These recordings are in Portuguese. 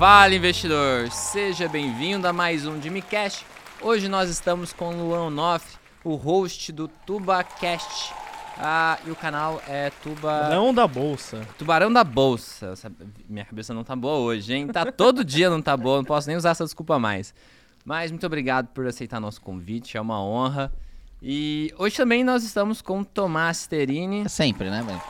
Fala investidor, seja bem-vindo a mais um Jimmy Cash. Hoje nós estamos com o Luan Noff, o host do TubaCast. Ah, e o canal é Tuba... Não da bolsa. Tubarão da Bolsa. Minha cabeça não tá boa hoje, hein? Tá todo dia não tá boa, não posso nem usar essa desculpa mais. Mas muito obrigado por aceitar nosso convite, é uma honra. E hoje também nós estamos com Tomás Terini. Sempre, né, velho?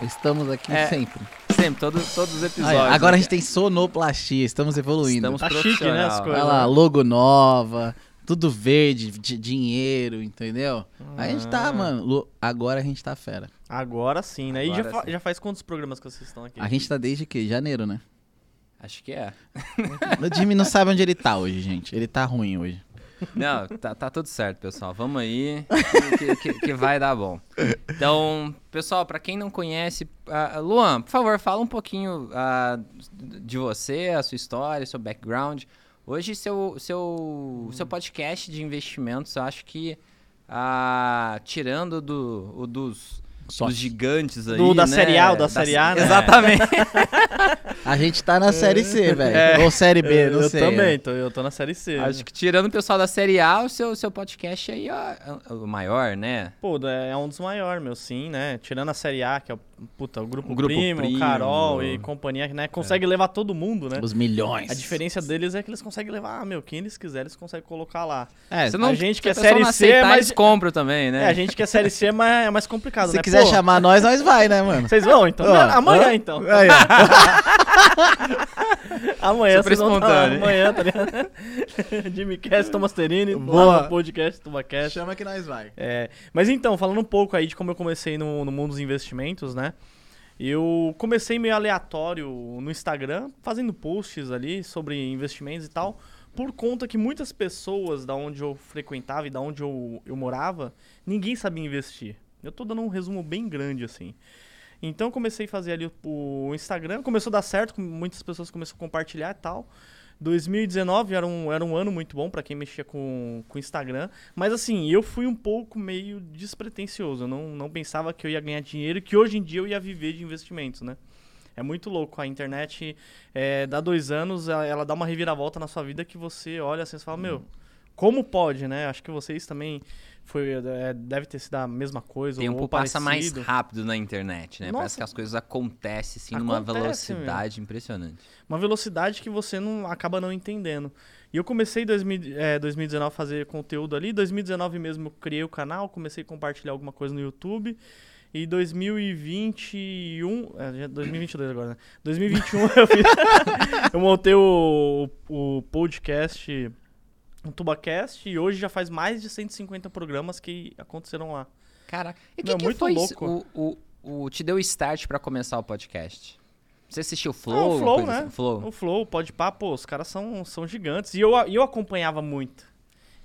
Estamos aqui É, sempre. Sempre, todo, todos os Aí, episódios. agora a né? gente tem sonoplastia, estamos evoluindo. Estamos Tá chique, né, as coisas. Olha lá, logo nova, tudo verde, di- dinheiro, entendeu? A gente tá, Ah. mano, agora a gente tá fera. Agora sim, né? E já, Agora fa- sim. já faz quantos programas que vocês estão aqui? A gente tá desde que? Janeiro, né? Acho que é. O Jimmy não sabe onde ele tá hoje, gente. Ele tá ruim hoje. Não, tá, tá tudo certo, pessoal. Vamos aí, que, que- que vai dar bom. Então, pessoal, pra quem não conhece, ah, Luan, por favor, fala um pouquinho ah, de você, a sua história, seu background. Hoje, seu, seu, seu podcast de investimentos, eu acho que, ah, tirando do, o dos, Só. dos gigantes aí, Do- da né? Série A ou da Série A, né? Exatamente. A gente tá na série C, velho. Ou série B, não eu sei. também, tô, eu tô na série C. acho que tirando o pessoal da Série A, o seu, seu podcast aí ó, é o maior, né? Pô, é um dos maiores, meu, sim, né? Tirando a série A, que é o, puta, o grupo, O Grupo Primo, Primo. Carol e companhia, né? Consegue levar todo mundo, né? Os milhões. A diferença deles é que eles conseguem levar, ah, meu, quem eles quiserem, eles conseguem colocar lá. É, Você não, a gente que é Série C, mas- eles compram também, né? É, a gente que é série C é mais, é mais complicado, se né? quiser Pô, chamar nós, nós vai, né, mano? Vocês vão, então? Ó, amanhã, hã? então. Aí. Amanhã Super vocês vão tá, espontâneo. amanhã, tá ligado? Jimmy Cast, Thomas Terini, Boa. lá no podcast TubaCast. Chama que nós vai. É, mas então, falando um pouco aí de como eu comecei no, no mundo dos investimentos, né? Eu comecei meio aleatório no Instagram, fazendo posts ali sobre investimentos e tal, por conta que muitas pessoas da onde eu frequentava e da onde eu, eu morava, ninguém sabia investir. Eu tô dando um resumo bem grande assim. Então comecei a fazer ali o, Instagram, começou a dar certo, muitas pessoas começaram a compartilhar e tal. 2019 era um, era um ano muito bom pra quem mexia com o Instagram. Mas assim, eu fui um pouco meio despretensioso. Eu não, não pensava que eu ia ganhar dinheiro e que hoje em dia eu ia viver de investimentos, né? É muito louco. A internet, é, dá dois anos, ela, ela dá uma reviravolta na sua vida que você olha assim e fala, meu, como pode, né? Acho que vocês também foi, é, deve ter sido a mesma coisa. O tempo passa mais rápido na internet, né? Parece Nossa. que as coisas acontecem assim numa Acontece, velocidade impressionante. uma velocidade que você não acaba não entendendo. E eu comecei em 2000, é, 2019 a fazer conteúdo ali. 2019 mesmo eu criei o canal, comecei a compartilhar alguma coisa no YouTube. E 2021, é, já 2022 agora, né? 2021 eu fiz, eu montei o, o podcast, o TubaCast, e hoje já faz mais de 150 programas que aconteceram lá. Caraca. E o que, Meu, que muito foi louco. O, o, o, te deu start pra começar o podcast? Você assistiu o Flow? Ah, o Flow, né? assim? Flow. O Flow, pode pá, pô, os caras são, são gigantes. E eu, e eu acompanhava muito.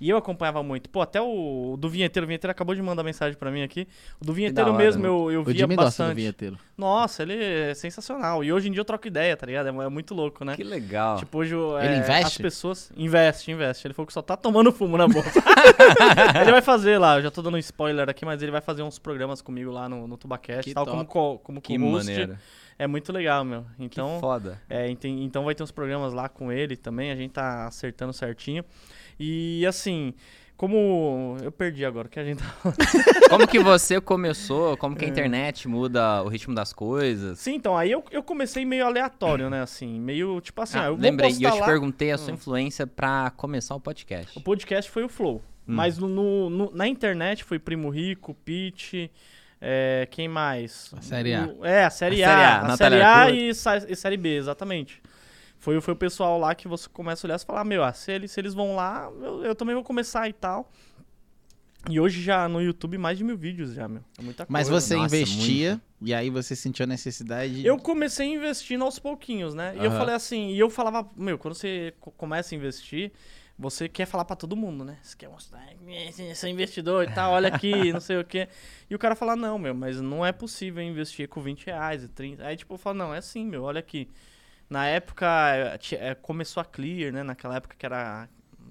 E eu acompanhava muito. Pô, até o do Vinheteiro, o Vinheteiro acabou de mandar mensagem pra mim aqui. O do Vinheteiro hora, mesmo né? eu, eu via Jimmy gosta do bastante. vinheteiro. Nossa, ele é sensacional. E hoje em dia eu troco ideia, tá ligado? É, é muito louco, né? Que legal. Tipo, hoje o- Ele é, investe? as pessoas. Investe, investe. Ele falou que só tá tomando fumo na bolsa. ele vai fazer lá, eu já tô dando um spoiler aqui, mas ele vai fazer uns programas comigo lá no, no Tubacast, Que tal top. como, co- como que co-host. maneiro. É muito legal, meu. Que Então, foda. é, então vai ter uns programas lá com ele também, a gente tá acertando certinho. E assim, como. Eu perdi agora, o que a gente tá. Como que você começou? Como É. que a internet muda o ritmo das coisas? Sim, então, aí eu, eu comecei meio aleatório, né? Assim, meio tipo assim, Ah, ah, eu vou lembrei, e eu te lá. perguntei a sua Hum. influência pra começar o podcast. O podcast foi o Flow. Hum. Mas no, no- no- na internet foi Primo Rico, Pete. é, quem mais? A Série A. O- é, a Série A A. Série A, A, Natália Série A e, e Série B, exatamente. Foi, foi o pessoal lá que você começa a olhar e falar, meu, ah, se, eles, se eles vão lá, eu, eu também vou começar e tal. E hoje já no YouTube mais de mil vídeos já, meu. É muita Mas coisa. você Nossa, investia e aí você sentiu a necessidade de... Eu comecei investindo aos pouquinhos, né? E eu falei assim, e eu falava, meu, quando você co- começa a investir, você quer falar pra todo mundo, né? Você quer mostrar, "Eh, sou investidor e tal, olha aqui, não sei o quê. E o cara fala, não, meu, mas não é possível investir com 20 reais e 30. Aí, tipo, eu falo, não, é assim, meu, olha aqui. Na época, eh, eh, começou a Clear, né? Naquela época que era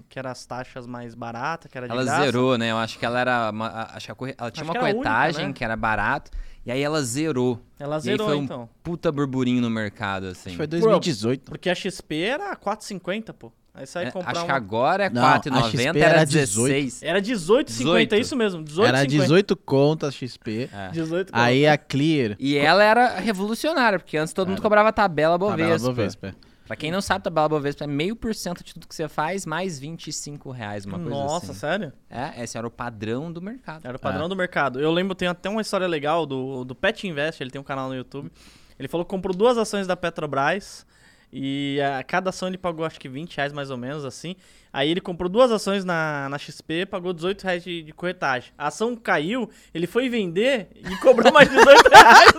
que eram as taxas mais baratas, que era de Ela graça. zerou, né? Eu acho que ela era. uma- acho que ela tinha Acho uma que era a única, corretagem né? que era barato. E aí ela zerou. Ela E aí zerou, foi um então. puta burburinho no mercado, assim. Acho que foi 2018. Porque a XP era 4,50, pô. Aí vai É, comprar acho uma... que agora é Não, a XP 4,90, era era 18. 16. Era 18,50, é isso mesmo. 18,50. Era 18 contas XP. É. 18 Aí a Clear. E ela era revolucionária, porque antes todo mundo Era. cobrava tabela Tabela Bovespa. Bovespa. Pra quem não sabe, tabela Bovespa é meio por cento de tudo que você faz, mais 25 reais, uma coisa Nossa, assim. sério? É, esse era o padrão do mercado. Era o padrão do mercado. Eu lembro, tem até uma história legal do, do Pet Invest, ele tem um canal no YouTube. Ele falou que comprou duas ações da Petrobras e a cada ação ele pagou acho que 20 reais mais ou menos, assim. Aí ele comprou duas ações na, na XP, pagou 18 reais de, de corretagem. A ação caiu, ele foi vender e cobrou mais 18 reais.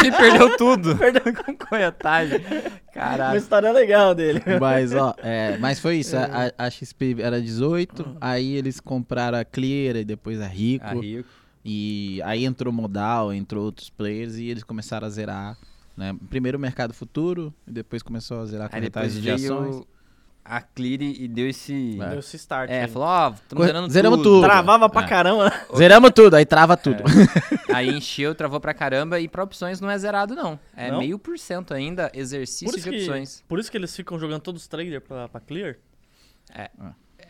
Ele perdeu tudo. perdeu com corretagem. uma Caralho. história legal dele. Mas, ó, é, mas foi isso. A, a XP era 18, aí eles compraram a Clear e depois a Rico. Ah, rico. E aí entrou Modal, entrou outros players e eles começaram a zerar. Né? Primeiro o mercado futuro, e depois começou a zerar corretagem de ações. veio a Clear e deu esse... Deu esse start. É, aí. falou, ó, estamos Corre- zerando zeramos tudo. tudo. Travava pra É. caramba, né? Zeramos tudo, aí trava tudo. Aí encheu, travou pra caramba e pra opções não é zerado, não. É Não? meio por cento ainda, exercício Por de que, opções. por isso que eles ficam jogando todos os traders pra, pra clear?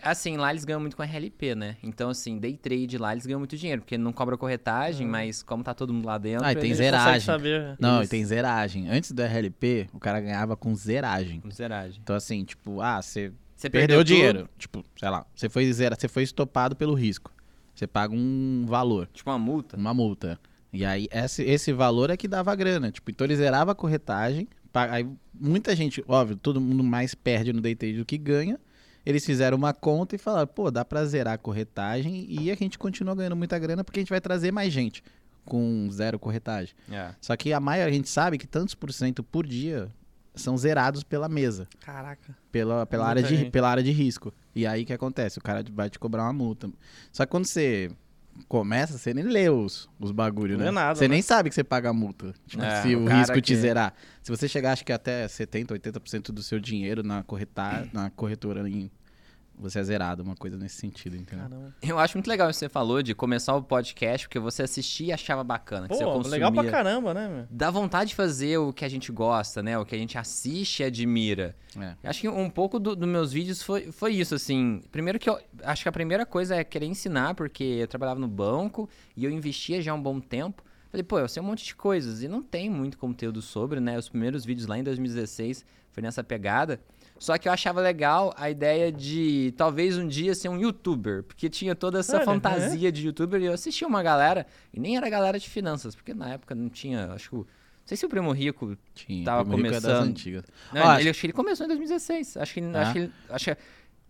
Assim, lá eles ganham muito com RLP, né? Então, assim, day trade lá eles ganham muito dinheiro, porque não cobra corretagem, mas como tá todo mundo lá dentro. Ah, e tem zeragem. saber. Não, e Isso. tem zeragem. Antes do RLP, o cara ganhava com zeragem. com zeragem. Então, assim, tipo, ah, você Você perdeu, dinheiro. Tipo, sei lá, você foi zera, você foi estopado pelo risco. Você paga um valor, Tipo uma multa. uma multa. E aí, esse, esse valor é que dava grana. Tipo, então ele zerava a corretagem. Aí muita gente, óbvio, todo mundo mais perde no day trade do que ganha. Eles fizeram uma conta e falaram, pô, dá pra zerar a corretagem e a gente continua ganhando muita grana porque a gente vai trazer mais gente com zero corretagem. É. Só que a maioria, a gente sabe que tantos por cento por dia são zerados pela mesa, Caraca. pela, pela, Muita área de, gente. pela área de risco. E aí o que acontece? O cara vai te cobrar uma multa. Só que quando você começa, você nem lê os, os bagulhos, Não né? lê nada, você né? nem sabe que você paga a multa. Tipo, É, se o o risco te que- zerar. Se você chegar, acho que até 70%, 80% do seu dinheiro na, corretar, na corretora em- você é zerado, uma coisa nesse sentido, entendeu? Caramba. Eu acho muito legal isso que você falou de começar o podcast, porque você assistia e achava bacana, que você Pô, consumia. legal pra caramba, né, meu? Dá vontade de fazer o que a gente gosta, né? O que a gente assiste e admira. É. Eu Acho que um pouco dos do meus vídeos foi, foi isso, assim. Primeiro que eu acho que a primeira coisa é querer ensinar, porque eu trabalhava no banco e eu investia já há um bom tempo. Falei, pô, eu sei um monte de coisas e não tem muito conteúdo sobre, né? Os primeiros vídeos lá em 2016 foi nessa pegada. Só que eu achava legal a ideia de talvez um dia ser um youtuber, porque tinha toda essa Olha, fantasia de youtuber e eu assistia uma galera, e nem era galera de finanças, porque na época não tinha, acho que. Não sei se o Primo Rico Tinha, Tava Primo Rico é das começando. antigas. não, Ó, ele, acho que ele começou em 2016. Acho que, Ah. acho que, ele- acho que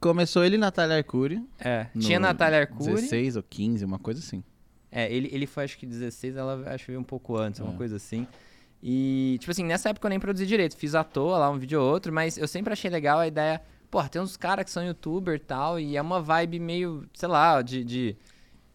Começou ele e Natália Arcuri. é, tinha Natália Arcuri. 16 ou 15, uma coisa assim. É, ele, ele foi acho que 16, ela acho que veio um pouco antes, uma É. coisa assim. E, tipo assim, nessa época eu nem produzi direito. Fiz à toa lá um vídeo ou outro, mas eu sempre achei legal a ideia. Pô, tem uns caras que são youtuber e tal, e é uma vibe meio, sei lá, de. de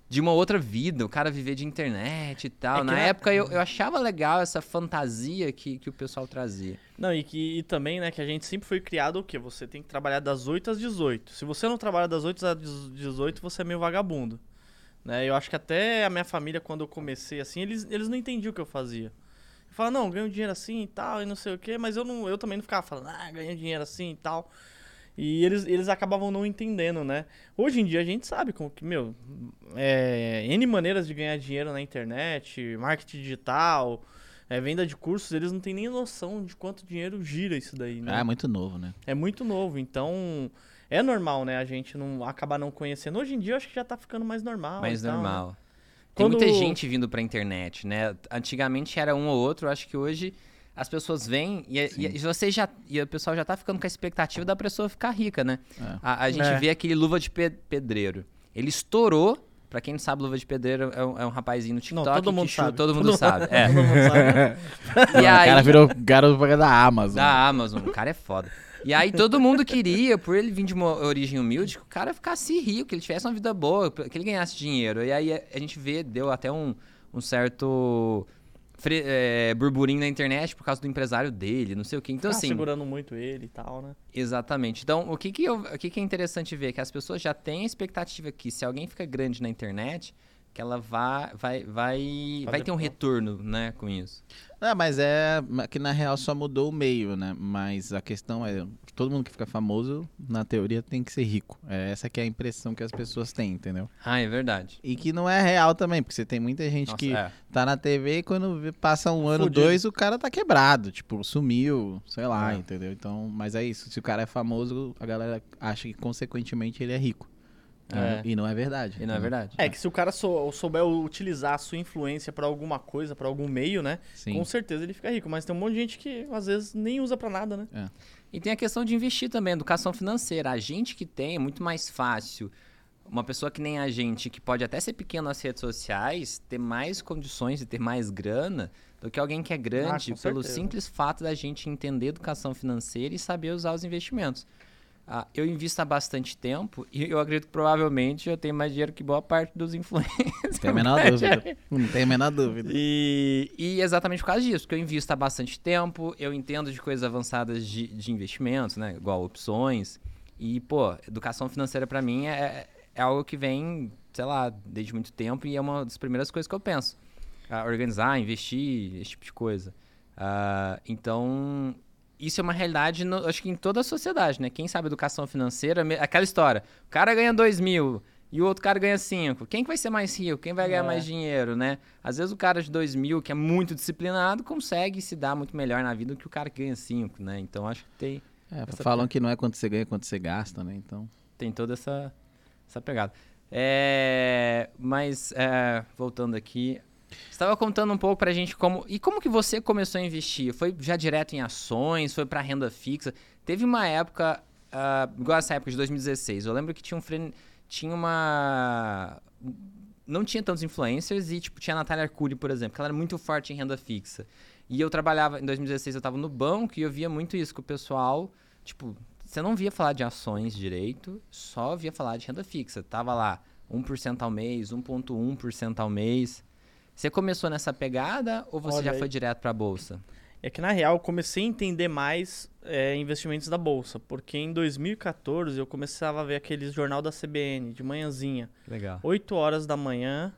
de uma outra vida, o cara viver de internet e tal. É Na na- época eu, eu achava legal essa fantasia que, que o pessoal trazia. Não, e, que, e também, né, que a gente sempre foi criado o quê? Você tem que trabalhar das 8 às 18. Se você não trabalha das 8 às 18, você é meio vagabundo. Né? Eu acho que até a minha família, quando eu comecei assim, eles, eles não entendiam o que eu fazia. Falava, não, ganho dinheiro assim e tal, e não sei o quê, mas eu, não, eu também não ficava falando, ah, ganho dinheiro assim e tal. E eles, eles acabavam não entendendo, né? Hoje em dia a gente sabe como que, meu, é, N maneiras de ganhar dinheiro na internet, marketing digital, é, venda de cursos, eles não têm nem noção de quanto dinheiro gira isso daí, né? Ah, é muito novo, né? É muito novo, então é normal, né, a gente não acabar não conhecendo. Hoje em dia eu acho que já tá ficando mais normal. mais e tal, né? Tem Quando- muita gente vindo pra internet, né? Antigamente era um ou outro, acho que hoje as pessoas vêm e, e, e você já e o pessoal já tá ficando com a expectativa da pessoa ficar rica, né? É. A, a gente É. vê aquele luva de pe- pedreiro. Ele estourou. Pra quem não sabe, luva de pedreiro é um, é um rapazinho no TikTok Não, todo que mundo chuta- sabe. todo mundo sabe. É. Todo mundo sabe. E o aí, cara virou garoto da Amazon. da Amazon, o cara é foda. E aí todo mundo queria, por ele vir de uma origem humilde, que o cara ficasse rico, que ele tivesse uma vida boa, que ele ganhasse dinheiro. E aí a gente vê, deu até um, um certo é, burburinho na internet por causa do empresário dele, não sei o quê. Então, assim, segurando muito ele e tal, né? exatamente. Então, o que que, eu, o que que é interessante ver? Que as pessoas já têm a expectativa que se alguém fica grande na internet, que ela vai, vai, vai, vai ter um retorno, né, com isso. Ah, mas é que na real só mudou o meio, né? Mas a questão é, todo mundo que fica famoso, na teoria, tem que ser rico. É essa que é a impressão que as pessoas têm, entendeu? Ah, é verdade. E que não é real também, porque você tem muita gente Nossa, que é. tá na TV e quando passa um ano, Fudido. dois, o cara tá quebrado, tipo, sumiu, sei lá, É. entendeu? Então, mas é isso, se o cara é famoso, a galera acha que consequentemente ele é rico. É. E não é verdade. E não é né? verdade. É que se o cara sou- souber utilizar a sua influência pra alguma coisa, pra algum meio, né? Sim. Com certeza ele fica rico. Mas tem um monte de gente que às vezes nem usa pra nada, né? E tem a questão de investir também, educação financeira. A gente que tem é muito mais fácil. Uma pessoa que nem a gente, que pode até ser pequeno nas redes sociais, ter mais condições de ter mais grana do que alguém que é grande, Ah, pelo certeza. simples fato da gente entender educação financeira e saber usar os investimentos. Ah, eu invisto há bastante tempo e eu acredito que provavelmente eu tenho mais dinheiro que boa parte dos influencers. Não tem a menor dúvida. Não tem a menor dúvida. E, e exatamente por causa disso, porque eu invisto há bastante tempo, eu entendo de coisas avançadas de, de investimentos, né? Igual opções. E, pô, educação financeira pra mim é, é algo que vem, sei lá, desde muito tempo e é uma das primeiras coisas que eu penso. Ah, organizar, investir, esse tipo de coisa. Ah, então, isso é uma realidade, no- acho que em toda a sociedade, né? Quem sabe educação financeira, aquela história, o cara ganha dois mil e o outro cara ganha cinco. Quem que vai ser mais rico? Quem vai ganhar É. mais dinheiro, né? Às vezes o cara de dois mil, que é muito disciplinado, consegue se dar muito melhor na vida do que o cara que ganha cinco, né? Então, acho que tem, É, falam que não é quanto você ganha, é quanto você gasta, né? Então. tem toda essa, essa pegada. É, mas, é, voltando aqui, estava contando um pouco pra gente como. E como que você começou a investir? Foi já direto em ações? Foi pra renda fixa? Teve uma época, ah, igual essa época de 2016, eu lembro que tinha um fren- tinha uma. Não tinha tantos influencers e, tipo, tinha a Natália Arcuri, por exemplo, que ela era muito forte em renda fixa. E eu trabalhava, em 2016 eu tava no banco e eu via muito isso, que o pessoal, tipo, você não via falar de ações direito, só via falar de renda fixa. Tava lá 1% ao mês, 1,1% ao mês. Você começou nessa pegada ou você Olha já aí. foi direto pra bolsa? É que na real eu comecei a entender mais é, investimentos da bolsa, porque em 2014 eu começava a ver aqueles jornal da CBN de manhãzinha, Legal. 8 horas da manhã,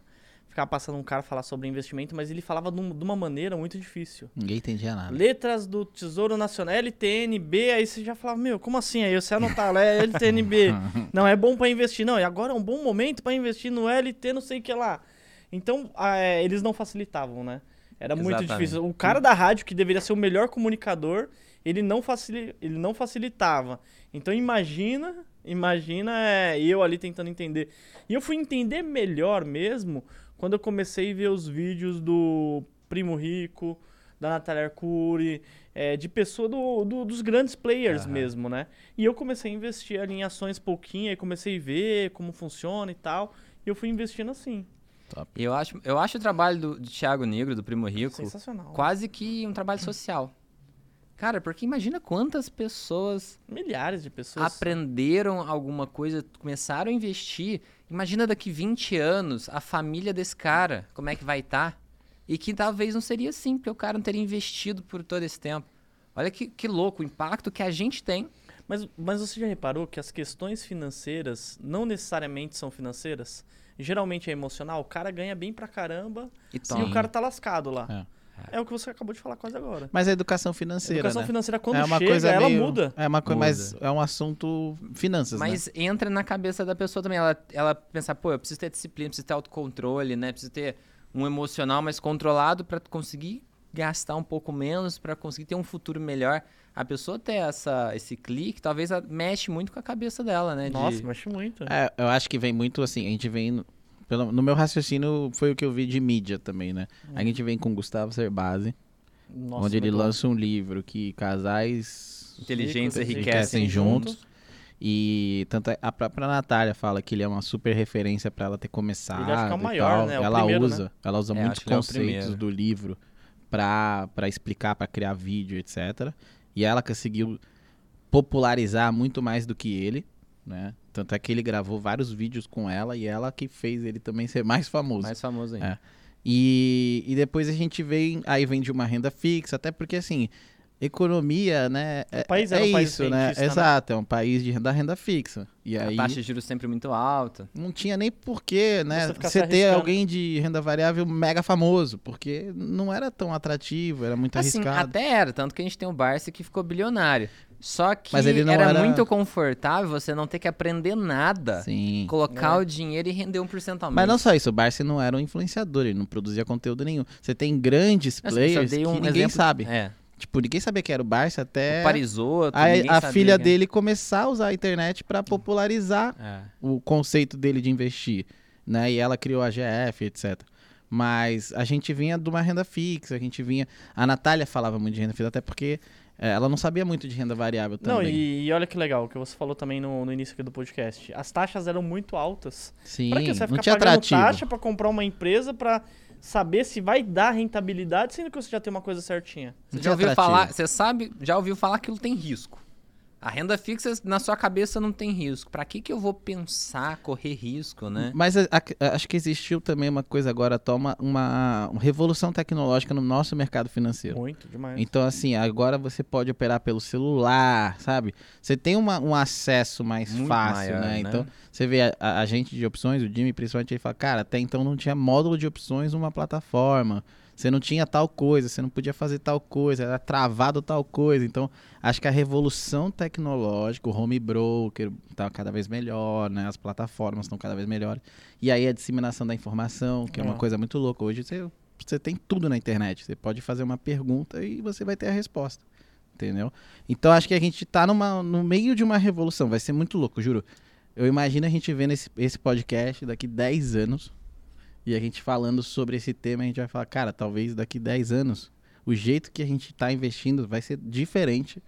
ficava passando um cara falar sobre investimento, mas ele falava de um- de uma maneira muito difícil. Ninguém entendia nada. Letras do Tesouro Nacional, LTNB, aí você já falava, meu, como assim? Aí você anotava, é LTNB. não, é bom pra investir. Não, e agora é um bom momento pra investir no LT não sei o que lá. Então, é, eles não facilitavam, né? Era muito Exatamente. difícil. O cara da rádio, que deveria ser o melhor comunicador, ele não, facili ele não facilitava. Então, imagina, imagina é, eu ali tentando entender. E eu fui entender melhor mesmo quando eu comecei a ver os vídeos do Primo Rico, da Natália Arcuri, é, de pessoa do, do- dos grandes players Aham. mesmo, né? E eu comecei a investir ali em ações pouquinho, aí comecei a ver como funciona e tal. E eu fui investindo assim. E eu acho, eu acho o trabalho do, do Thiago Negro, do Primo Rico, Sensacional. quase que um trabalho social. Cara, porque imagina quantas pessoas Milhares de pessoas. aprenderam alguma coisa, começaram a investir. Imagina daqui 20 anos a família desse cara, como é que vai estar? E que talvez não seria assim, porque o cara não teria investido por todo esse tempo. Olha que, que louco o impacto que a gente tem. Mas, mas você já reparou que as questões financeiras não necessariamente são financeiras? Geralmente é emocional. O cara ganha bem pra caramba E e o cara tá lascado lá. É. o que você acabou de falar quase agora. Mas a educação financeira, Educação né? financeira, quando é uma chega, coisa ela meio- muda. É uma coisa, mas é um assunto finanças, né? Mas entra na cabeça da pessoa também. Ela, ela pensa, pô, eu preciso ter disciplina, preciso ter autocontrole, né? Preciso ter um emocional mais controlado para conseguir gastar um pouco menos, para conseguir ter um futuro melhor. A pessoa ter essa, esse clique, talvez ela mexe muito com a cabeça dela, né? de- Nossa, mexe muito. É, eu acho que vem muito assim, a gente vem. no- Pelo, no meu raciocínio foi o que eu vi de mídia também, né? A gente vem com Gustavo Cerbasi, Nossa, onde ele bom. lança um livro que casais Inteligentes enriquecem enriquecem juntos. E tanto é- a própria Natália fala que ele é uma super referência pra ela ter começado. Ele acho que é o e maior, tal. né? O Ela primeiro, usa, ela usa É, muitos ele é o conceitos primeiro. do livro pra explicar, pra criar vídeo, etc. E ela conseguiu popularizar muito mais do que ele, né? Tanto é que ele gravou vários vídeos com ela e ela que fez ele também ser mais famoso. Mais famoso ainda. É. E, e depois a gente vem, aí vem de uma renda fixa, até porque assim, economia, né? O país é, era um é país isso, né? né? Exato, é um país de renda, renda fixa. E A aí taxa de juros sempre muito alta. não tinha nem porquê, né? Você ter alguém de renda variável mega famoso, porque não era tão atrativo, era muito Assim, arriscado. até era, tanto que a gente tem o Barça que ficou bilionário. Só que Mas ele não era, era- muito confortável você não ter que aprender nada. Sim. Colocar É. o dinheiro e render 1% a mês. Mas não só isso, o Barça não era um influenciador, ele não produzia conteúdo nenhum. Você tem grandes Assim, players dei que um ninguém exemplo- sabe. É. Tipo, ninguém sabia que era o Barça até O Parisotto, a, a sabia filha que- dele começar a usar a internet pra popularizar É. o conceito dele de investir, né? E ela criou a GF, etc. Mas a gente vinha de uma renda fixa, a gente vinha... A Natália falava muito de renda fixa, até porque eh, ela não sabia muito de renda variável Não, também. e, e olha que legal, o que você falou também no, no início aqui do podcast. As taxas eram muito altas. Sim, Pra que você vai não ficar tinha pagando atrativo. taxa pra comprar uma empresa pra saber se vai dar rentabilidade, sendo que você já tem uma coisa certinha? Você já ouviu falar, você sabe, já ouviu falar que aquilo tem risco. A renda fixa na sua cabeça não tem risco. Pra que que eu vou pensar correr risco, né? Mas a- a- acho que existiu também uma coisa agora, toma uma, uma revolução tecnológica no nosso mercado financeiro. Muito demais. Então, assim, agora você pode operar pelo celular, sabe? Você tem uma- um acesso mais Muito fácil, maior, né? né? Então, você vê a, a agente de opções, o Jimmy, principalmente, ele fala, cara, até então não tinha módulo de opções numa plataforma. Você não tinha tal coisa, você não podia fazer tal coisa, era travado tal coisa. Então, acho que a revolução tecnológica, o home broker tá cada vez melhor, né? As plataformas estão cada vez melhores. E aí a disseminação da informação, que é uma É. coisa muito louca. Hoje você, você tem tudo na internet. Você pode fazer uma pergunta e você vai ter a resposta. Entendeu? Então acho que a gente tá numa, no meio de uma revolução. Vai ser muito louco, juro. Eu imagino a gente vendo esse, esse podcast daqui 10 anos e a gente falando sobre esse tema. A gente vai falar, cara, talvez daqui 10 anos o jeito que a gente tá investindo vai ser diferente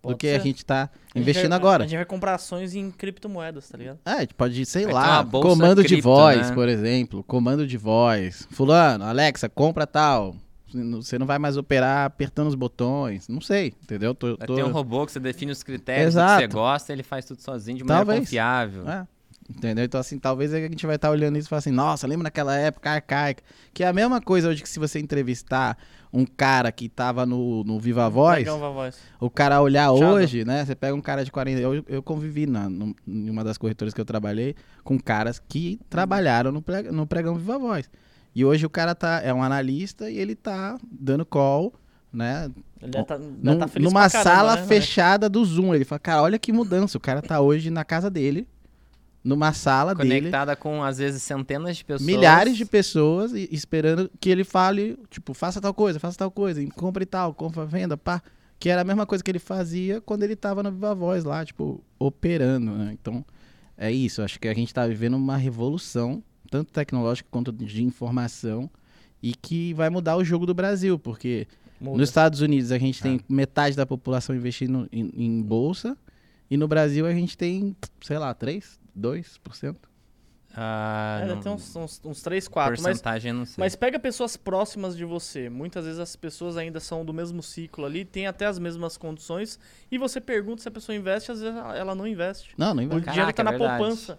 Pode do que a ser. gente tá A gente investindo vai- agora. A gente vai comprar ações em criptomoedas, tá ligado? É, a gente pode, sei Vai lá, comando de cripto, voz, né? por exemplo. Comando de voz. Fulano, Alexa, compra tal. Você não vai mais operar apertando os botões. Não sei, entendeu? Tô, tô- ter um robô que você define os critérios Exato. que você gosta, ele faz tudo sozinho de maneira Talvez. confiável. É, entendeu? Então, assim, talvez a gente vai estar olhando isso e falar assim, nossa, lembra naquela época arcaica? Que é a mesma coisa hoje que se você entrevistar um cara que tava no, no Viva Voz, o cara olhar Chato. hoje, né? Você pega um cara de 40. Eu, eu convivi na, num- em uma das corretoras que eu trabalhei com caras que trabalharam no, preg- no pregão Viva Voz. E hoje o cara tá, é um analista e ele tá dando call, né? Tá, Num- tá feliz numa caramba, sala né? fechada do Zoom. Ele fala, cara, olha que mudança. O cara tá hoje na casa dele, numa sala dele, Conectada com, às vezes, centenas de pessoas. milhares de pessoas e- esperando que ele fale, tipo, faça tal coisa, faça tal coisa, compre tal, compra, venda, pá. Que era a mesma coisa que ele fazia quando ele tava no Viva Voz lá, tipo, operando, né? Então, é isso. Acho que a gente tá vivendo uma revolução, tanto tecnológica quanto de informação, e que vai mudar o jogo do Brasil, porque Muda. nos Estados Unidos a gente É. tem metade da população investindo em, em bolsa, e no Brasil a gente tem, sei lá, 3, 2%. Ah, É, ter uns, uns, uns 3, 4. Mas, porcentagem, eu não sei. mas pega pessoas próximas de você. Muitas vezes as pessoas ainda são do mesmo ciclo ali, têm até as mesmas condições. E você pergunta se a pessoa investe, às vezes ela não investe. Não, não O investe. dinheiro tá na é poupança.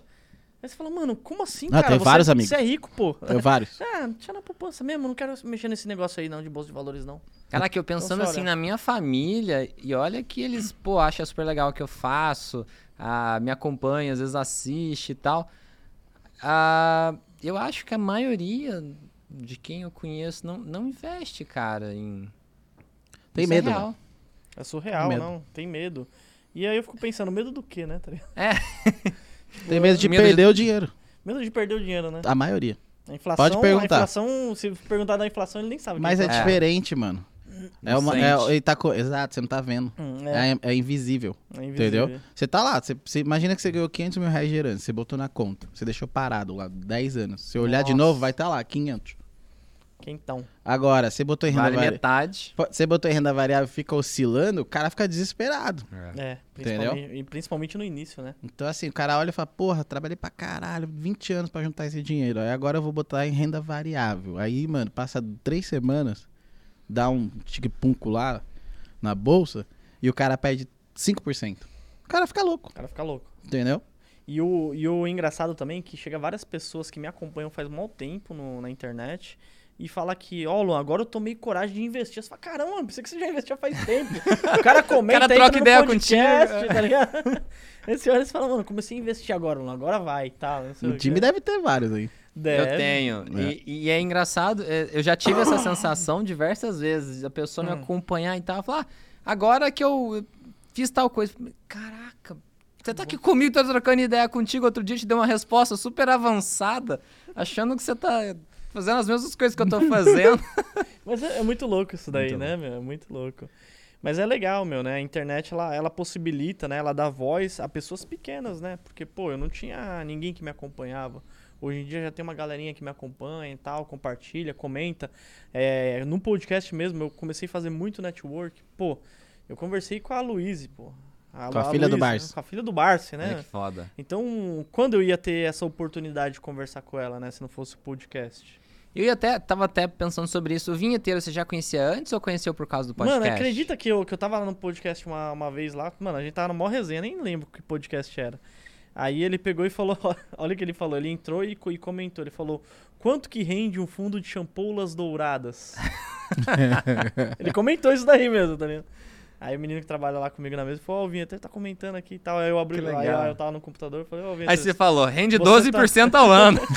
Aí você fala, mano, como assim, Ah, cara? tem você, vários amigos. Você é rico, pô. Tem vários. Ah, deixa na poupança mesmo, não quero mexer nesse negócio aí não, de bolsa de valores não. Caraca, eu pensando Então, assim olha. na minha família, e olha que eles, pô, acham super legal o que eu faço, ah, me acompanha, às vezes assiste e tal. Ah, eu acho que a maioria de quem eu conheço não, não investe, cara, em. Tem Isso é medo, real. mano. É surreal, Medo. não. Tem medo. E aí eu fico pensando, medo do quê, né? tá ligado? Tem medo de Medo de- perder o dinheiro. Medo de perder o dinheiro, né? A maioria. A inflação, Pode perguntar. A inflação, se perguntar da inflação, ele nem sabe. Mas é, é diferente, mano. É uma, é, ele tá co- Exato, você não tá vendo. Hum, é, É, é invisível. é invisível. Entendeu? Você tá lá, você, você imagina que você ganhou 500 mil reais de herança, você botou na conta, você deixou parado lá 10 anos. Se olhar de Nossa. novo, vai estar tá lá, 500. Quentão. Agora, você botou em renda Vale variável. metade. Você botou em renda variável e fica oscilando, o cara fica desesperado. É, Entendeu? principalmente, e principalmente no início, né? Então, assim, o cara olha e fala, porra, trabalhei pra caralho, 20 anos pra juntar esse dinheiro. Aí agora eu vou botar em renda variável. Aí, mano, passa três semanas, dá um tique-punco lá na bolsa e o cara perde 5%. O cara fica louco, O cara fica louco. entendeu? E o, e o engraçado também é que chega várias pessoas que me acompanham faz mau tempo no- na internet e fala que, ó, Luan, agora eu tomei coragem de investir. Você fala, caramba, pensei que você já investia faz tempo. o cara comenta, cara entra troca ideia podcast, contigo. tá ligado? Esse hora você fala, mano, comecei a investir agora, Luan, agora vai e tal. sei O o time deve ter vários aí. Deve. Eu tenho. É. E, e é engraçado, é, eu já tive essa sensação diversas vezes. A pessoa me Hum. acompanhar e tal, falar, ah, agora que eu fiz tal coisa. Caraca, você tá aqui comigo, tô trocando ideia contigo. Outro dia eu te dei uma resposta super avançada, achando que você tá fazendo as mesmas coisas que eu tô fazendo. Mas é, é muito louco isso daí, Muito né, meu? É muito louco. Mas é legal, meu, né? A internet, ela, ela possibilita, né? Ela dá voz a pessoas pequenas, né? Porque, pô, eu não tinha ninguém que me acompanhava. Hoje em dia já tem uma galerinha que me acompanha e tal, compartilha, comenta. É, no podcast mesmo, eu comecei a fazer muito network. Pô, eu conversei com a Luíse, pô. Com a filha do Luíse, Barsi. Com a filha do Olha né? que foda. Então, quando eu ia ter essa oportunidade de conversar com ela, né? Se não fosse o podcast? Eu ia até, tava até pensando sobre isso. O Vinheteiro você já conhecia antes ou conheceu por causa do podcast? Mano, acredita que eu, que eu tava lá no podcast uma, uma vez lá, mano, a gente tava na maior resenha, nem lembro que podcast era. Aí ele pegou e falou, olha o que ele falou, ele entrou e, e comentou, ele falou, quanto que rende um fundo de champoulas douradas? ele comentou isso daí mesmo, tá ligado? Aí o menino que trabalha lá comigo na mesa falou, ó, o Vinheta tá comentando aqui e tal. Aí eu abri, Que aí eu tava no computador, falei, ó, Vinheta, Aí você falou, rende Você 12% ao ano.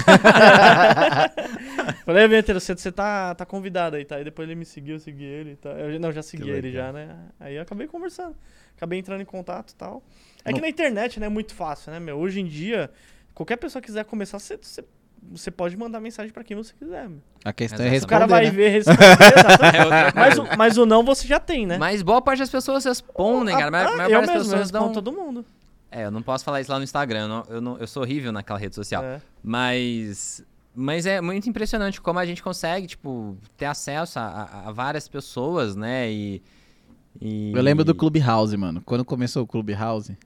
Falei, Vinheteiro, você, você tá, tá convidado aí, tá? Aí depois ele me seguiu, eu segui ele e tal. Eu, não, já segui ele já, né? Aí eu acabei conversando. Acabei entrando em contato e tal. É que Não- na internet, né, é muito fácil, né, meu? Hoje em dia, qualquer pessoa que quiser começar, você, você, pode mandar mensagem pra quem você quiser, meu. A questão é Exatamente. O cara responder, vai né? ver, responder. É outra mas, o, mas o não você já tem, né? Mas boa parte das pessoas respondem, cara. A maior, Ah, maior eu parte das mesmo, pessoas respondo dão... todo mundo. É, eu não posso falar isso lá no Instagram. Eu, não- eu, não- eu sou horrível naquela rede social. É. Mas... Mas é muito impressionante como a gente consegue, tipo, ter acesso a, a- a várias pessoas, né? E... e- Eu lembro do Clubhouse, mano. Quando começou o Clubhouse,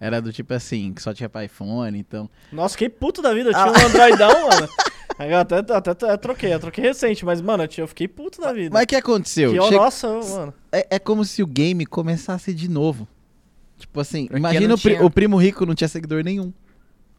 era do tipo assim, que só tinha pra iPhone, então... Nossa, fiquei puto da vida. Eu Ah. tinha um Androidão, mano. Aí eu até, até, até troquei, eu troquei recente, mas, mano, eu, tinha- eu fiquei puto da vida. Mas o que aconteceu? Que, Che- Nossa, mano. é, é como se o game começasse de novo. Tipo assim, Porque imagina não o, pri- tinha- o primo rico não tinha seguidor nenhum.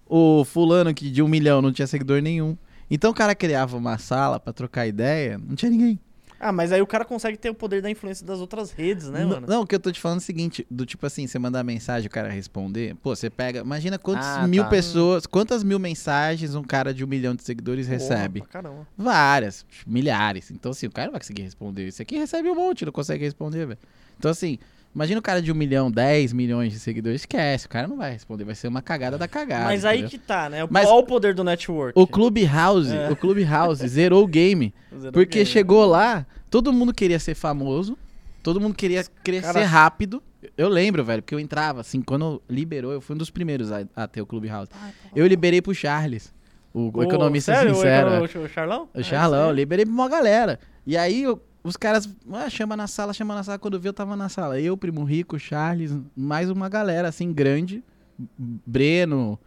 O fulano que de um milhão não tinha seguidor nenhum. Então o cara criava uma sala pra trocar ideia, não tinha ninguém. Ah, mas aí o cara consegue ter o poder da influência das outras redes, né, N- mano? Não, o que eu tô te falando é o seguinte, do tipo assim, você mandar mensagem, o cara responder, pô, você pega, imagina quantas Ah, mil tá. pessoas, quantas mil mensagens um cara de um milhão de seguidores recebe? Porra, pra caramba. Várias, milhares. Então, assim, o cara não vai conseguir responder. Isso aqui recebe um monte, não consegue responder, velho. Então, assim, imagina o cara de um milhão, 10 milhões de seguidores, esquece, o cara não vai responder, vai ser uma cagada da cagada. mas aí entendeu? que tá, né? Mas- Olha o poder do network. O Clubhouse, É. o Clubhouse zerou o game, Zero porque game. chegou lá, todo mundo queria ser famoso, todo mundo queria crescer cara- rápido. Eu lembro, velho, porque eu entrava, assim, quando liberou, eu fui um dos primeiros a, a ter o Clubhouse. Ah, tá. Eu liberei pro Charles, o, Ô, economista sério? O sincero. econo- O, Charlão? O É, Charlão, aí. liberei pra uma galera. E aí eu- os caras, ah, chama na sala, chama na sala. Quando eu vi, eu tava na sala. Eu, Primo Rico, Charles, mais uma galera assim, grande. Breno.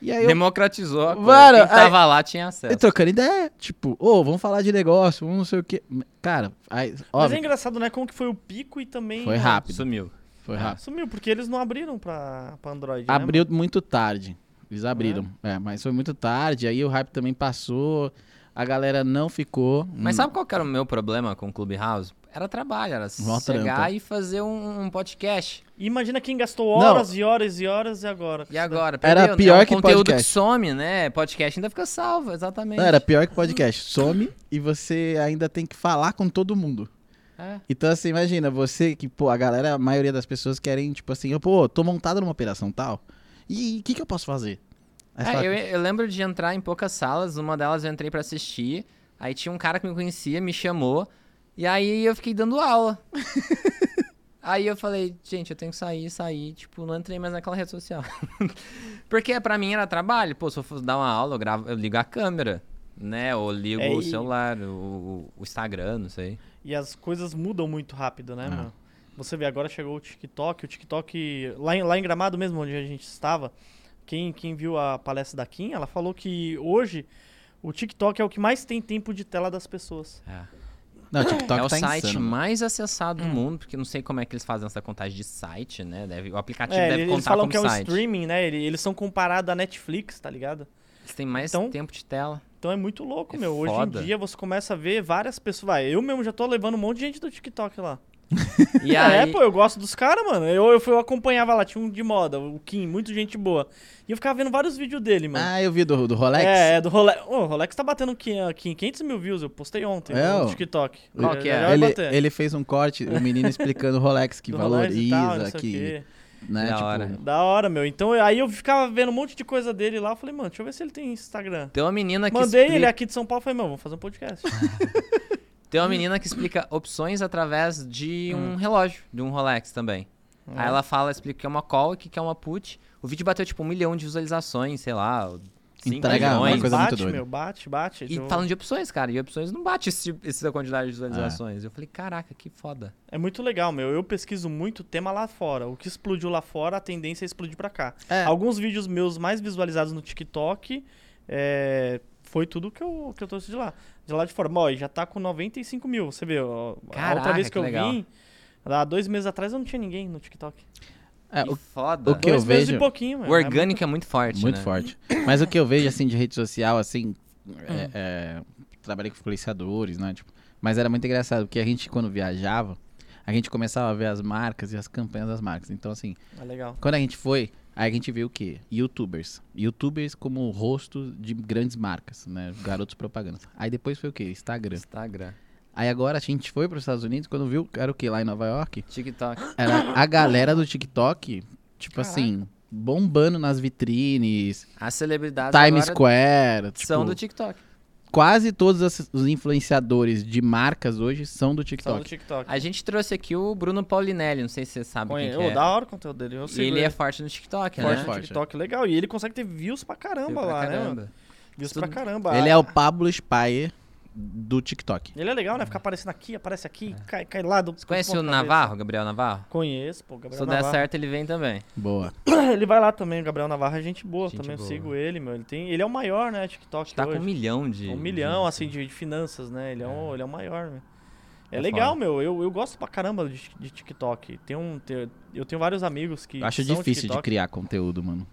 E aí eu, Democratizou a. Mano, Quem tava lá tinha acesso. eu trocando ideia. Tipo, ô, vamos falar de negócio, vamos não sei o quê. Cara, aí, Mas é óbvio, engraçado, né? Como que foi o pico e também... foi rápido. Sumiu. Foi Ah, rápido. Sumiu, porque eles não abriram pra, pra Android, né, Abriu muito tarde. Eles abriram. É, mas foi muito tarde. Aí o hype também passou. A galera não ficou. Mas Hum, sabe qual que era o meu problema com o Clubhouse? Era trabalho, era Mó chegar trampa. e fazer um, um podcast. Imagina quem gastou Não. horas e horas e horas e agora. E agora? Era perdeu, né? pior é um que conteúdo podcast. que some, né? Podcast ainda fica salvo, exatamente. Não, era pior que podcast. Some e você ainda tem que falar com todo mundo. É. Então, assim, imagina, você que, pô, a galera, a maioria das pessoas querem, tipo assim, eu, pô, tô montado numa operação tal. E o que, que eu posso fazer? É, fala, eu, eu lembro de entrar em poucas salas, uma delas eu entrei pra assistir, aí tinha um cara que me conhecia, me chamou, e aí eu fiquei dando aula. aí eu falei, gente, eu tenho que sair, sair, tipo, não entrei mais naquela rede social. Porque pra mim era trabalho, pô, se eu fosse dar uma aula, eu, gravo, eu ligo a câmera, né, ou ligo É, o e- celular, o, o Instagram, não sei. E as coisas mudam muito rápido, né, Ah. mano? Você vê, agora chegou o TikTok, o TikTok, lá em, lá em Gramado mesmo, onde a gente estava, quem, quem viu a palestra da Kim, ela falou que hoje o TikTok é o que mais tem tempo de tela das pessoas. É. Não, o TikTok é o tá site insano. mais acessado Hum. do mundo, porque não sei como é que eles fazem essa contagem de site, né? Deve, o aplicativo É, deve eles contar falam como que é um site. streaming, né? Ele- Eles são comparados à Netflix, tá ligado? Eles têm mais Então- tempo de tela. Então é muito louco, É meu. Hoje foda. em dia você começa a ver várias pessoas. Vai, eu mesmo já tô levando um monte de gente do TikTok lá. E É, aí, pô, eu gosto dos caras, mano. Eu, eu, fui- eu acompanhava lá, tinha um de moda, o Kim, muito gente boa. E eu ficava vendo vários vídeos dele, mano. Ah, eu vi do, do Rolex. É, é do Rolex. Ô, o Rolex tá batendo qui- aqui 500 mil views, eu postei ontem É, no. TikTok. Qual que é? vai ele, ele fez um corte, o menino explicando o Rolex que Do Rolex valoriza, tal, sei o que, né, Da tipo, hora. Da hora, meu. Então eu- aí eu ficava vendo um monte de coisa dele lá. Eu falei, mano, deixa eu ver se ele tem Instagram. tem uma menina que Mandei explica, ele aqui de São Paulo. Falei, mano, vamos fazer um podcast. tem uma menina que explica opções através de um relógio, de um Rolex também. Aí ela fala, explica que é uma call e que é uma put. O vídeo bateu tipo um milhão de visualizações, sei lá, 5 Entrega uma milhões. coisa bate, muito doida. meu, bate, bate. E Eu- falando de opções, cara, e opções não bate esse, essa quantidade de visualizações. Eu falei, caraca, que foda. É muito legal, meu. Eu pesquiso muito tema lá fora. O que explodiu lá fora, a tendência é explodir pra cá. É. Alguns vídeos meus mais visualizados no TikTok é, foi tudo que eu, que eu trouxe de lá. De lá de fora. Bom, e já tá com 95 mil. Você vê, ó, a Caraca, outra vez que, que eu legal. vim, há dois meses atrás eu não tinha ninguém no TikTok. é, que o- foda. o que eu dois vejo- e pouquinho. O orgânico é muito forte, muito né? forte. Mas o que eu vejo, assim, de rede social, assim, Hum. é- é, trabalhei com influenciadores, né, tipo, mas era muito engraçado, porque a gente, quando viajava, a gente começava a ver as marcas e as campanhas das marcas. Então, assim, É legal. quando a gente foi, aí a gente viu o quê? Youtubers. Youtubers como rosto de grandes marcas, né, garotos propagandas. Aí depois foi o quê? Instagram. Instagram. Aí agora a gente foi para os Estados Unidos, quando viu, era o quê? Lá em Nova York? TikTok. Era a galera do TikTok, tipo Caraca. assim, bombando nas vitrines, As celebridades Times Square, tipo, são do TikTok. Quase todos os influenciadores de marcas hoje são do Só no TikTok. TikTok. A gente trouxe aqui o Bruno Paulinelli, não sei se você sabe Conhe... quem é. da hora o conteúdo dele. Eu E sigo ele é forte no TikTok, forte né? no forte, TikTok, legal. E ele consegue ter views pra caramba Pra lá, né? caramba. mano? Views Tudo- pra caramba. Ele é o Pablo Spire do TikTok. Ele é legal, né? Ficar aparecendo aqui, aparece aqui, cai, cai lá do. Você conhece o. Navarro, Gabriel Navarro? Conheço, pô, Gabriel Se der Navarro. certo, ele vem também. Boa. Ele vai lá também, o Gabriel Navarro é gente boa Gente também. Eu boa. sigo ele, meu. Ele, tem, ele é o maior, né? TikTok Tá hoje. com um milhão de. Um milhão, de- assim, de, de finanças, né? Ele é, um, ele é o maior, meu. É, É legal, foda. meu. Eu, eu gosto pra caramba de, de TikTok. Tem um, tem- eu tenho vários amigos que. Eu acho são difícil de TikTok. criar conteúdo, mano.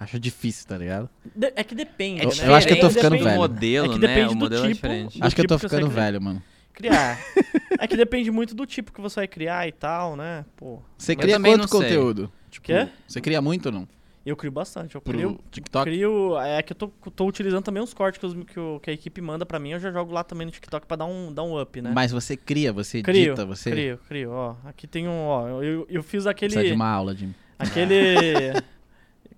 Acho difícil, tá ligado? De- é que depende. É né? Eu acho que eu tô ficando do velho. modelo, É que né? depende O do modelo é tipo. Do Acho que eu tô tipo ficando velho, mano. Criar. é que depende muito do tipo que você vai criar e tal, né? Pô. Você cria sei. conteúdo? Tipo, Quê? Você cria muito ou não? Eu crio bastante. Eu Pro crio. TikTok? Crio, é que eu tô, tô utilizando também os cortes que, os- que o- que a equipe manda pra mim, eu já jogo lá também no TikTok pra dar um, dar um up, né? Mas você cria, você crio, edita, você crio, crio, ó. Aqui tem um, ó, eu, eu fiz aquele, precisa de uma aula, Jim. aquele,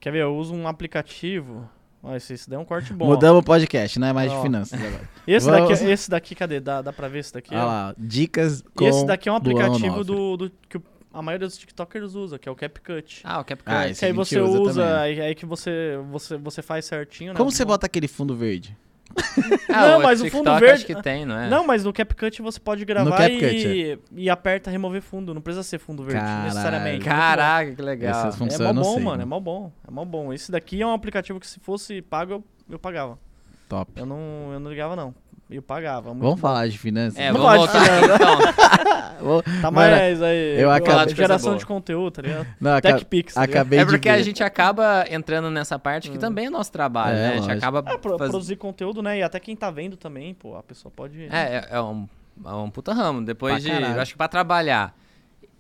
quer ver, eu uso um aplicativo, ó, esse, esse daí é um corte bom. Mudamos o podcast, não é mais de Ó. finanças agora. Esse Vamos- daqui, esse daqui, cadê? Dá, dá pra ver esse daqui? Olha ó? lá, dicas com Esse daqui é um aplicativo do, do, que a maioria dos TikTokers usa, que é o CapCut. Ah, o CapCut. Ah, esse que aí você usa usa, aí, aí que você, você, você faz certinho, né? Como você bota aquele fundo verde? Ah, Não, o mas o TikTok fundo verde- acho que tem, não é? Não, mas no CapCut você pode gravar e, e aperta remover fundo. Não precisa ser fundo verde, Caralho. necessariamente. Caraca, que legal. É mó bom, sei, mano. né? É mó bom. É mó bom. Esse daqui é um aplicativo que se fosse pago, eu, eu pagava. Top. Eu não, eu não ligava, não. Eu pagava. muito Vamos bom. falar de finanças? É, Não vamos pode voltar aqui então. Vou- Tá Mano, mais aí. eu acabei- de Geração boa. de conteúdo, tá ligado? Não, aca- TechPix. Tá acabei É de porque ver. a gente acaba entrando nessa parte que também é nosso trabalho, É, né? A gente lógico. acaba É, pro- faz- produzir conteúdo, né? E até quem tá vendo também, pô, a pessoa pode. É, é, é um, é um puta ramo. Depois Pra de. caralho. Eu acho que pra trabalhar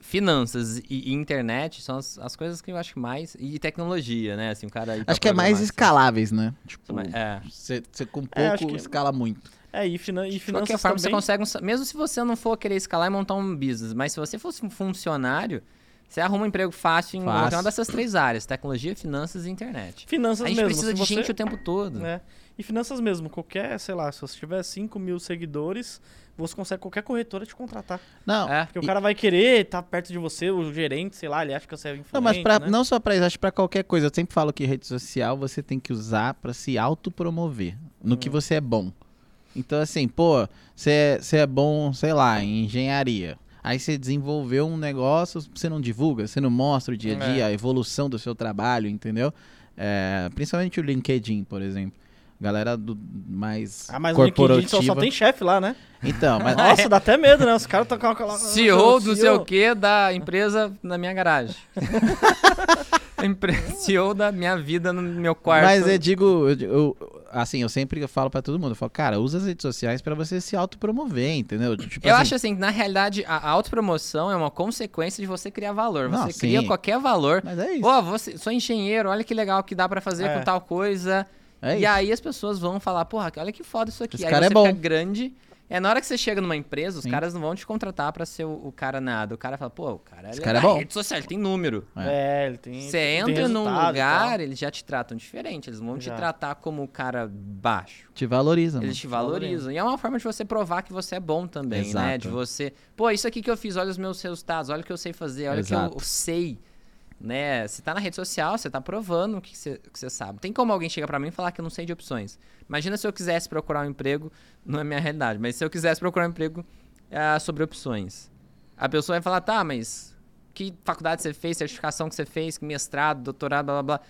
finanças e, e internet são as, as coisas que eu acho que mais. E tecnologia, né? Assim, o cara. Acho que é mais escaláveis, né? Tipo, É. você com É, pouco que- escala muito. É, e, finan e De finanças qualquer forma, você também. consegue. um mesmo se você não for querer escalar e montar um business, mas se você fosse um funcionário, você arruma um emprego fácil em Fácil. qualquer uma dessas três áreas: tecnologia, finanças e internet. Finanças A gente mesmo. precisa de você... gente o tempo todo. né? E finanças mesmo, qualquer, sei lá, se você tiver 5 mil seguidores, você consegue qualquer corretora te contratar. Não, É. Porque o E- cara vai querer estar perto de você, o gerente, sei lá, ele acha que você é influente, Não, mas pra, né? não só pra isso, acho que pra qualquer coisa. Eu sempre falo que rede social você tem que usar pra se autopromover no Hum. que você é bom. Então, assim, pô, você é, é bom, sei lá, em engenharia. Aí você desenvolveu um negócio, você não divulga, você não mostra o dia a É. dia, a evolução do seu trabalho, entendeu? É, principalmente o LinkedIn, por exemplo. Galera do mais Ah, mas no LinkedIn corporativa. só, só tem chefe lá, né? Então, mas Nossa, dá até medo, né? Os caras estão com aquela... CEO do sei o que da empresa na minha garagem. CEO da minha vida no meu quarto. Mas eu digo, eu eu- assim, eu sempre falo pra todo mundo, eu falo, cara, usa as redes sociais pra você se autopromover, entendeu? Tipo Eu assim, acho assim, na realidade, a a autopromoção é uma consequência de você criar valor. Não, Você cria sim. qualquer valor. Mas é isso. Pô, você, sou engenheiro, olha que legal que dá pra fazer É. com tal coisa. é e isso. aí as pessoas vão falar, porra, olha que foda isso aqui. Esse aí cara é bom. grande. É na hora que você chega numa empresa, os Sim. caras não vão te contratar pra ser o, o cara nada. O cara fala, pô, o cara é Esse legal, cara é bom. rede social, ele tem número. É, ele tem. Você tem entra num resultado e lugar, tal. eles já te tratam diferente. Eles vão te Já. tratar como o cara baixo. Te valoriza, mano. Eles te valorizam. E é uma forma de você provar que você é bom também, né? Exato. De você. Pô, isso aqui que eu fiz, olha os meus resultados, olha o que eu sei fazer, olha o que eu Exato. sei. Né? Você tá na rede social, você tá provando o que você, sabe. Tem como alguém chegar pra mim e falar que eu não sei de opções. Imagina se eu quisesse procurar um emprego, não é minha realidade, mas se eu quisesse procurar um emprego ah, sobre opções. A pessoa vai falar, tá, mas que faculdade você fez, certificação que você fez, que mestrado, doutorado, blá blá blá.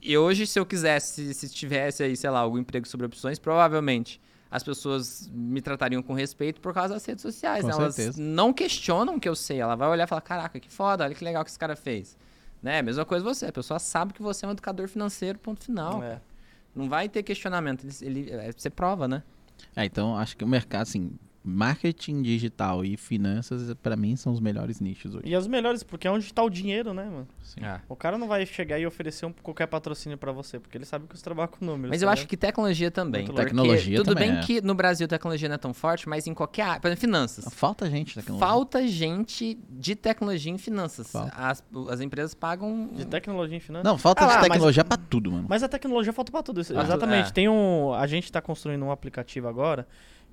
E hoje, se eu quisesse, se tivesse aí, sei lá, algum emprego sobre opções, provavelmente as pessoas me tratariam com respeito por causa das redes sociais. Com né? Elas certeza. não questionam o que eu sei. Ela vai olhar e falar, caraca, que foda, olha que legal que esse cara fez. Né? Mesma coisa você. A pessoa sabe que você é um educador financeiro, ponto final. É. Não vai ter questionamento. Ele, ele- é, você prova, né? É, então acho que o mercado, assim, marketing digital e finanças, pra mim, são os melhores nichos hoje. E as melhores, porque é onde tá o dinheiro, né, mano? Sim. O cara não vai chegar e oferecer um, qualquer patrocínio pra você, porque ele sabe que você trabalha com números. Mas eu acho que tecnologia também. Tecnologia Tudo também, bem é. que no Brasil tecnologia não é tão forte, mas em qualquer área. Por exemplo, finanças. Falta gente de tecnologia. Falta gente de tecnologia em finanças. As, as empresas pagam. De tecnologia em finanças. Não, falta Ah lá, de mas- tecnologia pra tudo, mano. Mas a tecnologia falta pra tudo. tudo, Exatamente. é. Tem um. A gente tá construindo um aplicativo agora,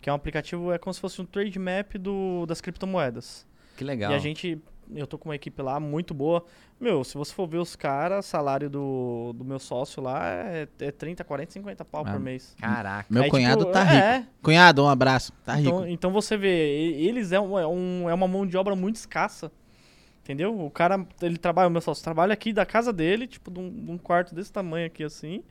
que é um aplicativo, é como se fosse um trade map do, das criptomoedas. Que legal. E a gente. Eu tô com uma equipe lá muito boa. Meu, se você for ver os caras, salário do, do meu sócio lá é, é 30, 40, 50 pau Ah, por mês. Caraca. Meu Aí, cunhado tipo, tá rico. É, Cunhado, um abraço. Tá rico. então, então você vê, eles é, um, é, um- é uma mão de obra muito escassa. Entendeu? O cara, ele trabalha, o meu sócio trabalha aqui da casa dele, tipo, de um, de um quarto desse tamanho aqui assim.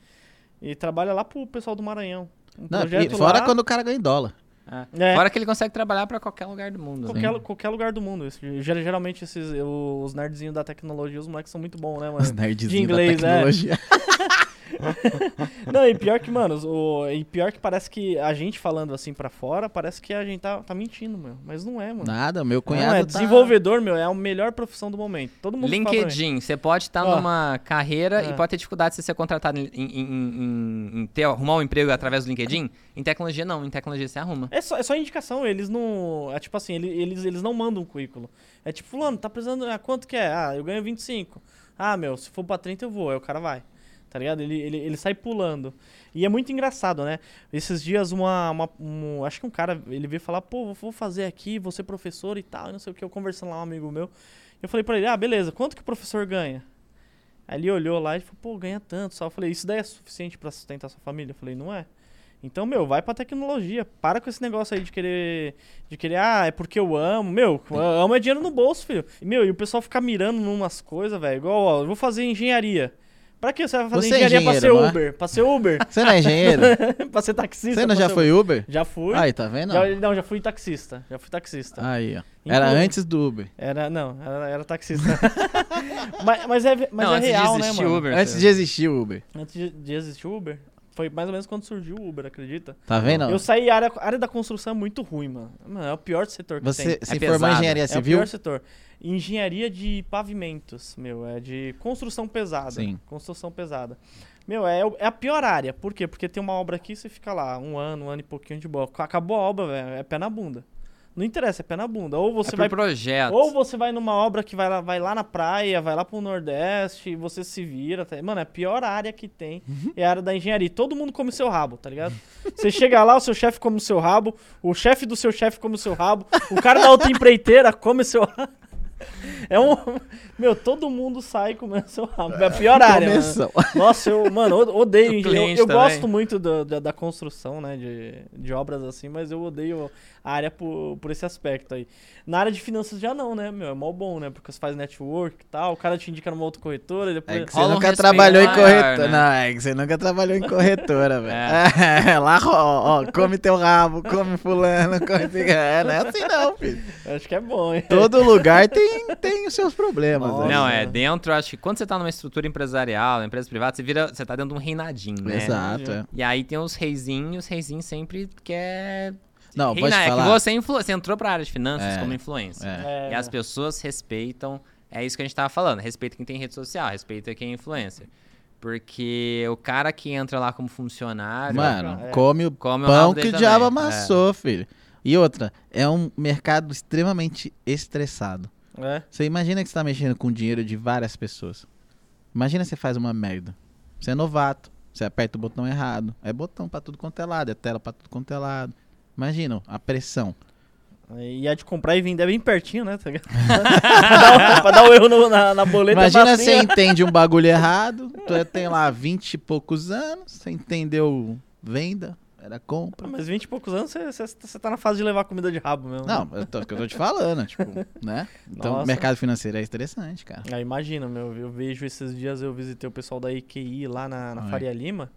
E trabalha lá pro pessoal do Maranhão. Um Não, e fora lá, quando o cara ganha em dólar. É. É. Fora que ele consegue trabalhar pra qualquer lugar do mundo. né? Qualquer, qualquer lugar do mundo. Geralmente esses, os nerdzinhos da tecnologia, os moleques são muito bons, né, Os mano? nerdzinhos de inglês, da é. Não, e pior que, mano, o, e pior que parece que a gente falando assim pra fora, parece que a gente tá, tá mentindo, meu. Mas não é, mano. Nada, meu Não cunhado é, tá... desenvolvedor, meu, é a melhor profissão do momento. Todo mundo. LinkedIn, você pode estar Ó. numa carreira e É. pode ter dificuldade de ser contratado em, em- em- em- ter, arrumar um emprego através do LinkedIn. Em tecnologia, não. Em tecnologia, você arruma. É só, é só indicação, eles não. É tipo assim, ele- eles, eles não mandam um currículo. É tipo, fulano, tá precisando. Ah, quanto que é? Ah, eu ganho 25. Ah, meu, se for pra 30 eu vou. Aí o cara vai. Tá ligado? Ele, ele, ele sai pulando. E é muito engraçado, né? Esses dias, uma, uma- um- Acho que um cara, ele veio falar, pô, vou fazer aqui, vou ser professor e tal, não sei o que. Eu conversando lá, um amigo meu. Eu falei pra ele, ah, beleza, quanto que o professor ganha? Aí ele olhou lá e falou, pô, ganha tanto só. Eu falei, isso daí é suficiente pra sustentar sua família? Eu falei, não é. Então, meu, vai pra tecnologia. Para com esse negócio aí de querer. De querer, ah, é porque eu amo. Meu, eu amo é dinheiro no bolso, filho. Meu, e o pessoal ficar mirando numas coisas, velho. Igual, ó, eu vou fazer engenharia. Pra que você vai fazer Você é engenharia pra ser engenheiro, não é? Uber? Pra ser Uber? Você não é engenheiro? pra ser taxista? Você não já foi Uber? Uber? Já fui. Aí, tá vendo? Já- não, já fui taxista. Já fui taxista. Aí, ó. Era antes do Uber. Era, não, era, era taxista. mas, mas é, mas não, é real, né, mano? Uber. Antes de existir o Uber. Antes de, de existir o Uber. Foi mais ou menos quando surgiu o Uber, acredita? Tá vendo? Eu saí, a área, a área da construção é muito ruim, mano. Mano, é o pior setor que Você tem. se É formou em engenharia É o civil? pior setor. Engenharia de pavimentos, meu, é de construção pesada. Sim. Construção pesada. Meu, é, é a pior área. Por quê? Porque tem uma obra aqui, você fica lá um ano, um ano e pouquinho de boa. Acabou a obra, velho, é pé na bunda. Não interessa, é pé na bunda. Ou É você por vai projeto. ou você vai numa obra que vai lá, vai lá na praia, vai lá pro Nordeste, você se vira. Tá? Mano, é a pior área que tem é a área da engenharia. Todo mundo come seu rabo, tá ligado? Você chega lá, o seu chefe come o seu rabo, o chefe do seu chefe come o seu rabo, o cara da outra empreiteira come seu rabo. É um. Meu, todo mundo sai comendo seu rabo. É a pior área. Mano. Nossa, eu, mano, odeio engenharia. Eu, eu gosto muito do- da, da construção, né? De, de obras assim, mas eu odeio a área por, por esse aspecto aí. Na área de finanças já não, né, meu? É mó bom, né? Porque você faz network e tal, o cara te indica numa outra corretora e depois. É que você Rola nunca trabalhou em corretora. né? Não, é que você nunca trabalhou em corretora, velho. É. lá, ó, ó, come teu rabo, come fulano, come... É, não é assim não, filho. Acho que é bom, hein? Todo lugar tem, tem os seus problemas. Nossa. aí. Não, é, dentro, acho que quando você tá numa estrutura empresarial, na empresa privada, você vira, você tá dentro de um reinadinho, né? Exato. é. E aí tem os reizinhos, os reizinhos sempre quer Não, vou te reinar. É que falar. você, é influ... você entrou pra área de finanças É. como influência. É. E as pessoas respeitam, é isso que a gente tava falando, respeita quem tem rede social, respeita quem é influencer. Porque o cara que entra lá como funcionário, Mano, É. come o come o pão que o diabo amassou, filho. E outra, é um mercado extremamente estressado. É. Você imagina que você tá mexendo com dinheiro de várias pessoas. Imagina você faz uma merda. Você é novato, você aperta o botão errado. É botão pra tudo quanto é lado, é tela pra tudo quanto é lado. Imagina a pressão. E a de comprar e vender é bem pertinho, né? pra, dar, o- o erro no- na, na boleta. Imagina facinho. você entende um bagulho errado, tu tem lá 20 e poucos anos, você entendeu venda, era compra. Ah, Mas 20 e poucos anos você, tá na fase de levar comida de rabo mesmo. Não, eu tô, que eu tô te falando, tipo, né? Então, Nossa. mercado financeiro é interessante, cara. Ah, imagina, meu, eu vejo esses dias, eu visitei o pessoal da IQI lá na, na. Faria Lima.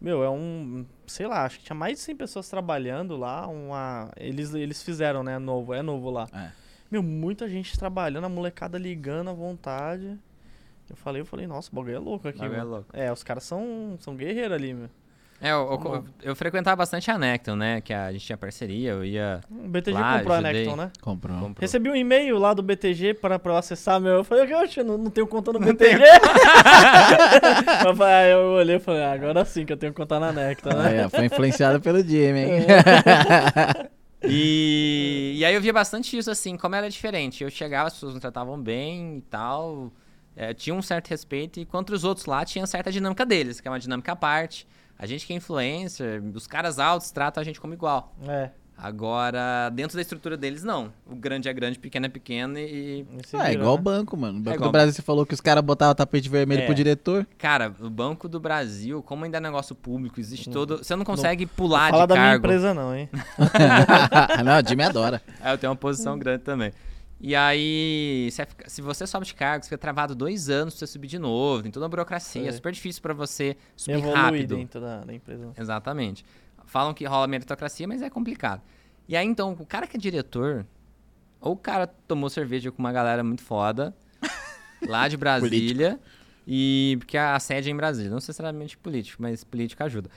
Meu, é um, sei lá, acho que tinha mais de 100 pessoas trabalhando lá, uma, eles, eles fizeram, né, novo, é novo lá. É. Meu, muita gente trabalhando, a molecada ligando à vontade. Eu falei, eu falei, nossa, o bagulho é louco aqui, Bagulho é mano. louco. É, os caras são, são guerreiros ali, meu. É, eu, eu, eu frequentava bastante a Necton, né? Que a gente tinha parceria, eu ia. O BTG Lá, comprou a. Necton, né? Comprou. comprou. Recebi um e-mail lá do BTG para, para eu acessar meu. Eu falei, oxe, eu não, não tenho conta no BTG. aí eu olhei e falei, ah, agora sim que eu tenho conta na Necton, né? Aí, foi influenciado pelo Jimmy, hein? E, e aí eu via bastante isso, assim, como era diferente. Eu chegava, as pessoas me tratavam bem e tal. é, tinha um certo respeito, e contra os outros lá tinha certa dinâmica deles, que é uma dinâmica à parte. A gente que é influencer, os caras altos tratam a gente como igual. É. Agora, dentro da estrutura deles, não. O grande é grande, o pequeno é pequeno e. se Ah, é igual o né? banco, mano. O Banco igual do Brasil, você falou que os caras botavam tapete vermelho É. pro diretor. Cara, o Banco do Brasil, como ainda é negócio público, existe todo. Você não consegue pular Fala de da minha cargo. empresa não, hein? não, o Jimmy adora. É, eu tenho uma posição grande também. E aí, se, você sobe de cargo, você fica travado dois anos pra você subir de novo. Tem toda uma burocracia. É É. super difícil pra você subir Evoluir rápido. dentro da, da empresa. Exatamente. Falam que rola meritocracia, mas é complicado. E aí, então, o cara que é diretor, ou o cara tomou cerveja com uma galera muito foda, lá de Brasília, e porque a sede é em Brasília, não necessariamente político, mas político ajuda.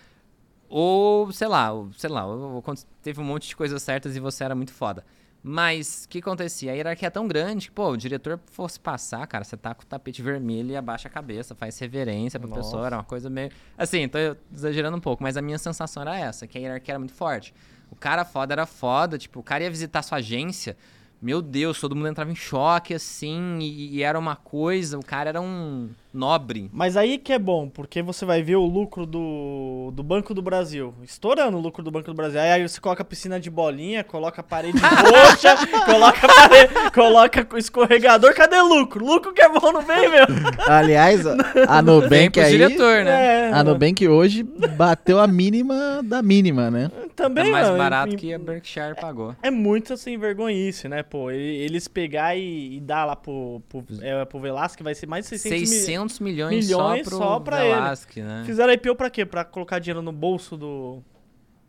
Ou, sei lá, ou- sei lá, ou- ou quando teve um monte de coisas certas e você era muito foda. Mas o que acontecia? A hierarquia é tão grande que, pô, o diretor fosse passar, cara, você tá com o tapete vermelho e abaixa a cabeça, faz reverência pra Nossa. pessoa, era uma coisa meio. Assim, tô exagerando um pouco, mas a minha sensação era essa, que a hierarquia era muito forte. O cara foda era foda, tipo, o cara ia visitar sua agência, meu Deus, todo mundo entrava em choque, assim, e, e era uma coisa, o cara era um nobre. Mas aí que é bom, porque você vai ver o lucro do, do Banco do Brasil. Estourando o lucro do Banco do Brasil. Aí você coloca piscina de bolinha, coloca parede roxa, coloca, coloca escorregador. Cadê lucro? Lucro que é bom não vem, meu. Aliás, a Nubank aí... diretor, né? É, a Nubank hoje bateu a mínima da mínima, né? Também, é mais mano, barato em, que a Berkshire pagou. É, é muito sem assim, vergonhice, né, pô? Eles pegar e, e dar lá pro, pro, é, pro Velasco vai ser mais de 600 600 300 milhões, milhões só para ele. Né? Fizeram IPO pra quê? Pra colocar dinheiro no bolso do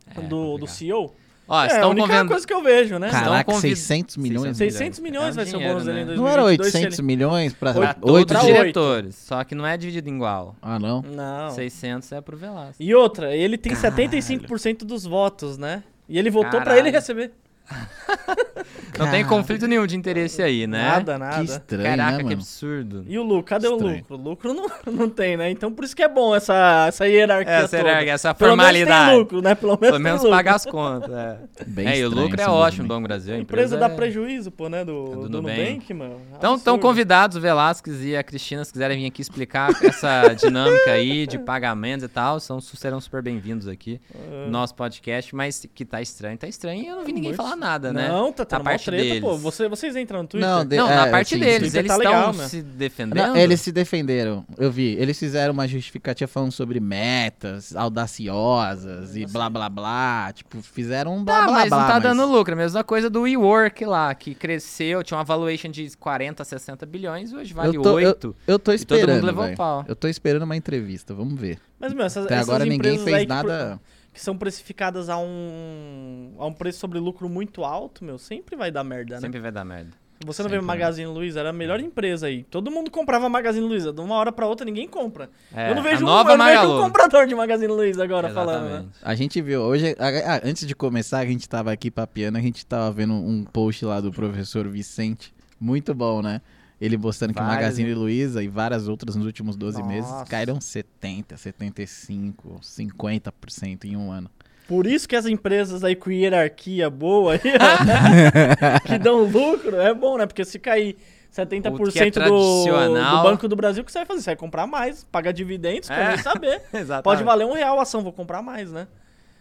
é, do, do CEO? Ó, é, estão a única convend... coisa que eu vejo, né? Caraca, convid... 600 milhões. 600 milhões, vai ser o bônus dele né? em 2022. Não era 800 ele... milhões pra oito diretores, só que não é dividido igual. Ah, não? Não. 600 é pro Velasco. E outra, ele tem Caralho. 75% dos votos, né? E ele votou pra ele receber. Não tem conflito nenhum de interesse aí, né? Nada, Que nada. estranho, Caraca, né, que absurdo. E o lucro? Cadê o Estranho. lucro? O lucro não, não tem, né? Então por isso que é bom essa, essa hierarquia Essa, toda. era, essa Pelo menos formalidade. tem lucro, né? Pelo menos, Pelo tem menos lucro. pagar as contas. É, Bem é e o lucro é ótimo Banco Brasil. A A empresa empresa dá é- prejuízo, pô, né? Do, do do, Nubank. Nubank, mano. Então, estão convidados o Velasquez e a Cristina, se quiserem vir aqui explicar essa dinâmica aí de pagamentos e tal, são, serão super bem-vindos aqui no nosso podcast, mas que tá estranho, tá estranho e eu não vi ninguém Muito. falar nada, né? Não, tá tendo uma parte treta, pô. deles. Você, vocês entram no Twitter? Não, de- Não, É, na parte sim, deles, eles Tá estão legal, né? se defendendo. Não, eles se defenderam. Eu vi. Eles fizeram uma justificativa falando sobre metas audaciosas e blá blá blá. Tipo, fizeram um blá Tá, blá mas blá. não tá mas- dando lucro. A mesma coisa do WeWork lá, que cresceu, tinha uma valuation de 40, 60 bilhões e hoje vale Eu tô- 8. Eu tô E todo mundo esperando, levou velho. pau. Eu tô esperando uma entrevista, vamos ver. Mas, meu, essas, Até essas agora ninguém fez nada. Que são precificadas a um, a um preço sobre lucro muito alto, meu, sempre vai dar merda, né? Sempre vai dar merda. Você não vê Sempre, né? Magazine Luiza? Era a melhor empresa aí. Todo mundo comprava Magazine Luiza. De uma hora pra outra ninguém compra. É, eu não vejo, a um, eu não vejo um comprador de Magazine Luiza agora falando, né? Exatamente. A gente viu, hoje, ah, antes de começar, a gente tava aqui papiando, a gente tava vendo um post lá do professor Vicente, muito bom, né? Ele mostrando que o Magazine né? Luiza e várias outras nos últimos 12 meses Nossa. caíram 70, 75, 50% em um ano. Por isso que as empresas aí com hierarquia boa aí, ó, que dão lucro, é bom, né? Porque se cair 70% O que é do, tradicional- do Banco do Brasil, o que você vai fazer? Você vai comprar mais, pagar dividendos, É. nem saber. Pode valer um real a ação, vou comprar mais, né?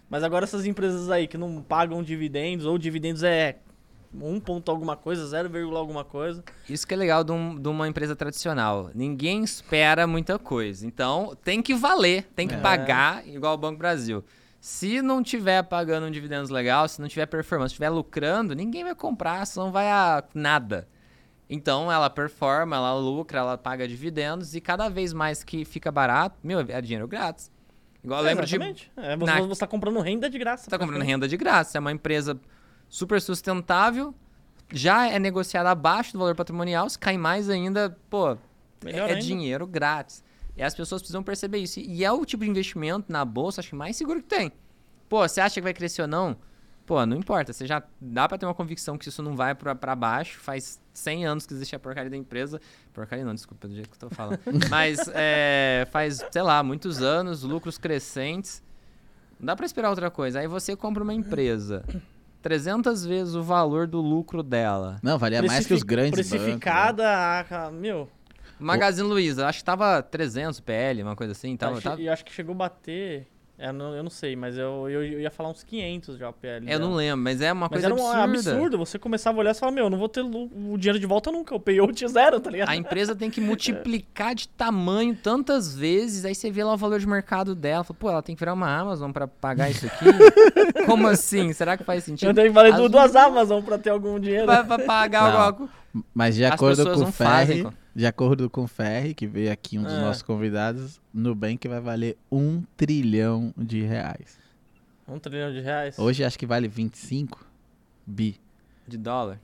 Mas agora essas empresas aí que não pagam dividendos, ou dividendos é 1 ponto alguma coisa, 0, alguma coisa. Isso que é legal de, um- de uma empresa tradicional. Ninguém espera muita coisa. Então, tem que valer, tem que É. pagar igual o Banco Brasil. Se não tiver pagando um dividendos legal, se não tiver performance, se estiver lucrando, ninguém vai comprar, ação vai a nada. Então, ela performa, ela lucra, ela paga dividendos e cada vez mais que fica barato, meu, é dinheiro grátis. Igual eu lembro de Exatamente. É, você, na- você tá comprando renda de graça. Você tá comprando renda de graça. É uma empresa super sustentável, já é negociada abaixo do valor patrimonial, se cai mais ainda, pô, Melhor é ainda. dinheiro grátis. E as pessoas precisam perceber isso. E é o tipo de investimento na bolsa, acho que mais seguro que tem. Pô, você acha que vai crescer ou não? Pô, não importa. Você já dá pra ter uma convicção que isso não vai pra, pra baixo. Faz 100 anos que existe a porcaria da empresa. Porcaria não, desculpa do jeito que eu tô falando. Mas é, faz, sei lá, muitos anos, lucros crescentes. Não dá pra esperar outra coisa. Aí você compra uma empresa. 300 vezes o valor do lucro dela. Não, valia mais que os grandes bancos, né? Precificada, a- meu. Magazine Luiza, acho que tava 300 PL, uma coisa assim. Tava, acho, tava- E acho que chegou a bater. É, eu, não, eu não sei, mas eu, eu, eu ia falar uns 500 já o PL. Eu não dela. lembro, mas é uma Mas coisa era um absurda. absurdo. Você começava a olhar e falava, meu, eu não vou ter o dinheiro de volta nunca. O payout zero, tá ligado? A empresa tem que multiplicar de tamanho tantas vezes, aí você vê lá o valor de mercado dela, fala, pô, ela tem que virar uma Amazon pra pagar isso aqui? Como assim? Será que faz Eu sentido? tenho que valer As- du- duas Amazon pra ter algum dinheiro. Pra, pra pagar Não. algo. Mas de As acordo com o não fazem, Ferri, pô. De acordo com o Ferri, que veio aqui um dos Ah. nossos convidados, Nubank vai valer um trilhão de reais. Um trilhão de reais. Hoje acho que vale 25 bi. De dólar.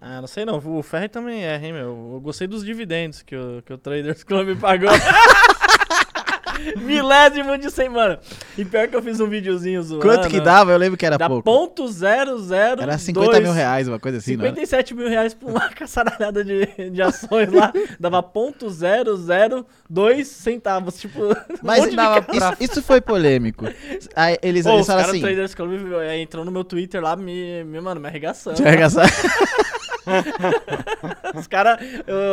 Ah, não sei não. O Ferri também é, hein, meu. Eu gostei dos dividendos que o, que o Traders Club pagou. Milésimo de 100, mano. E pior que eu fiz um videozinho zoando. Quanto que dava? Eu lembro que era Dá pouco. ponto zero zero Era 50 mil reais, uma coisa assim, não era? 57 mil reais pra uma caçaralhada de, de ações lá. Dava ponto zero zero dois centavos. Tipo, um Mas de dava ca- isso, isso foi polêmico. Aí eles, Pô, eles assim... Traders Club entrou no meu Twitter lá, me, me mano, me arregaçando. Eu arregaçar. Os caras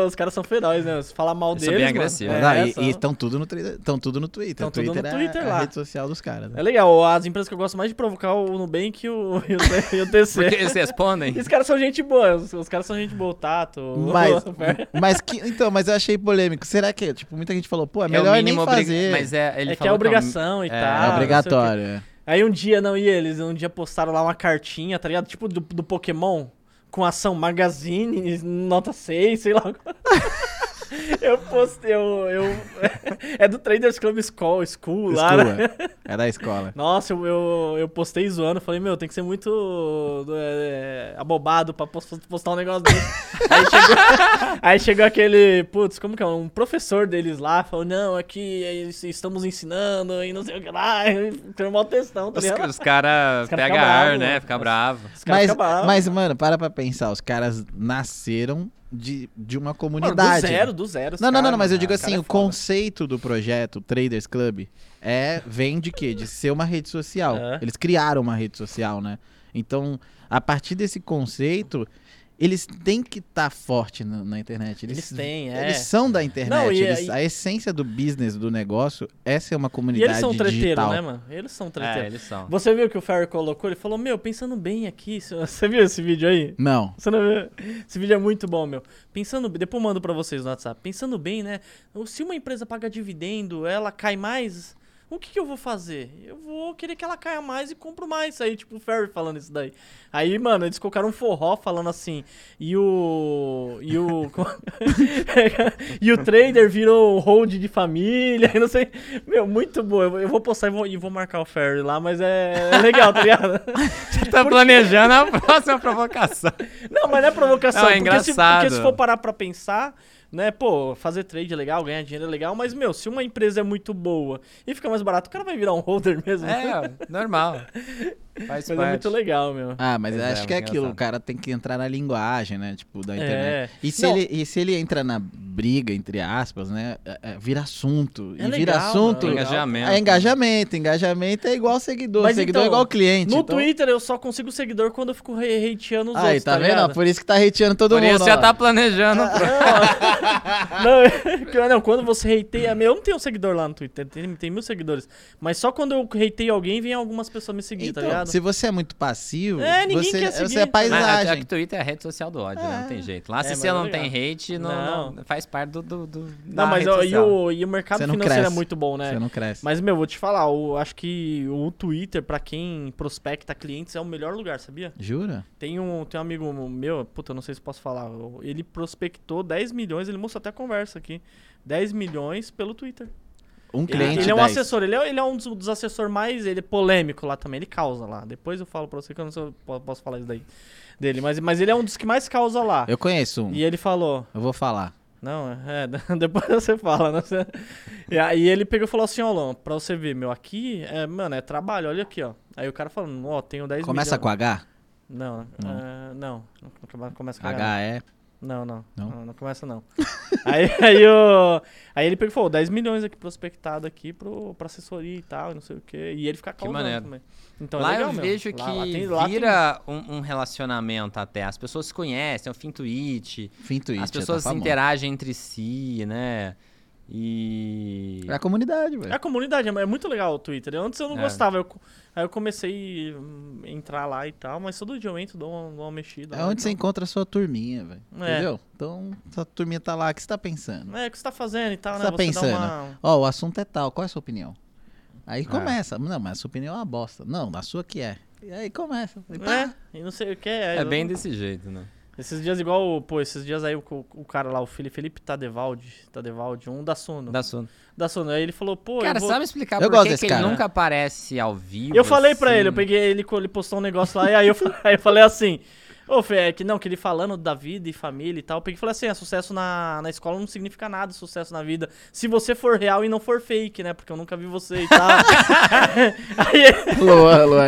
os cara são ferozes, né? Se falar mal Eu deles. sou bem mano, agressivo. é, e- são- e estão tudo no Twitter. Estão tudo no Twitter. Tão O tudo no Twitter, Twitter é lá. a rede social dos caras. né? É legal, as empresas que eu gosto mais de provocar o Nubank e o, e o, e o TC. Porque eles respondem. Esses caras são gente boa, os, os caras são gente boa, o Tato. Mas, mas que, então, mas eu achei polêmico. Será que, tipo, muita gente falou, pô, é É o melhor nem mínimo obrig- fazer. Mas é, ele é que é obrigação e é, tal. é não sei o quê. obrigatório. é. Aí um dia, não, e eles? Um dia postaram lá uma cartinha, tá ligado? Tipo do, do Pokémon, com ação Magazine, nota 6, sei lá. eu postei, eu, eu... É do Traders Club School, School lá, né? Escola. É da escola. Nossa, eu, eu, eu postei zoando, falei, meu, tem que ser muito é, abobado pra pos- postar um negócio desse. aí, chegou, aí chegou aquele, putz, como que é? Um professor deles lá, falou, não, aqui é, estamos ensinando e não sei o que lá. Tem um textão, tá Os, ligado? os caras Os cara pegam fica ar, bravo, né? mano. Fica bravo. Os caras Mas, ficam bravos. mas, mano, para pra pensar. Os caras nasceram de, de uma Mano, comunidade. do zero, do zero. Não, não, não, cara, não, mas eu mano, digo cara assim, é o foda. conceito do projeto Traders Club é vem de quê? De ser uma rede social. É. Eles criaram uma rede social, né? Então, a partir desse conceito, eles têm que estar forte na, na internet. Eles, Eles têm, é. Eles são da internet. Não, e- eles- e- a essência do business do negócio é ser uma comunidade eles são treteiros, digital. né, mano? Eles são É, treteiros. eles são. Você viu que o Ferry colocou? Ele falou, meu, pensando bem aqui, você viu esse vídeo aí? Não. Você não viu? Esse vídeo é muito bom, meu. Pensando, depois eu mando pra vocês no WhatsApp. Pensando bem, né? Se uma empresa paga dividendo, ela cai mais O que, que eu vou fazer? Eu vou querer que ela caia mais e compro mais. Aí, tipo, o Ferry falando isso daí. Aí, mano, eles colocaram um forró falando assim. E o. E o. e o trader virou hold de família. Não sei. Meu, muito bom. Eu vou- eu postar e vou, e vou marcar o Ferry lá, mas é, é legal, tá ligado? Tá planejando a próxima provocação. Não, mas não é provocação. Não, é porque, se, engraçado. porque se for parar pra pensar, né, pô, fazer trade é legal, ganhar dinheiro é legal, mas, meu, se uma empresa é muito boa e fica mais barato, o cara vai virar um holder mesmo. É, normal. Faz mas é parte. muito legal, meu. Ah, mas é, acho que é muito aquilo, o engraçado. cara tem que entrar na linguagem, né? Tipo, da É. internet. E se, Não. ele, e se ele entra na briga, entre aspas, né? é- é, vira assunto. É e vira legal, assunto. mano, é Engajamento. É engajamento. Engajamento é igual seguidor. Mas seguidor é então, igual cliente. No então... Twitter eu só consigo seguidor quando eu fico hateando os Aí, outros, tá, tá, vendo? ligado? Por isso que tá hateando todo Por mundo. isso já ó. tá planejando. Não, que- não, quando você hateia. Eu não tenho seguidor lá no Twitter, tem, tem mil seguidores. Mas só quando eu hateio alguém, vem algumas pessoas me seguir, tá Então, se você é muito passivo, É, ninguém você, quer você seguir. é Mas é paisagem. que Twitter é a rede social do ódio, né? Não tem jeito. Lá, É, se mas você é não legal. tem hate, não, Não. não- faz parte do, do, do- Não, da mas ó, e, o, e o mercado Você não financeiro cresce. é muito bom, né? Você não cresce. Mas, meu, vou te falar, eu acho que o Twitter, pra quem prospecta clientes, é o melhor lugar, sabia? Jura? Tem um, tem um amigo meu, puta, não sei se posso falar. Ele prospectou 10 milhões, ele mostrou até a conversa aqui. 10 milhões pelo Twitter. Um Ele, cliente ele é um 10. assessor, ele é, ele é um dos, dos assessores mais ele é polêmico lá também, ele causa lá. Depois eu falo pra você que eu não sei, se eu po- posso falar isso daí dele, mas, mas ele é um dos que mais causa lá. Eu conheço um. E ele falou, Eu vou falar. não, é, depois você fala, né? E aí ele pegou e falou assim, ó, Lon, pra você ver, meu, aqui, é, mano, é trabalho, olha aqui, ó. Aí o cara falando, ó, tenho 10 Começa milhões. com H? Não, Não. ah, não, não come- começa com H. H é. Não, não, Não? não, não começa não. aí, aí, o, aí ele pegou falou, 10 milhões aqui prospectado aqui pro, pra assessoria e tal, e não sei o quê. E ele fica causando maneiro. também. Então, lá é legal, eu vejo que lá tem- lá tem- vira um, um relacionamento até. As pessoas se conhecem, é o fim tweet. Fim Twitch. as já pessoas tá interagem entre si, né? E. É a comunidade, É velho. a comunidade, é é muito legal o Twitter. Antes eu não É. gostava, eu, aí eu comecei a entrar lá e tal, mas todo dia eu entro, dou uma, dou uma mexida. É onde você então. encontra a sua turminha, velho. É. Entendeu? Então, sua turminha tá lá. O que você tá pensando? É, o que você tá fazendo e tal, Você né? tá Você pensando? uma... Ó, o assunto é tal. Qual é a sua opinião? Aí É. começa. Não, mas a sua opinião é uma bosta. Não, a sua que é. E aí começa. E pá. É, e não sei o que é. É bem eu- desse jeito, né? Esses dias igual, pô, esses dias aí o, o, o cara lá, o Felipe, Felipe Tadevaldi, Tadevaldi, um da Suno. Da Suno. Da Suno. Aí ele falou, pô, Cara, eu vou... sabe explicar Eu por gosto que, desse que ele nunca aparece ao vivo? Eu falei pra assim? ele, eu peguei ele, ele postou um negócio lá, e aí eu, aí eu falei assim, ô Fê, é que não, que ele falando da vida e família e tal, eu peguei e falei assim, é, sucesso na, na escola não significa nada, sucesso na vida, se você for real e não for fake, né, porque eu nunca vi você e tal. aí, ele- Luan, Luan.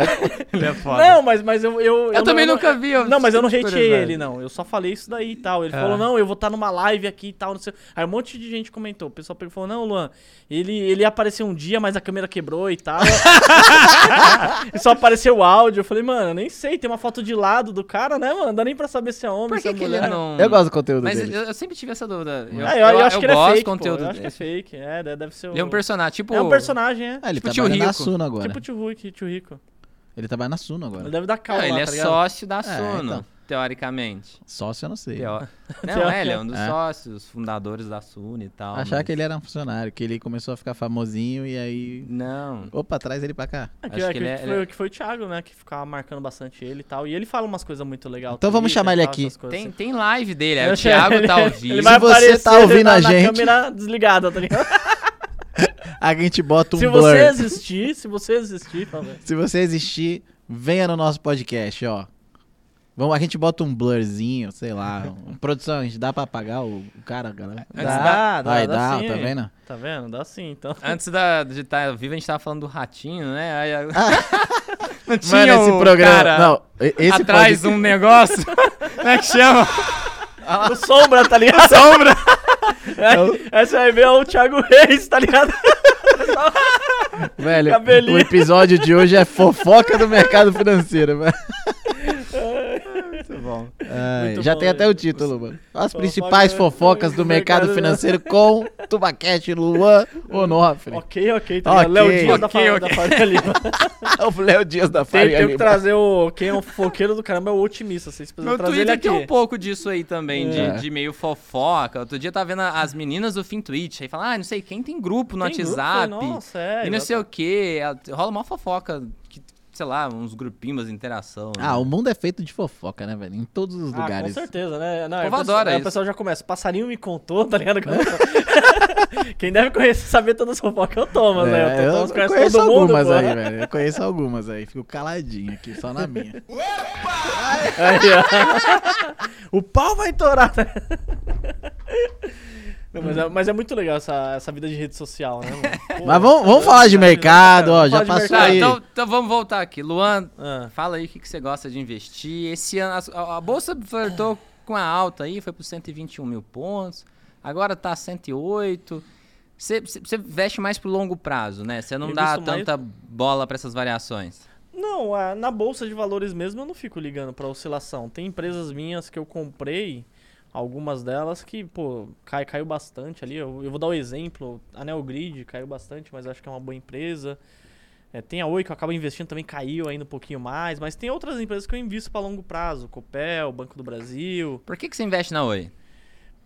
Ele é foda. não, mas, mas eu... Eu, Eu também não- nunca vi, eu não, mas eu não hateei ele, não, eu só falei isso daí e tal, ele Ah. falou, não, eu vou estar numa live aqui e tal, não sei... Aí um monte de gente comentou, o pessoal pegou e falou, não, Luan, ele, ele ia aparecer um dia, mas a câmera quebrou e tal. E só apareceu o áudio. Eu falei, mano, eu nem sei. Tem uma foto de lado do cara, né, mano? Não dá nem pra saber se é homem, Por se que, é que ele mulher. não. Eu gosto do conteúdo Mas dele. eu, eu sempre tive essa dúvida. Eu, Ah, eu, eu acho que ele é gosto fake, do conteúdo pô. Eu acho que é fake. É, deve- ser o... Ele é um personagem, tipo. É um personagem, é. Ah, ele tipo tio trabalha na Rico. Suno agora. Tipo tio Rico, tio Rico. Ele trabalha na Suno Ele agora. deve dar Não, calma ele lá, é tá ligado? sócio da Suno, então. Teoricamente. Sócio eu não sei. Teo... Não, é, ele é um dos É. sócios, fundadores da Suno e tal. Achar mas- que ele era um funcionário, que ele começou a ficar famosinho e aí. Não. Opa, traz ele pra cá. É, que, Acho é, que que ele é- foi, ele é- que foi o Thiago, né? Que ficava marcando bastante ele e tal. E ele fala umas coisas muito legais. Então vamos chamar ele aqui. Tem, tem live dele, Eu o Thiago tá ao ele- vivo. Ele vai Se você tá ouvindo a gente- câmera desligada, tá ligado? A gente bota um se blur. você existir, se você existir. Se você existir, venha no nosso podcast, ó. Vamos, a gente bota um blurzinho, sei lá. um- produção, a gente dá pra apagar o, o cara, galera? Antes Dá, dá, Aí dá, dá, sim. tá vendo? Tá vendo? Dá sim, então. Antes da, de estar ao vivo, a gente tava falando do ratinho, né? Aí, aí- não tinha Mano, esse um programa. cara não, esse atrás pod- um negócio. Como é que chama? O sombra, tá ligado? Sombra. Aí, aí você vai ver o Thiago Reis, tá ligado? Velho, cabelinho. o episódio de hoje é fofoca do mercado financeiro, velho. Bom. Muito já bom, tem até velho. o título, mano. As Fofoca principais fofocas do do mercado mercado financeiro com Tubaquete, Luan Onofre. Ok, ok. Tá Ok. ligado? Léo Dias da, Ok, Fa- ok. da Faria Lima. o Léo Dias da Tem, Faria tem que Lima. trazer o... Quem é o fofoqueiro do caramba é o otimista. Vocês precisam Meu trazer ele Twitter aqui. tem um pouco disso aí também, É. de, de meio fofoca. Outro dia eu tava vendo as meninas do FinTwitch, aí fala, ah, não sei quem tem grupo no Tem grupo, WhatsApp. foi, Nossa, é. e não sei o que. Rola uma fofoca, que, sei lá, uns grupinhos de interação. né? Ah, o mundo é feito de fofoca, né, velho? Em todos os Ah, lugares. com certeza, né? Não, O povo o pessoal- adora aí isso. o pessoal já começa. Passarinho me contou, tá ligado? Quem deve conhecer, saber todas as fofocas é o Thomas, né? É, O Thomas eu conhece conheço todo mundo, algumas aí, velho. Eu conheço algumas aí. Fico caladinho aqui, só na minha. Aí, ó. o pau vai torar. né? Mas, é, mas é muito legal essa, essa vida de rede social, né? Pô, Mas vamos, vamos falar de mercado, ó. Já passou Tá, aí. então, então vamos voltar aqui. Luan, Ah, fala aí o que, que você gosta de investir. Esse ano, a, a bolsa flertou com a alta aí, foi por 121 mil pontos. Agora tá 108. Você, investe mais pro longo prazo, né? Você não Eu dá invisto mais- tanta bola pra essas variações. Não, a- na bolsa de valores mesmo eu não fico ligando pra oscilação. Tem empresas minhas que eu comprei, algumas delas que, pô, cai, caiu bastante ali. Eu, eu vou dar o exemplo, a Neogrid caiu bastante, mas acho que é uma boa empresa. É, tem a Oi que eu acabo investindo também, caiu ainda um pouquinho mais, mas tem outras empresas que eu invisto pra longo prazo, Copel, Banco do Brasil. Por que, que você investe na Oi?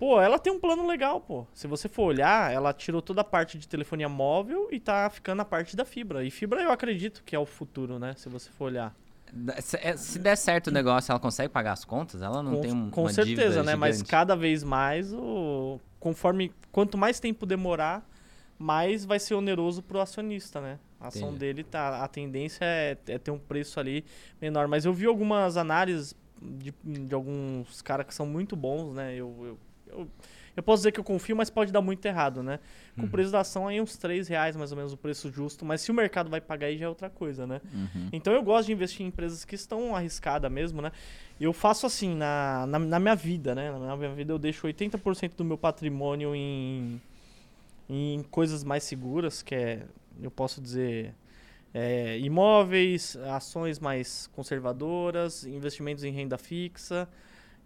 Pô, ela tem um plano legal, pô. Se você for olhar, ela tirou toda a parte de telefonia móvel e tá ficando a parte da fibra. E fibra eu acredito que é o futuro, né? Se você for olhar. Se, é- se der certo o negócio, ela consegue pagar as contas? Ela não com, tem um, com certeza, né? Mas gigante? cada vez mais, o, conforme quanto mais tempo demorar, mais vai ser oneroso pro acionista, né? A ação Entendi. dele tá, a tendência é, é ter um preço ali menor. Mas eu vi algumas análises de, de alguns caras que são muito bons, né? Eu, eu, eu, eu posso dizer que eu confio, mas pode dar muito errado, né? Com o preço da ação aí uns 3 reais mais ou menos o preço justo, mas se o mercado vai pagar aí já é outra coisa, né? Uhum. Então eu gosto de investir em empresas que estão arriscadas mesmo, né? Eu faço assim, na, na, na minha vida, né? Na minha vida eu deixo 80% do meu patrimônio em, em coisas mais seguras, que é, eu posso dizer, é, imóveis, ações mais conservadoras, investimentos em renda fixa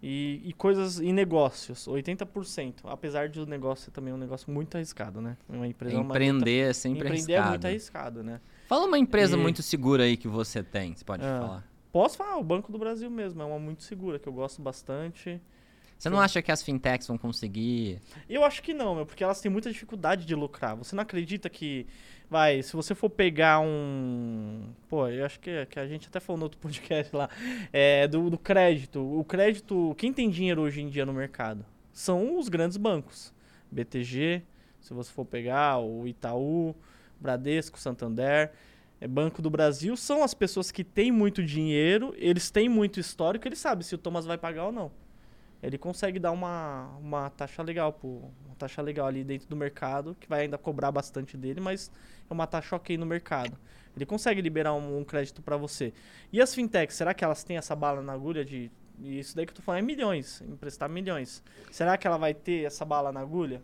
e, e coisas em negócios, 80%. Apesar de o negócio ser também um negócio muito arriscado, né? Uma empresa é uma- Empreender é sempre Empreender é arriscado. muito arriscado, né? Fala uma empresa E- muito segura aí que você tem, você pode Ah. falar. Posso falar, o Banco do Brasil mesmo, é uma muito segura, que eu gosto bastante. Você não acha que as fintechs vão conseguir... Eu acho que não, meu, porque elas têm muita dificuldade de lucrar. Você não acredita que, vai, se você for pegar um... Pô, eu acho que, que a gente até falou no outro podcast lá, é, do, do crédito. O crédito, quem tem dinheiro hoje em dia no mercado? São os grandes bancos. BTG, se você for pegar, o Itaú, Bradesco, Santander... É Banco do Brasil são as pessoas que têm muito dinheiro, eles têm muito histórico, eles sabem se o Thomas vai pagar ou não. Ele consegue dar uma, uma taxa legal, pô, uma taxa legal ali dentro do mercado, que vai ainda cobrar bastante dele, mas é uma taxa ok no mercado. Ele consegue liberar um, um crédito para você. E as fintechs, será que elas têm essa bala na agulha de isso daí que eu tô falando é milhões, emprestar milhões. Será que ela vai ter essa bala na agulha?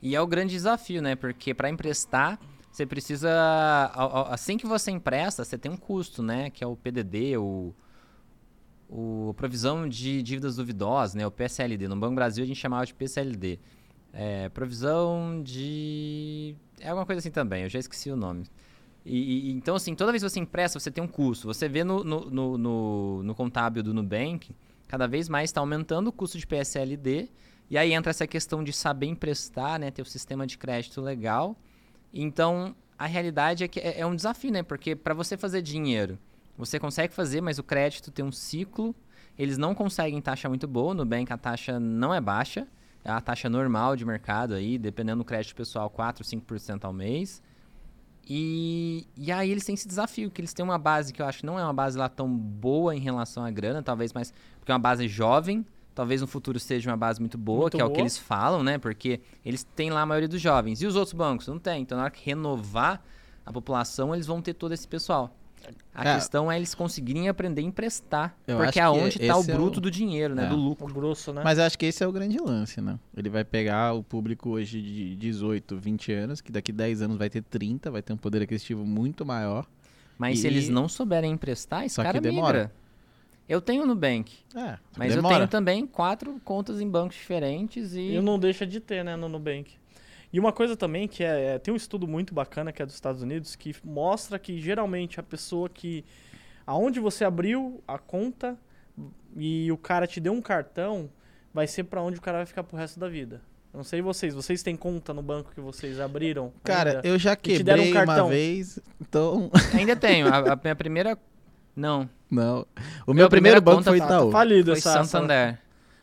E é o grande desafio, né? Porque para emprestar, você precisa... Assim que você empresta, você tem um custo, né? Que é o PDD, o... O provisão de dívidas duvidosas, né? O PSLD. No Banco Brasil a gente chamava de PSLD. É, provisão de... É alguma coisa assim também, eu já esqueci o nome. E, e- então, assim, toda vez que você empresta, você tem um custo. Você vê no, no, no, no, no contábil do Nubank, cada vez mais está aumentando o custo de PSLD. E aí entra essa questão de saber emprestar, né? Ter o sistema de crédito legal. Então, a realidade é que é, é um desafio, né? Porque para você fazer dinheiro, você consegue fazer, mas o crédito tem um ciclo. Eles não conseguem taxa muito boa. No Nubank a taxa não é baixa. É a taxa normal de mercado aí, dependendo do crédito pessoal, 4, 5% ao mês. E, e aí eles têm esse desafio, que eles têm uma base que eu acho que não é uma base lá tão boa em relação à grana, talvez mais porque é uma base jovem, talvez no futuro seja uma base muito boa, Muito que é o que boa. eles falam, né? Porque eles têm lá a maioria dos jovens. E os outros bancos? Não tem. Então, na hora que renovar a população, eles vão ter todo esse pessoal. A Cara, questão é eles conseguirem aprender a emprestar. Eu porque acho é onde está o esse é o- bruto do dinheiro, né? É. Do O lucro. grosso, né? Mas eu acho que esse é o grande lance, né? Ele vai pegar o público hoje de 18, 20 anos, que daqui 10 anos vai ter 30, vai ter um poder aquisitivo muito maior. Mas se E- eles não souberem emprestar, esse Só que cara demora. migra. Eu tenho o Nubank, É, mas eu demora. tenho também quatro contas em bancos diferentes e... E não deixa de ter, né, no Nubank. E uma coisa também que é, é- tem um estudo muito bacana que é dos Estados Unidos que mostra que geralmente a pessoa que aonde você abriu a conta e o cara te deu um cartão vai ser pra onde o cara vai ficar pro resto da vida. Eu não sei vocês, vocês têm conta no banco que vocês abriram? Cara, ainda? eu já te deram um quebrei uma cartão. vez, então. Ainda tenho. A, a minha primeira... Não, Não. O Meu meu primeiro primeira banco conta foi Itaú. falido foi essa, essa- Santander.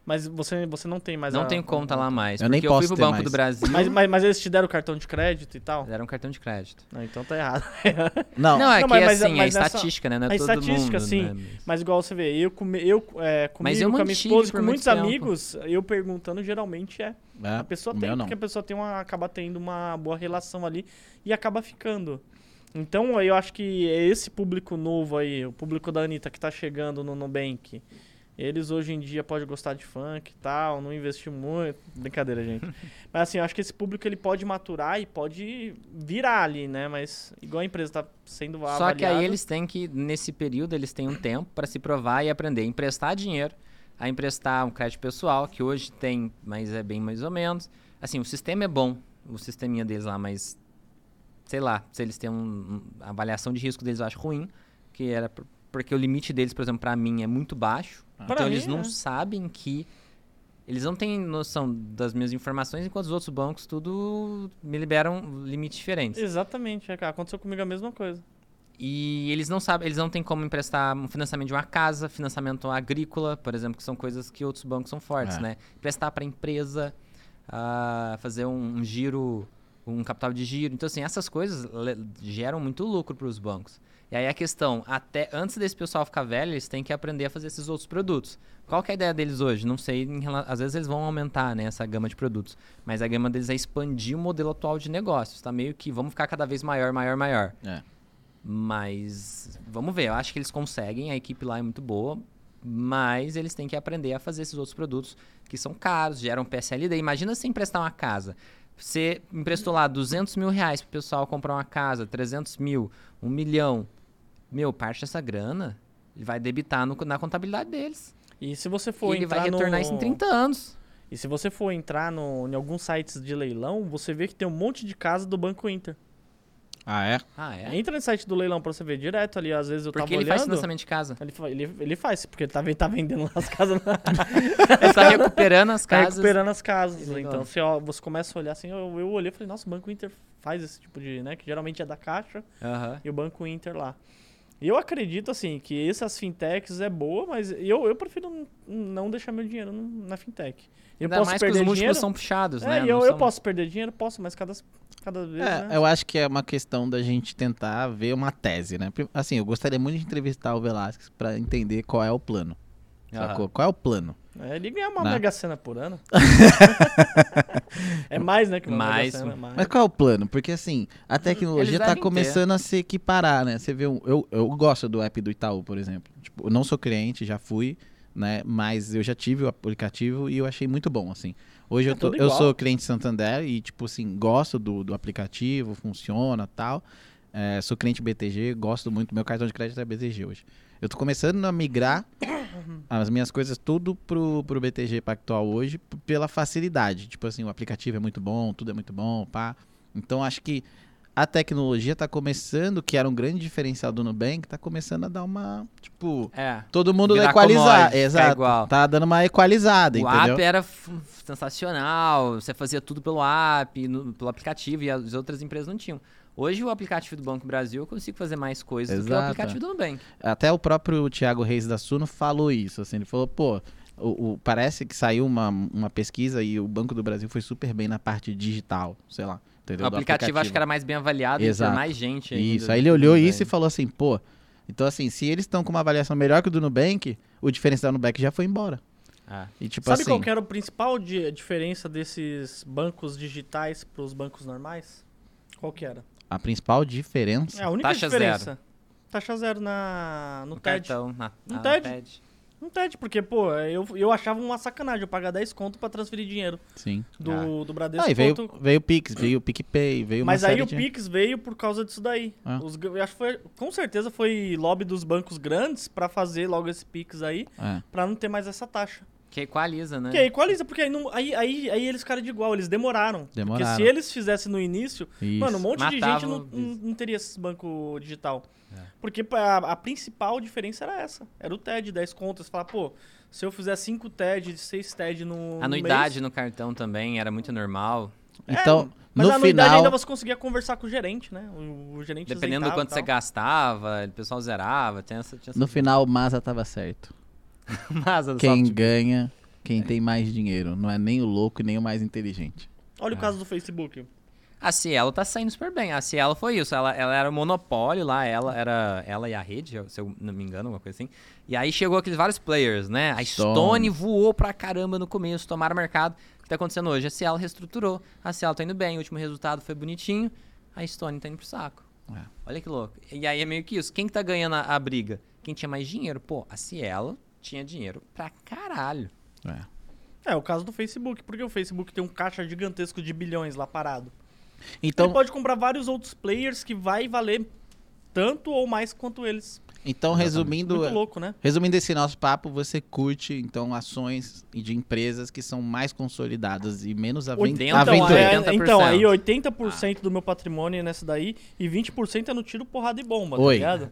Mas você, você não tem mais Não a- tenho conta lá mais. Eu nem porque eu fui posso pro ter Banco mais. do Brasil, Mas, mas, mas eles te deram cartão de crédito e tal? deram cartão de crédito. Não, então tá errado. Não, Não, é Não, que mas- assim, mas é nessa- estatística, né? Não é a todo estatística, mundo, sim. né? Mas igual você vê, eu, come, eu é, comigo, eu com a minha esposa, e com muito muitos tempo. amigos, eu perguntando, geralmente é. é, A pessoa tem, porque a pessoa tem uma, acaba tendo uma boa relação ali e acaba ficando. Então, eu acho que é esse público novo aí, o público da Anitta que tá chegando no Nubank, eles hoje em dia podem gostar de funk e tal, não investir muito. Brincadeira, gente. Mas assim, eu acho que esse público ele pode maturar e pode virar ali, né? Mas igual a empresa tá sendo Só avaliada... que aí eles têm que, nesse período, eles têm um tempo para se provar e aprender a emprestar dinheiro, a emprestar um crédito pessoal, que hoje tem, mas é bem mais ou menos. Assim, o sistema é bom, o sisteminha deles lá, mas sei lá, se eles têm um, um- a avaliação de risco deles eu acho ruim, que era porque o limite deles, por exemplo, para mim é muito baixo. Pra então eles não é. sabem que eles não têm noção das minhas informações, enquanto os outros bancos tudo me liberam limites diferentes. Exatamente, é, aconteceu comigo a mesma coisa. E eles não sabem, eles não têm como emprestar um financiamento de uma casa, financiamento agrícola, por exemplo, que são coisas que outros bancos são fortes, É. né? Emprestar para empresa, ah, fazer um, um giro, um capital de giro. Então, assim, essas coisas geram muito lucro para os bancos. E aí a questão, até antes desse pessoal ficar velho, eles têm que aprender a fazer esses outros produtos. Qual que é a ideia deles hoje? Não sei, às vezes eles vão aumentar né, essa gama de produtos, mas a gama deles é expandir o modelo atual de negócios. Tá meio que vamos ficar cada vez maior, maior, maior. É. Mas vamos ver, eu acho que eles conseguem, a equipe lá é muito boa, mas eles têm que aprender a fazer esses outros produtos que são caros, geram PSLD. Imagina você emprestar uma casa. Você emprestou lá 200 mil reais pro pessoal comprar uma casa, 300 mil, 1 milhão. Meu, parte dessa grana vai debitar no- na contabilidade deles. E se você E for ele vai retornar no... isso em 30 anos. E se você for entrar no, em alguns sites de leilão, você vê que tem um monte de casa do Banco Inter. Ah, é? Ah, é? Entra no site do leilão pra você ver direto ali, às vezes eu Porque tava ele olhando. faz financiamento de casa. Ele, ele, ele faz, porque ele tá, ven- tá vendendo lá as casas. Ele tá recuperando as tá casas. recuperando as casas. Legal. Então você, ó, você começa a olhar assim, eu, eu olhei e falei, nossa, o Banco Inter faz esse tipo de, né? Que geralmente é da Caixa Aham. e o Banco Inter lá. Eu acredito, assim, que essas fintechs é boa, mas eu, eu prefiro não deixar meu dinheiro na fintech. Eu Ainda posso mais que os perder múltiplos dinheiro. são puxados, É, né? eu, Não eu são- posso perder dinheiro, posso, mas cada, cada vez, É, né? eu acho que é uma questão da gente tentar ver uma tese, né? Assim, eu gostaria muito de entrevistar o Velasquez pra entender qual é o plano. Sacou? Qual é o plano? É, ele ganha uma Né? mega cena por ano. é mais, né, que uma Mais, mega cena. Mais. Mas qual é o plano? Porque assim, a tecnologia Eles tá devem ter. começando a se equiparar, né? Você vê, um- eu, eu gosto do app do Itaú, por exemplo. Tipo, eu não sou cliente, já fui, né? Mas eu já tive o aplicativo e eu achei muito bom, assim. Hoje É eu, tô- eu sou cliente Santander e, tipo assim, gosto do, do aplicativo, funciona tal. É, sou cliente BTG, gosto muito. Meu cartão de crédito é BTG hoje. Eu tô começando a migrar as minhas coisas tudo pro, pro BTG Pactual hoje pela facilidade. Tipo assim, o aplicativo é muito bom, tudo é muito bom, pá. Então acho que a tecnologia tá começando, que era um grande diferencial do Nubank, tá começando a dar uma, tipo, É. todo mundo equalizar, exato. igual. Tá dando uma equalizada, O entendeu? app era sensacional, você fazia tudo pelo app, no- pelo aplicativo, e as outras empresas não tinham. Hoje o aplicativo do Banco Brasil eu consigo fazer mais coisas do que o Exato, aplicativo do Nubank. Até o próprio Thiago Reis da Suno falou isso, assim, ele falou, pô, o, o- parece que saiu uma, uma pesquisa e o Banco do Brasil foi super bem na parte digital, sei lá, entendeu? O Do aplicativo, acho que era mais bem avaliado, Exato. ter mais gente ainda Isso, aí ele olhou Nubank. isso e falou assim, pô, então assim, se eles estão com uma avaliação melhor que o do Nubank, o diferencial do Nubank já foi embora. Ah. E tipo Sabe assim, qual que era o principal di- diferença desses bancos digitais para os bancos normais? Qual que era? A principal diferença... É a única Taxa diferença. Taxa zero na no, No TED. cartão, na, No na TED. TED. Um TED, porque, pô, eu, eu achava uma sacanagem eu pagar 10 conto pra transferir dinheiro Sim. do, do Bradesco. Ah, e veio, conto- veio o Pix, veio o PicPay, veio Mas aí série o de... Pix veio por causa disso daí. Ah. Os acho que foi, com certeza foi lobby dos bancos grandes pra fazer logo esse Pix aí, É. pra não ter mais essa taxa. Que equaliza, né? Que equaliza, porque aí, não, aí, aí, aí eles ficaram de igual, eles demoraram. Demoraram. Porque se eles fizessem no início, Isso. mano, um monte de gente não, não, não teria esse banco digital. Porque a, a principal diferença era essa. Era o TED, 10 contas. Falar, pô, se eu fizer 5 TED, 6 TED no. no Anuidade mês, no cartão também era muito normal. Então, mas no a anuidade final... ainda você conseguia conversar com o gerente, né? O, o gerente Dependendo do quanto você gastava, o pessoal zerava. Tinha essa, tinha essa No final, o Maza tava certo. masa do Quem software. ganha, quem tem mais dinheiro. Não é nem o louco e nem o mais inteligente. Olha o caso do Facebook. A Cielo tá saindo super bem. A Cielo foi isso. Ela, ela era o monopólio lá, ela era ela e a rede, se eu não me engano, alguma coisa assim. E aí chegou aqueles vários players, né? A Stone. Stone voou pra caramba no começo, tomaram mercado. O que tá acontecendo hoje? A Cielo reestruturou. A Cielo tá indo bem, o último resultado foi bonitinho. A Stone tá indo pro saco. É. Olha que louco. E aí é meio que isso. Quem que tá ganhando a, a briga? Quem tinha mais dinheiro? Pô, a Cielo tinha dinheiro pra caralho. É. É, o caso do Facebook. Porque o Facebook tem um caixa gigantesco de bilhões lá parado. Então, Ele pode comprar vários outros players que vai valer tanto ou mais quanto eles. então resumindo, Muito louco, né? resumindo esse nosso papo, você curte então ações de empresas que são mais consolidadas e menos Então, aventureiras. é, 80%. então, aí 80% do meu patrimônio é nessa daí e 20% é no tiro, porrada e bomba, Oi. tá ligado?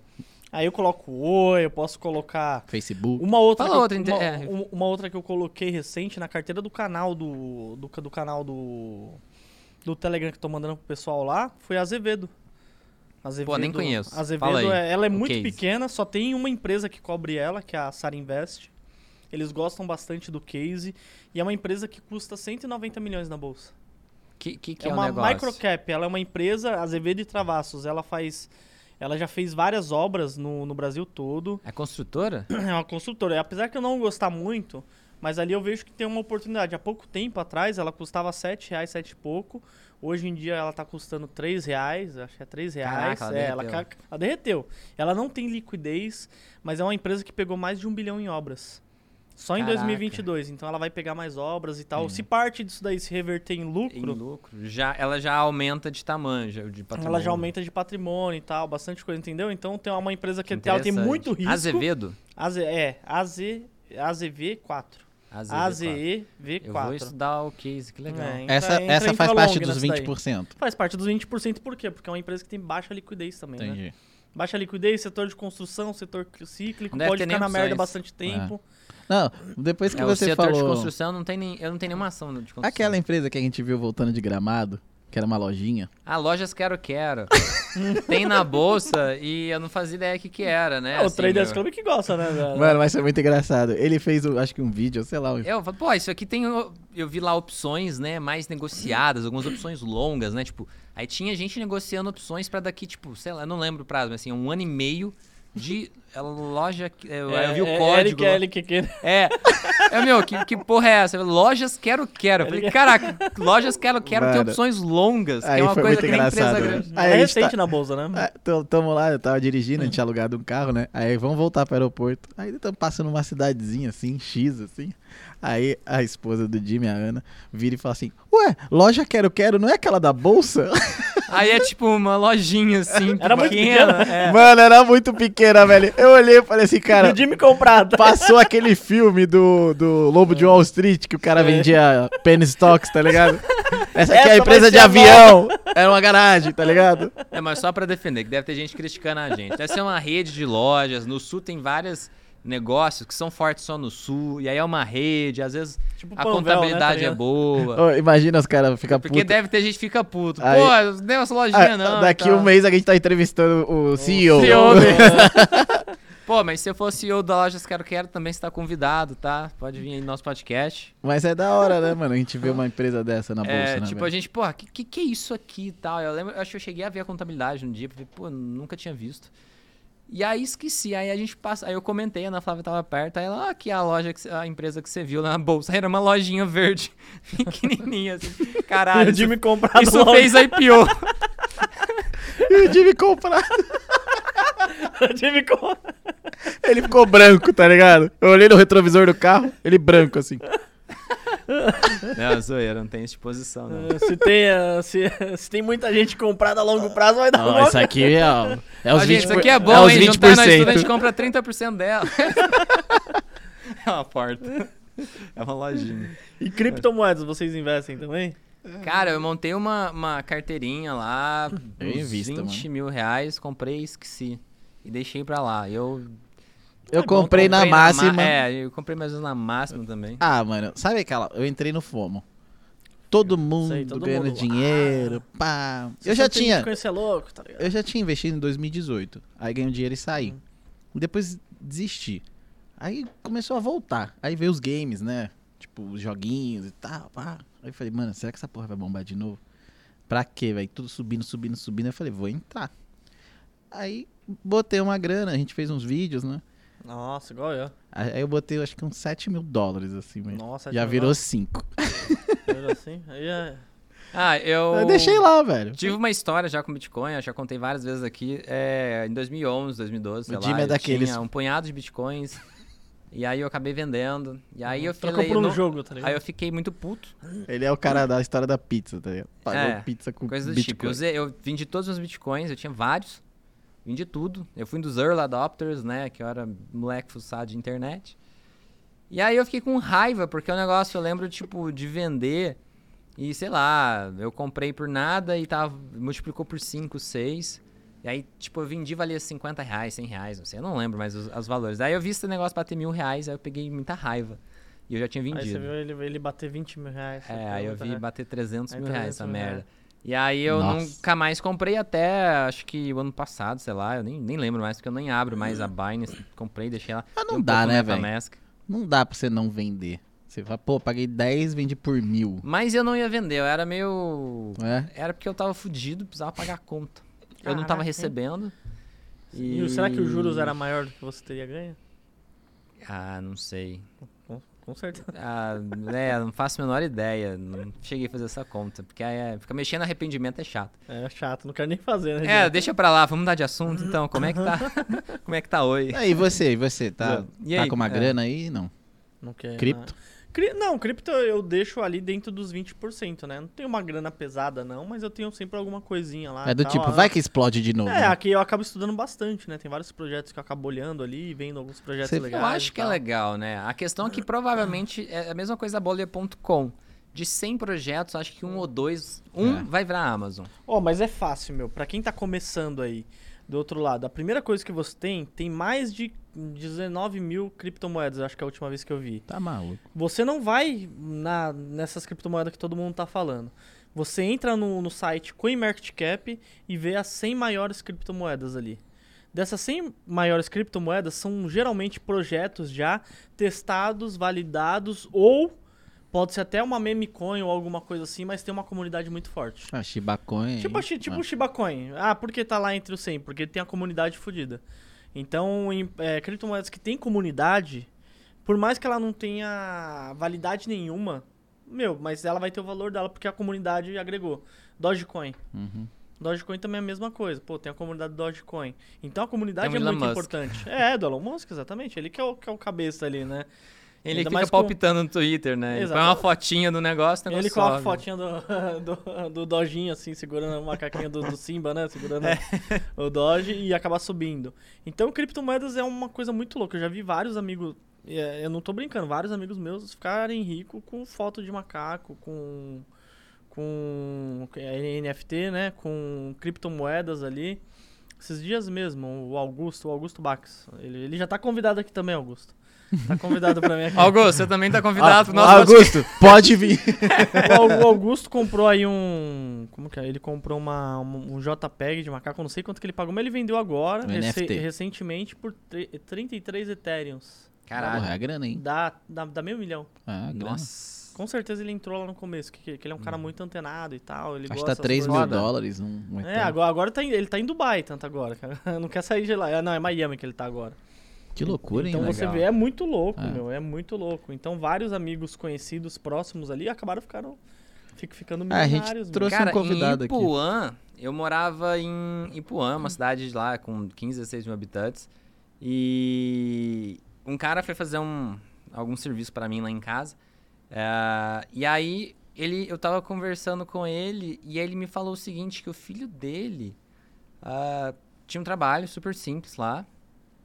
Aí eu coloco oi, eu posso colocar Facebook. uma outra, Fala eu, outra, uma, é. um- uma outra que eu coloquei recente na carteira do canal do do, do canal do do Telegram que eu tô mandando pro pessoal lá, foi a Azevedo. Azevedo nem conheço. Azevedo, Fala aí, é- ela é o muito case. pequena, só tem uma empresa que cobre ela, que é a Sara Invest. Eles gostam bastante do case e é uma empresa que custa 190 milhões na bolsa. Que, que, que é é, o uma negócio? microcap, ela é uma empresa, Azevedo e Travassos, ela faz ela já fez várias obras no, no Brasil todo. É construtora? É uma construtora. Apesar que eu não gostar muito, mas ali eu vejo que tem uma oportunidade. Há pouco tempo atrás ela custava 7 reais, sete e pouco. Hoje em dia ela tá custando 3 reais, acho que é 3 reais. Caraca, ela é, ela, derreteu. ca- ela derreteu. Ela não tem liquidez, mas é uma empresa que pegou mais de um bilhão em obras. Só em Caraca. 2022, então ela vai pegar mais obras e tal. Se parte disso daí se reverter em Em lucro, lucro. Já, ela já aumenta de tamanho, já- de patrimônio. ela já aumenta de patrimônio e tal, bastante coisa, entendeu? Então tem uma empresa que ela tem muito risco. Azevedo? AZ, é, AZ, AZV4. Azevedo. Eu vou AZEV4. estudar o case, que legal. É, entra- Essa, entra- essa faz parte dos nessa daí. 20%. Faz parte dos 20% por quê? Porque é uma empresa que tem baixa liquidez também, né? Entendi. Baixa liquidez, setor de construção, setor cíclico, deve pode ficar na merda bastante tempo. Não, depois que É, o você setor de falou... construção não tem nem. Eu não tenho nenhuma ação de construção. Aquela empresa que a gente viu voltando de Gramado, que era uma lojinha. Ah, lojas Quero Quero. tem na bolsa e eu não fazia ideia o que, que era, né? É, o assim, Traders Club que gosta, né? da- Mano, mas foi muito engraçado. Ele fez, um- acho que um vídeo, sei lá. um- Eu falei, pô, isso aqui tem. o- Eu vi lá opções, né, mais negociadas, algumas opções longas, né? Tipo, aí tinha gente negociando opções pra daqui, tipo, sei lá, eu não lembro o prazo, mas assim, um ano e meio de é, loja. que- é, Eu, eu vi o é, código. lá. Eric, Eric, que- É. É, meu, que, que porra é essa? Lojas Quero Quero. Eu falei, caraca, lojas Quero Quero tem Mano. opções longas, que Aí é uma foi coisa muito que nem empresa engraçado, né? grande. Aí é a gente recente tá- na bolsa, né? Tô- tamo lá, eu tava dirigindo, a gente tinha alugado um carro, né? Aí vamos voltar pro aeroporto. Aí estamos passando uma cidadezinha assim, X, assim. Aí a esposa do Jimmy, a Ana, vira e fala assim: Ué, loja Quero Quero, não é aquela da bolsa? Aí é tipo uma lojinha assim, Era muito pequena. é. Mano, era muito pequena, velho. Eu olhei e falei assim, cara. o Jimmy comprado. Passou aquele filme do, do Lobo de Wall Street que o cara vendia penny stocks, tá ligado? Essa aqui é Essa a empresa de avião. Era uma garagem, tá ligado? É, mas só pra defender, que deve ter gente criticando a gente. Deve ser uma rede de lojas. No sul tem vários negócios que são fortes só no sul. E aí é uma rede, às vezes Tipo a Panvel, contabilidade né, tá é boa. Ô, imagina os caras ficam Porque putos. deve ter gente que fica puto. Aí- Pô, não é essa lojinha Ah, não. Daqui e um mês a gente tá entrevistando o CEO. CEO dele. Pô, mas se eu for CEO da Lojas Quero Quero, também está convidado, tá? Pode vir aí no nosso podcast. Mas é da hora, né, mano? A gente vê uma empresa dessa na bolsa, É, né? tipo, velho? a gente, porra, que, que que é isso aqui e tal? Eu lembro, acho que eu cheguei a ver a contabilidade um dia, falei, pô, nunca tinha visto. E aí esqueci, aí a gente passa, aí eu comentei, a Ana Flávia tava perto, aí ela, ah, aqui é a loja, que a empresa que você viu na bolsa, era uma lojinha verde, pequenininha, assim, caralho, o isso, Jimmy comprado isso logo. fez IPO. E o Jimmy comprar. o Jimmy comprado. Ele ficou branco, tá ligado? Eu olhei no retrovisor do carro, ele branco assim. Não, zoeira, não tem exposição, não. Eh, se, tem, eh, se, se tem muita gente comprada a longo prazo, vai dar Não, uma... isso aqui é, é os Ó, 20%. gente, isso aqui é bom, é os hein? Juntar nós tudo, a 20%. gente compra 30% dela. é uma porta. É uma lojinha. E criptomoedas, vocês investem também? Cara, eu montei uma, uma carteirinha lá, uns vista, 20 mil reais, comprei e esqueci. E deixei pra lá. Eu Eu É bom, comprei na comprei máxima. ma- é, eu comprei mais ou menos na máxima também. Ah, mano, sabe aquela? Eu entrei no FOMO. Todo mundo Sei, todo ganhando mundo, dinheiro, pá. Você Eu já tinha, conhecer louco, tá ligado? eu já tinha investido em 2018. Aí ganhei um dinheiro e saí. Hum. Depois desisti. Aí começou a voltar. Aí veio os games, né? Tipo, os joguinhos e tal, pá. Aí eu falei, mano, será que essa porra vai bombar de novo? Pra quê, velho? Tudo subindo, subindo, subindo. Eu falei, vou entrar. Aí botei uma grana, a gente fez uns vídeos, né? Nossa, igual eu. Aí eu botei, acho que uns 7 mil dólares, assim, velho. Nossa, Já virou 5. virou assim. Aí é... Ah, eu... Eu deixei lá, velho. Tive uma história já com Bitcoin, eu já contei várias vezes aqui. É, em 2011, 2012, sei O lá. Jimmy é eu daqueles- Tinha um punhado de Bitcoins. e aí eu acabei vendendo. E aí eu Trocou falei... por um não- jogo, tá ligado? Aí eu fiquei muito puto. Ele é o cara da história da pizza, tá ligado? Pagou É, pizza com Coisa do Bitcoin. tipo. Eu, usei- eu vendi todos os meus bitcoins, eu tinha vários. Vendi tudo. Eu fui um dos early adopters, né? Que eu era moleque fuçado de internet. E aí eu fiquei com raiva, porque o negócio eu lembro, tipo, de vender. E sei lá, eu comprei por nada e tava, multiplicou por 5, 6. E aí, tipo, eu vendi, valia 50 reais, 100 reais, não sei, eu não lembro mais os, os valores. Aí eu vi esse negócio bater mil reais, aí eu peguei muita raiva. E eu já tinha Aí vendido. você viu ele, ele bater 20 mil reais. É, aí eu vi né? bater 300 Aí mil reais 300 essa mil merda. reais. E aí eu Nossa. nunca mais comprei até, acho que o ano passado, sei lá, eu nem, nem lembro mais, porque eu nem abro mais a Binance. Comprei, deixei lá. Mas não um dá, né, velho? Não dá pra você não vender. Você fala, pô, paguei 10, vendi por mil. Mas eu não ia vender, eu era meio... É? Era porque eu tava fudido, precisava pagar a conta. Eu não tava Caraca, recebendo. E... será que os juros era maior do que você teria ganho? Ah, não sei. Com, certeza. Ah, é, não faço a menor ideia. Não cheguei a fazer essa conta. Porque é, ficar mexendo arrependimento é chato. É chato, não quero nem fazer, né? É, gente? deixa pra lá, vamos mudar de assunto então. Como é que tá? Como é que tá? É, e você, e você, tá, E tá aí? com uma É. grana aí? Não. Não quer. Cripto? Não. Cri- Não, cripto eu deixo ali dentro dos 20%, né? Não tenho uma grana pesada, não, mas eu tenho sempre alguma coisinha lá. é do tal. tipo, Ah, vai que explode de novo. É, né? aqui eu acabo estudando bastante, né? Tem vários projetos que eu acabo olhando ali, vendo alguns projetos Você- Eu legais. acho e que é legal, né? A questão é que provavelmente é a mesma coisa da Bolha.com. De 100 projetos, acho que um ou dois. Um É. vai virar Amazon. Ó, mas é fácil, meu. Pra quem tá começando aí, do outro lado, a primeira coisa que você tem, tem mais de 19 mil criptomoedas, acho que é a última vez que eu vi. Tá maluco. Você não vai na, nessas criptomoedas que todo mundo tá falando. Você entra no, no site CoinMarketCap e vê as 100 maiores criptomoedas ali. Dessas 100 maiores criptomoedas são geralmente projetos já testados, validados ou pode ser até uma meme coin ou alguma coisa assim, mas tem uma comunidade muito forte. Ah, Shiba Coin. Tipo, Shi- tipo o Shiba Coin. Ah, por que tá lá entre os 100? Porque tem a comunidade fodida. Então, em é, criptomoedas que tem comunidade, por mais que ela não tenha validade nenhuma, meu, mas ela vai ter o valor dela porque a comunidade agregou. Dogecoin. Uhum. Dogecoin também é a mesma coisa. Pô, tem a comunidade Dogecoin. Então a comunidade Tem é muito Musk. importante. É, do Elon Musk, exatamente. Ele que é o, que é o cabeça ali, né? Ele Ainda fica mais com- palpitando no Twitter, né? Ele põe uma fotinha do negócio, o negócio Ele coloca a fotinha do, do, do Dojinho, assim, segurando o macaquinho do, do Simba, né? Segurando É. o Doge e acaba subindo. Então, criptomoedas é uma coisa muito louca. Eu já vi vários amigos, é, eu não tô brincando, vários amigos meus ficarem ricos com foto de macaco, com, com NFT, né? Com criptomoedas ali. Esses dias mesmo, o Augusto, o Augusto Bax, ele, ele já tá convidado aqui também, Augusto. Tá convidado pra mim aqui. Augusto, você também tá convidado pro nosso Ah, Augusto, pode vir. O Au- o Augusto comprou aí um. Como que é? Ele comprou uma, um, um JPEG de macaco, não sei quanto que ele pagou, mas ele vendeu agora, Um rece- NFT. recentemente, por tre- 33 Ethereums. Caralho. Porra, é a grana, hein? Dá, dá, dá meio milhão. Ah, grana. Nossa. Com certeza ele entrou lá no começo, que, que ele é um cara muito antenado e tal. Ele Acho que tá das 3 mil dólares. Um, um É, agora, agora tá em- ele tá em Dubai, tanto agora, cara. Não quer sair de lá. É, Não, é Miami que ele tá agora. Que loucura, hein? Então velho? você Legal. vê, é muito louco, É. meu, é muito louco. Então vários amigos conhecidos, próximos ali, acabaram ficaram, fic- ficando Ah, a gente milionários. trouxe- um Cara, convidado em aqui. Ipuã, eu morava em Ipuã, uma cidade de lá com 15, 16 mil habitantes. E um cara foi fazer um, algum serviço pra mim lá em casa. É, e aí ele, eu tava conversando com ele e ele me falou o seguinte, que o filho dele ah, tinha um trabalho super simples lá.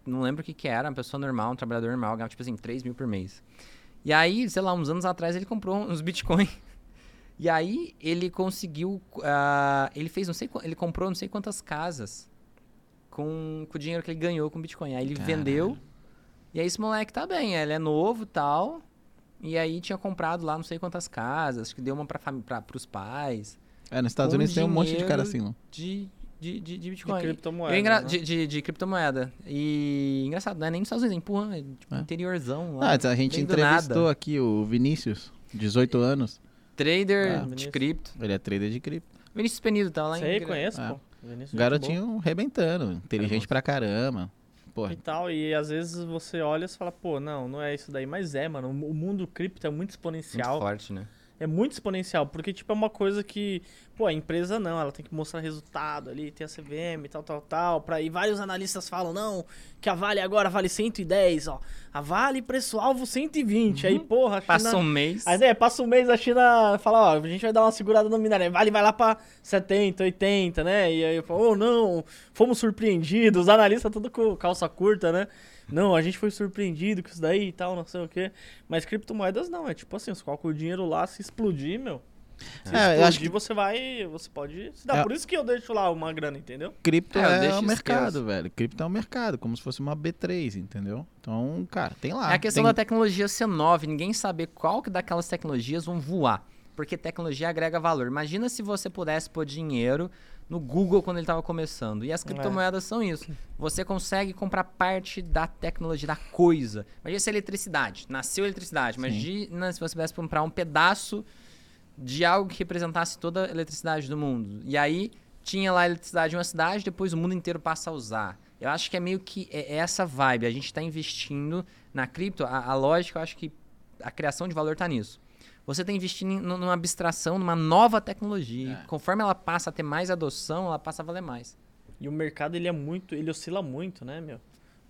Não lembro o que que era, uma pessoa normal, um trabalhador normal, ganhava tipo assim, 3 mil por mês. E aí, sei lá, uns anos atrás ele comprou uns Bitcoin. E aí ele conseguiu. ah, ele fez não sei Ele comprou não sei quantas casas com, com o dinheiro que ele ganhou com Bitcoin. Aí ele Caralho. vendeu. E aí esse moleque tá bem, ele é novo e tal. E aí tinha comprado lá não sei quantas casas, acho que deu uma pra, fami- pra, pros pais. É, nos Estados Unidos tem um monte de cara assim, não. De, de, de, de De Bitcoin. criptomoeda. E é engra- né? de, de, de criptomoeda. E engraçado, não é nem nos Estados Unidos, é é tipo É. interiorzão Ah, lá. a gente entrevistou nada. aqui o Vinícius, 18 anos. Trader Ah, de Vinícius. cripto. Ele é trader de cripto. Vinícius Penido tá lá em. Sei, conheço, Ah. pô. Vinícius, garotinho rebentando, inteligente monstro. pra caramba. Boa. E tal, e às vezes você olha e fala, pô, não, não é isso daí. Mas é, mano, o mundo cripto é muito Muito exponencial. forte, né? É muito exponencial, porque, tipo, é uma coisa que, pô, a empresa não, ela tem que mostrar resultado ali, tem a CVM, tal, tal, tal, pra e vários analistas falam, não, que a Vale agora vale 110, ó, a Vale preço-alvo 120, aí, porra, a China... Passa um mês. Aí, né, passa um mês, a China fala, ó, a gente vai dar uma segurada no minério, Vale vai lá pra 70, 80, né, e aí eu falo, oh, não, fomos surpreendidos, os analistas tudo com calça curta, né, não, a gente foi surpreendido com isso daí e tal, não sei o quê. Mas criptomoedas não, é tipo assim, você coloca o dinheiro lá, se explodir, meu. Se É, eu explodir, acho que- você vai. Você pode. Se dá. É. Por isso que eu deixo lá uma grana, entendeu? cripto É, é, o mercado, que eu- velho. Cripto é o mercado, como se fosse uma B3, entendeu? Então, cara, tem lá. É a questão tem... da tecnologia ser nova, ninguém saber qual que daquelas tecnologias vão voar. Porque tecnologia agrega valor. Imagina se você pudesse pôr dinheiro no Google quando ele estava começando. E as criptomoedas são isso. Você consegue comprar parte da tecnologia, da coisa. Imagina se a eletricidade. Nasceu a eletricidade. Imagina se você pudesse comprar um pedaço de algo que representasse toda a eletricidade do mundo. E aí tinha lá a eletricidade em uma cidade, depois o mundo inteiro passa a usar. Eu acho que é meio que é é essa vibe. A gente está investindo na cripto. A, a lógica, eu acho que a criação de valor está nisso. Você está investindo em- numa abstração, numa nova tecnologia. É. Conforme ela passa a ter mais adoção, ela passa a valer mais. E o mercado, ele é muito. Ele oscila muito, né, meu?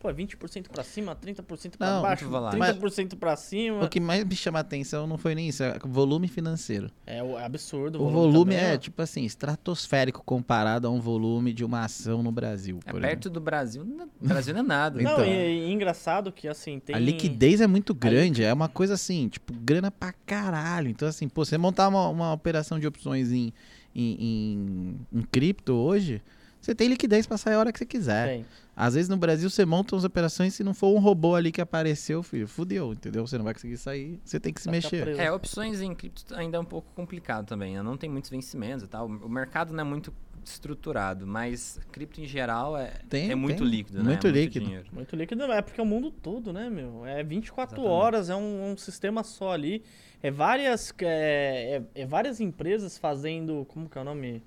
Pô, é 20% pra cima, 30% pra Não, baixo, volátil. 30% pra cima. O que mais me chama a atenção não foi nem isso, é o volume financeiro. É, o- é absurdo. O volume também, é, ó. tipo assim, estratosférico comparado a um volume de uma ação no Brasil, É por perto exemplo. do Brasil. não- O Brasil não é nada. Não, Então. e, e engraçado que assim, tem. A liquidez é muito grande, é uma coisa assim, tipo, grana pra caralho. Então, assim, pô, você montar uma, uma operação de opções em, em, em, em cripto hoje, você tem liquidez pra sair a hora que você quiser. Tem. Às vezes no Brasil você monta umas operações, se não for um robô ali que apareceu, filho, fudeu, entendeu? Você não vai conseguir sair, você tem que se Vai mexer. preso. É, opções em cripto ainda é um pouco complicado também. né? Não tem muitos vencimentos e tal. O mercado não é muito estruturado, mas cripto em geral é, Tem, é muito tem. líquido, né? Muito É líquido. dinheiro. Muito líquido, é porque é o mundo todo, né, meu? É 24 Exatamente. horas, é um, um sistema só ali. É várias, é, é- é várias empresas fazendo. Como que é o nome?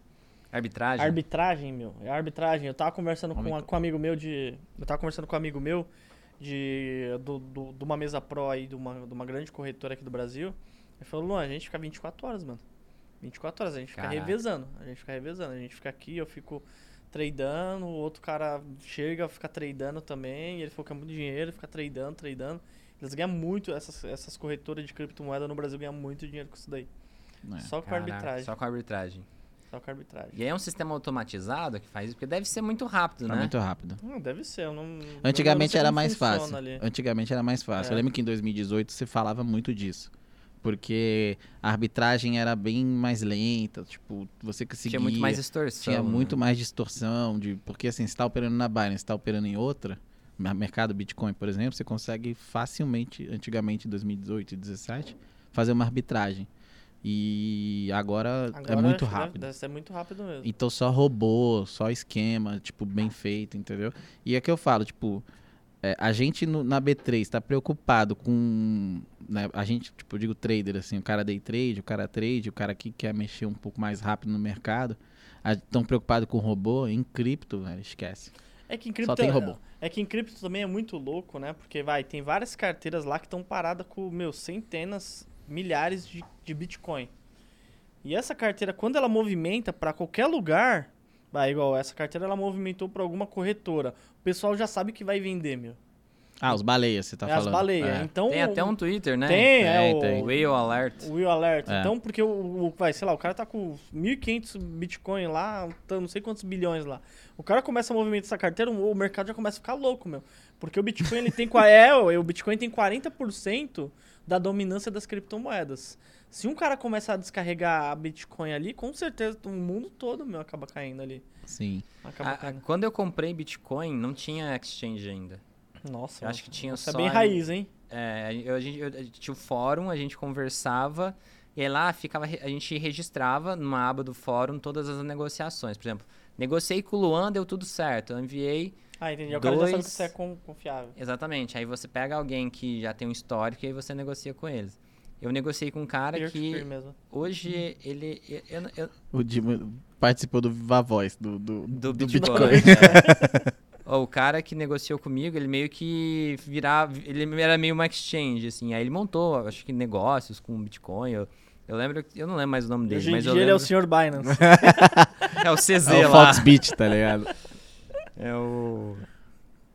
Arbitragem. Arbitragem, meu. É arbitragem. Eu tava conversando com, a- com um amigo meu de. Eu tava conversando com um amigo meu de, do, do- de uma mesa pro aí, de uma, de uma grande corretora aqui do Brasil. Ele falou, Luan, a gente fica 24 horas, mano. 24 horas, a gente fica Caraca. revezando. A gente fica revezando. A gente fica aqui, eu fico tradando, o outro cara chega, fica tradando também. Ele falou que é muito dinheiro, fica tradando, tradando. Eles ganham muito, essas, essas corretoras de criptomoeda no Brasil ganham muito dinheiro com isso daí. É. Só com Caraca, arbitragem. Só com arbitragem. Só com arbitragem. E aí é um sistema automatizado que faz isso, porque deve ser muito rápido, Tá né? muito rápido. Não, deve ser. Eu não, eu Antigamente não sei era como mais fácil. ali. Antigamente era mais fácil. É. Eu lembro que em 2018 você falava muito disso. Porque a arbitragem era bem mais lenta, tipo, você conseguia... Tinha muito mais distorção. Tinha muito né? mais distorção, de, porque assim, você está operando na Binance, está operando em outra, no mercado Bitcoin, por exemplo, você consegue facilmente, antigamente em 2018 e 2017, fazer uma arbitragem. E agora, é Agora muito acho que deve- rápido. Deve ser muito rápido mesmo. Então só robô, só esquema, tipo, bem feito, entendeu? E é que eu falo, tipo, é, a gente no- na B3 tá preocupado com. né, a gente, tipo, eu digo trader, assim, o cara day trade, o cara trade, o cara que quer mexer um pouco mais rápido no mercado. Estão preocupados com robô, em cripto, velho, esquece. É que em cripto Só tem robô. É que em cripto também é muito louco, né? Porque vai, tem várias carteiras lá que estão paradas com, meu, centenas, milhares de, de Bitcoin. E essa carteira, quando ela movimenta para qualquer lugar, Vai, igual essa carteira ela movimentou pra alguma corretora. O pessoal já sabe que vai vender, meu. Ah, os baleias, você tá é as falando. baleias. É. Então, Tem até um Twitter, né? Tem, é Tem, o, tem. Whale Alert. Will Alert. É. Então, porque o, o- vai, sei lá, o cara tá com 1.500 Bitcoin lá, tá não sei quantos bilhões lá. O cara começa a movimentar essa carteira, o mercado já começa a ficar louco, meu. Porque o Bitcoin, ele tem... É, o Bitcoin tem 40% da dominância das criptomoedas. Se um cara começar a descarregar a Bitcoin ali, com certeza o mundo todo, meu, acaba caindo ali. Sim. Acaba A- caindo. quando eu comprei Bitcoin, não tinha exchange ainda. Nossa, Eu acho que tinha isso é só bem em- raiz, hein? É, eu- a, gente, eu- a gente tinha o fórum, a gente conversava, e aí lá ficava, a gente registrava numa aba do fórum todas as negociações. Por exemplo, negociei com o Luan, deu tudo certo. Eu enviei. Ah, entendi. O cara já sabe Dois- que você é con- confiável. Exatamente. Aí você pega alguém que já tem um histórico e aí você negocia com eles. Eu negociei com um cara Peer-to-peer que mesmo. hoje ele. Eu, eu- eu- O Dima participou do Viva Voz, do, do, do, do Bitcoin. Bitcoin. Ó, o cara que negociou comigo, ele meio que virava. Ele era meio uma exchange, assim. Aí ele montou, acho que negócios com Bitcoin. Eu, eu lembro. Eu não lembro mais o nome dele, Hoje em mas dia eu ele é o lembro. Sr. Binance. É o CZ É o lá. Foxbit, tá ligado? É o.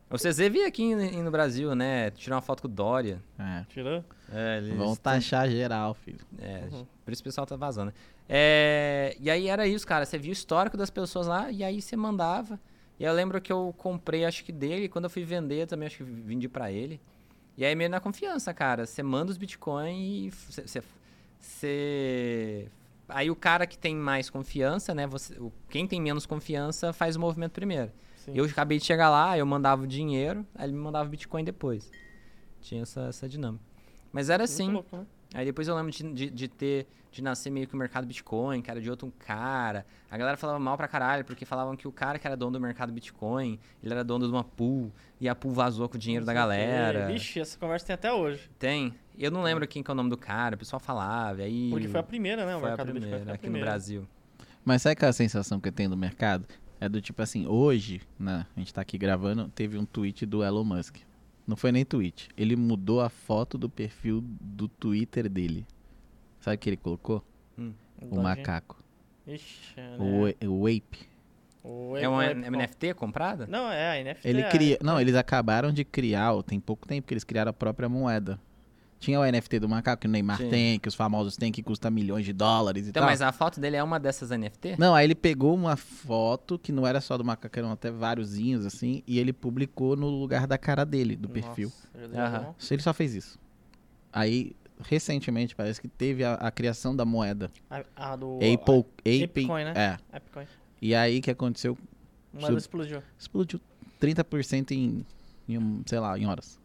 O CZ veio aqui em- no Brasil, né? Tirar uma foto com o Dória. É. Tirou? É, eles Vão taxar geral, filho. É, Uhum. por isso o pessoal tá vazando. É, e aí era isso, cara. Você via o histórico das pessoas lá e aí você mandava. E eu lembro que eu comprei, acho que dele, e quando eu fui vender também, acho que vendi pra ele. E aí meio na confiança, cara. Você manda os Bitcoin e você. Aí o cara que tem mais confiança, né? Você, o- quem tem menos confiança faz o movimento primeiro. Sim. Eu acabei de chegar lá, eu mandava o dinheiro, aí ele me mandava o Bitcoin depois. Tinha essa, essa dinâmica. Mas era assim. louco, né? Aí depois eu lembro de, de, de ter, de nascer meio que o mercado Bitcoin, que era de outro cara. A galera falava mal pra caralho, porque falavam que o cara que era dono do mercado Bitcoin, ele era dono de uma pool, e a pool vazou com o dinheiro da galera. Vixe, essa conversa tem até hoje. Tem. Eu não lembro quem que é o nome do cara, o pessoal falava, aí... Porque foi a primeira, né? O foi a mercado do Bitcoin primeira foi a aqui no primeira. Brasil. Mas sabe aquela sensação que eu tenho do mercado? É do tipo assim, hoje, né, a gente tá aqui gravando, teve um tweet do Elon Musk. Não foi nem tweet. Ele mudou a foto do perfil do Twitter dele. Sabe o que ele colocou? O Dodge. macaco. Ixi, né? O, o Ape. O É uma Apple- NFT comprada? Não, é a NFT. Ele é- cria. Não, eles acabaram de criar, tem pouco tempo que eles criaram a própria moeda. Tinha o NFT do macaco que o Neymar Sim. tem, que os famosos têm, que custa milhões de dólares e Então, tal. mas a foto dele é uma dessas NFT? Não, aí ele pegou uma foto que não era só do macaco, eram até váriosinhos assim, e ele publicou no lugar da cara dele, do perfil. Nossa, bom. Ele só fez isso. Aí, recentemente, parece que teve a, a criação da moeda. A, a do... Apple, Ape, Apecoin, né? É. E aí, o que aconteceu? A moeda Sub- explodiu. Explodiu 30% em, em, sei lá, em horas.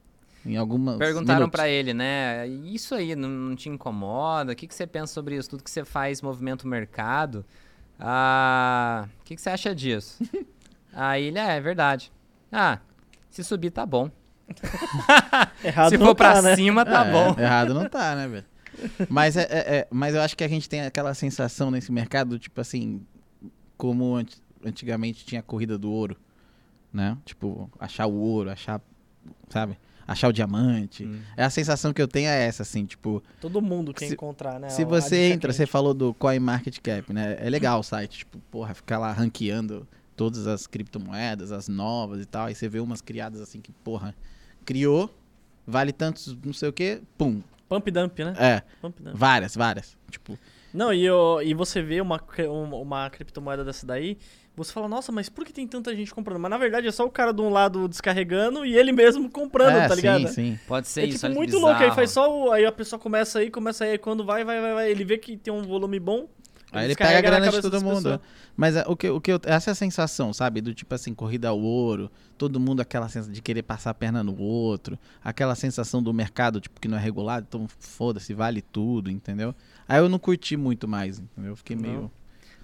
Em algumas Perguntaram pra ele, né? Isso aí não, não te incomoda? O que, que você pensa sobre isso? Tudo que você faz movimento mercado. Ah, o que, que você acha disso? aí ele, é, é verdade. Ah, se subir tá bom. Errado se não for pra tá, né? cima, tá É, bom. Errado não tá, né, velho? Mas, é, é- é- mas eu acho que a gente tem aquela sensação nesse mercado, tipo assim, como anti- antigamente tinha a corrida do ouro, né? Tipo, achar o ouro, achar, sabe? Achar o diamante. Hum. É a sensação que eu tenho é essa, assim, tipo, Todo mundo quer Se- encontrar, né? se você dica entra, quente. você falou do CoinMarketCap, né? É legal o site, tipo, porra, ficar lá ranqueando todas as criptomoedas, as novas e tal, aí você vê umas criadas assim que, porra, criou, vale tantos, não sei o que, pum. Pump dump, né? É, Pump dump. várias, várias. Tipo, Não, e, eu- e você vê uma, uma criptomoeda dessa daí, você fala, nossa, mas por que tem tanta gente comprando? Mas na verdade é só o cara de um lado descarregando e ele mesmo comprando, é, tá ligado? sim, sim. Pode ser É isso, tipo olha que muito louco, aí bizarro. faz só o, aí a pessoa começa aí, começa aí, quando vai, vai, vai, vai, ele vê que tem um volume bom, Aí ele pega a grana de todo mundo. pessoas. Mas é, o que, o que eu, essa é a sensação, sabe? Do tipo assim, corrida ao ouro, todo mundo aquela sensação de querer passar a perna no outro, aquela sensação do mercado, tipo, que não é regulado, então foda-se, vale tudo, entendeu? Aí eu não curti muito mais, entendeu? Eu fiquei Não. meio.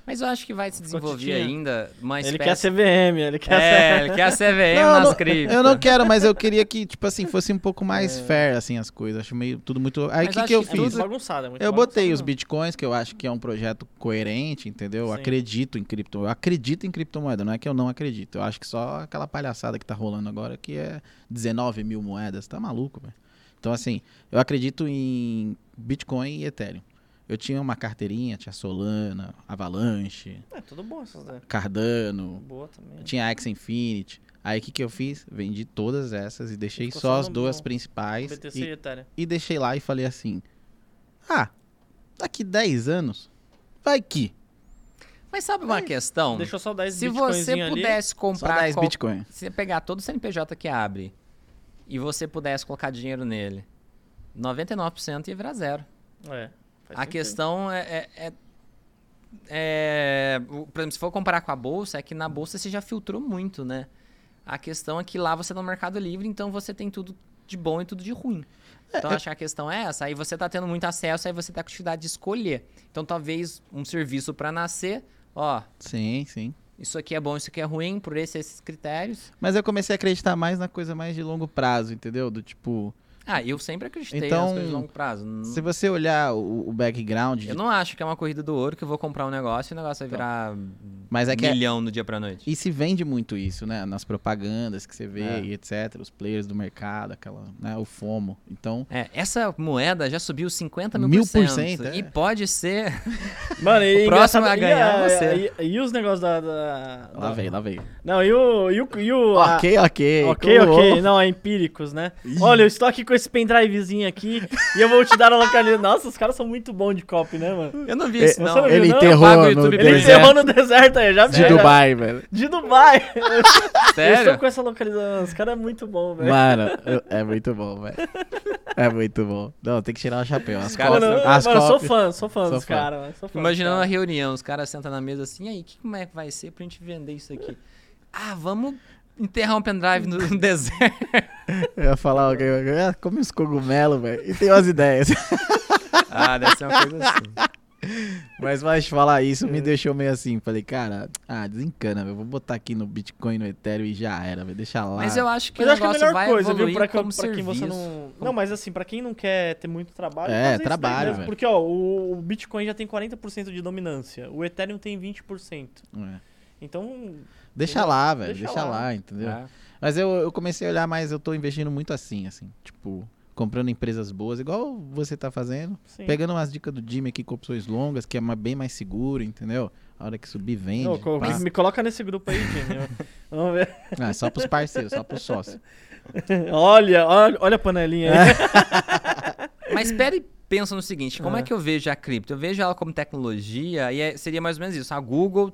Mas eu acho que vai se desenvolver ainda uma Ele quer CVM, ele quer É, ele quer a CVM Não, nas criptas. Eu não quero, mas eu queria que, tipo assim, fosse um pouco mais fair, assim, as coisas. Acho meio tudo muito. Aí o que, que eu que É muito fiz? bagunçado, é muito Eu botei os bitcoins, que eu acho que é um projeto coerente, entendeu? Eu acredito em cripto. Eu acredito em criptomoeda, não é que eu não acredito. Eu acho que só aquela palhaçada que tá rolando agora, que é 19 mil moedas. Tá maluco, velho. Então, assim, eu acredito em Bitcoin e Ethereum. Eu tinha uma carteirinha, tinha Solana, Avalanche, É, tudo bom essas, né? Cardano, Boa também. tinha Axie Infinity. Aí o que, que eu fiz? Vendi todas essas e deixei Ficou só as duas no principais. BTC e E, e deixei lá e falei assim: Ah, daqui 10 anos, vai que. Mas sabe uma questão? Deixou só 10 Se você bitcoinzinho ali. pudesse Só comprar 10 qual- Bitcoin. Se você pegar todo o CNPJ que abre e você pudesse colocar dinheiro nele, 99% ia virar zero. É. faz A sentido. questão é, é, é- é- o- Por exemplo, se for comparar com a bolsa, é que na bolsa você já filtrou muito, né? A questão é que lá você tá no Mercado Livre, então você tem tudo de bom e tudo de ruim. Então acho que a questão é essa. Aí você tá tendo muito acesso, aí você tá com dificuldade de escolher. Então talvez um serviço para nascer, ó, Sim, sim. isso aqui é bom, isso aqui é ruim, por esses, esses critérios. Mas eu comecei a acreditar mais na coisa mais de longo prazo, entendeu? Do tipo, Ah, eu sempre acreditei Então, nas coisas de longo prazo. Não- se você olhar o, o background, de- Eu não acho que é uma corrida do ouro que eu vou comprar um negócio e o negócio vai virar mas é que é- milhão no dia pra noite. E se vende muito isso, né? Nas propagandas que você vê É. e etc. Os players do mercado, aquela, né? O FOMO. Então, É, essa moeda já subiu 50 mil, Mil por cento. é. E pode ser. Mano, e O próximo a ganhar é e, você. E, e os negócios da. da lá da- vem, lá vem. Não, e o. E o, e o a- ok, ok. Ok, ok. Não, é empíricos, né? Olha, eu estou aqui com esse pendrivezinho aqui e eu vou te dar a localização. Nossa, os caras são muito bons de copy, né, mano? Eu não vi É, isso, não. não Ele enterrou no YouTube Ele enterrou no deserto aí, já de já- Dubai, velho. De Dubai. Eu estou Sério? com essa localização. Os caras é muito bom, velho. Mano, é muito bom, velho. É muito bom. Não, tem que tirar o chapéu. As Cara, cópias- Mano, as mano, eu sou fã, sou fã Sou dos caras, Imaginando dos a caras. reunião, os caras sentam na mesa assim, e aí, que, como é que vai ser pra gente vender isso aqui? Ah, vamos enterrar um pendrive no no deserto. Eu ia falar, ok, ah, come os cogumelos, velho. E tem umas ideias. ah, deve ser uma coisa assim. Mas, mas falar isso É. me deixou meio assim. Falei, cara, ah, desencana, velho. Vou botar aqui no Bitcoin, no Ethereum e já era, velho. Deixa lá. Mas eu acho que Mas o eu acho que é a melhor vai coisa, viu? Pra, que- pra quem você não. Não, mas assim, pra quem não quer ter muito trabalho. É, daí trabalho, mesmo. velho. Porque, ó, o, o Bitcoin já tem 40% de dominância. O Ethereum tem 20%. É. Então. Deixa lá, velho. Deixa Deixa, lá. lá, entendeu? É. Mas eu, eu comecei a olhar mais, eu tô investindo muito assim, assim. Tipo, comprando empresas boas, igual você tá fazendo. Sim. Pegando umas dicas do Jimmy aqui com opções longas, que é ma- bem mais seguro, entendeu? A hora que subir, vende. Ô, me coloca nesse grupo aí, Jimmy. Vamos ver. Ah, só pros parceiros, só pros sócios. olha, olha, olha a panelinha aí. Mas espera e pensa no seguinte, como é. É. que eu vejo a cripto? Eu vejo ela como tecnologia e é- seria mais ou menos isso. A Google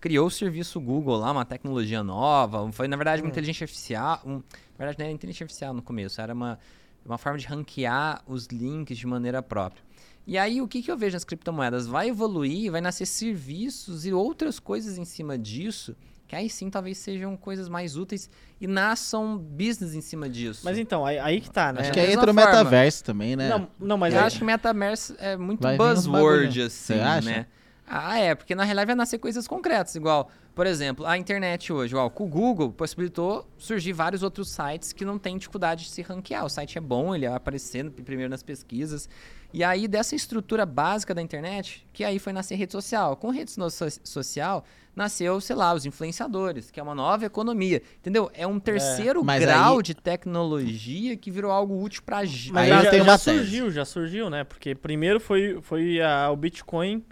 criou o serviço Google lá, uma tecnologia nova. Foi, na verdade, uma Hum. inteligência artificial. um- na verdade, não era inteligência artificial no começo, era uma, uma forma de ranquear os links de maneira própria. E aí, o que, que eu vejo nas criptomoedas? Vai evoluir, vai nascer serviços e outras coisas em cima disso, que aí sim talvez sejam coisas mais úteis e nasçam business em cima disso. Mas então, aí, aí que tá, né? Acho É, que aí entra o metaverso também, né? Não, não, mas eu aí- acho que metaverso é muito Vai buzzword, assim, Você acha? né? Ah, é, porque na realidade vai nascer coisas concretas, igual, por exemplo, a internet hoje, igual, com o Google possibilitou surgir vários outros sites que não tem dificuldade de se ranquear. O site é bom, ele vai aparecendo primeiro nas pesquisas. E aí, dessa estrutura básica da internet, que aí foi nascer rede social. Com rede social, nasceu, sei lá, os influenciadores, que é uma nova economia, entendeu? É um terceiro Mas grau aí- de tecnologia que virou algo útil pra gente. Mas Aí já, já tese. surgiu, já surgiu, né? Porque primeiro foi, foi a- o Bitcoin.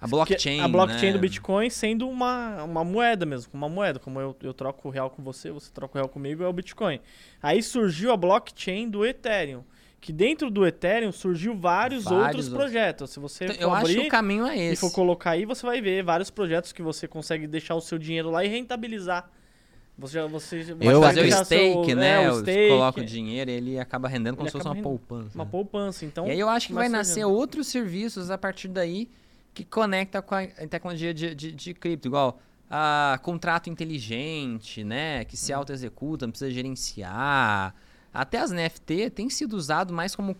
A blockchain, a blockchain né? do Bitcoin sendo uma, uma moeda mesmo, uma moeda. Como eu, eu troco o real com você, você troca o real comigo, é o Bitcoin. Aí surgiu a blockchain do Ethereum. Que dentro do Ethereum surgiu vários, Vários outros outros. projetos. Se você Então, for eu acho que o caminho é e esse. for colocar aí, você vai ver vários projetos que você consegue deixar o seu dinheiro lá e rentabilizar. Você já, você Eu fazer o stake, seu- né? é, o stake, coloca o dinheiro e ele acaba rendendo como Ele se fosse uma poupança. uma poupança. Então, e aí eu acho que vai nascer outros serviços a partir daí que conecta com a tecnologia de, de, de cripto, igual a contrato inteligente, né? Que Uhum. se auto-executa, não precisa gerenciar. Até as NFT têm sido usado mais como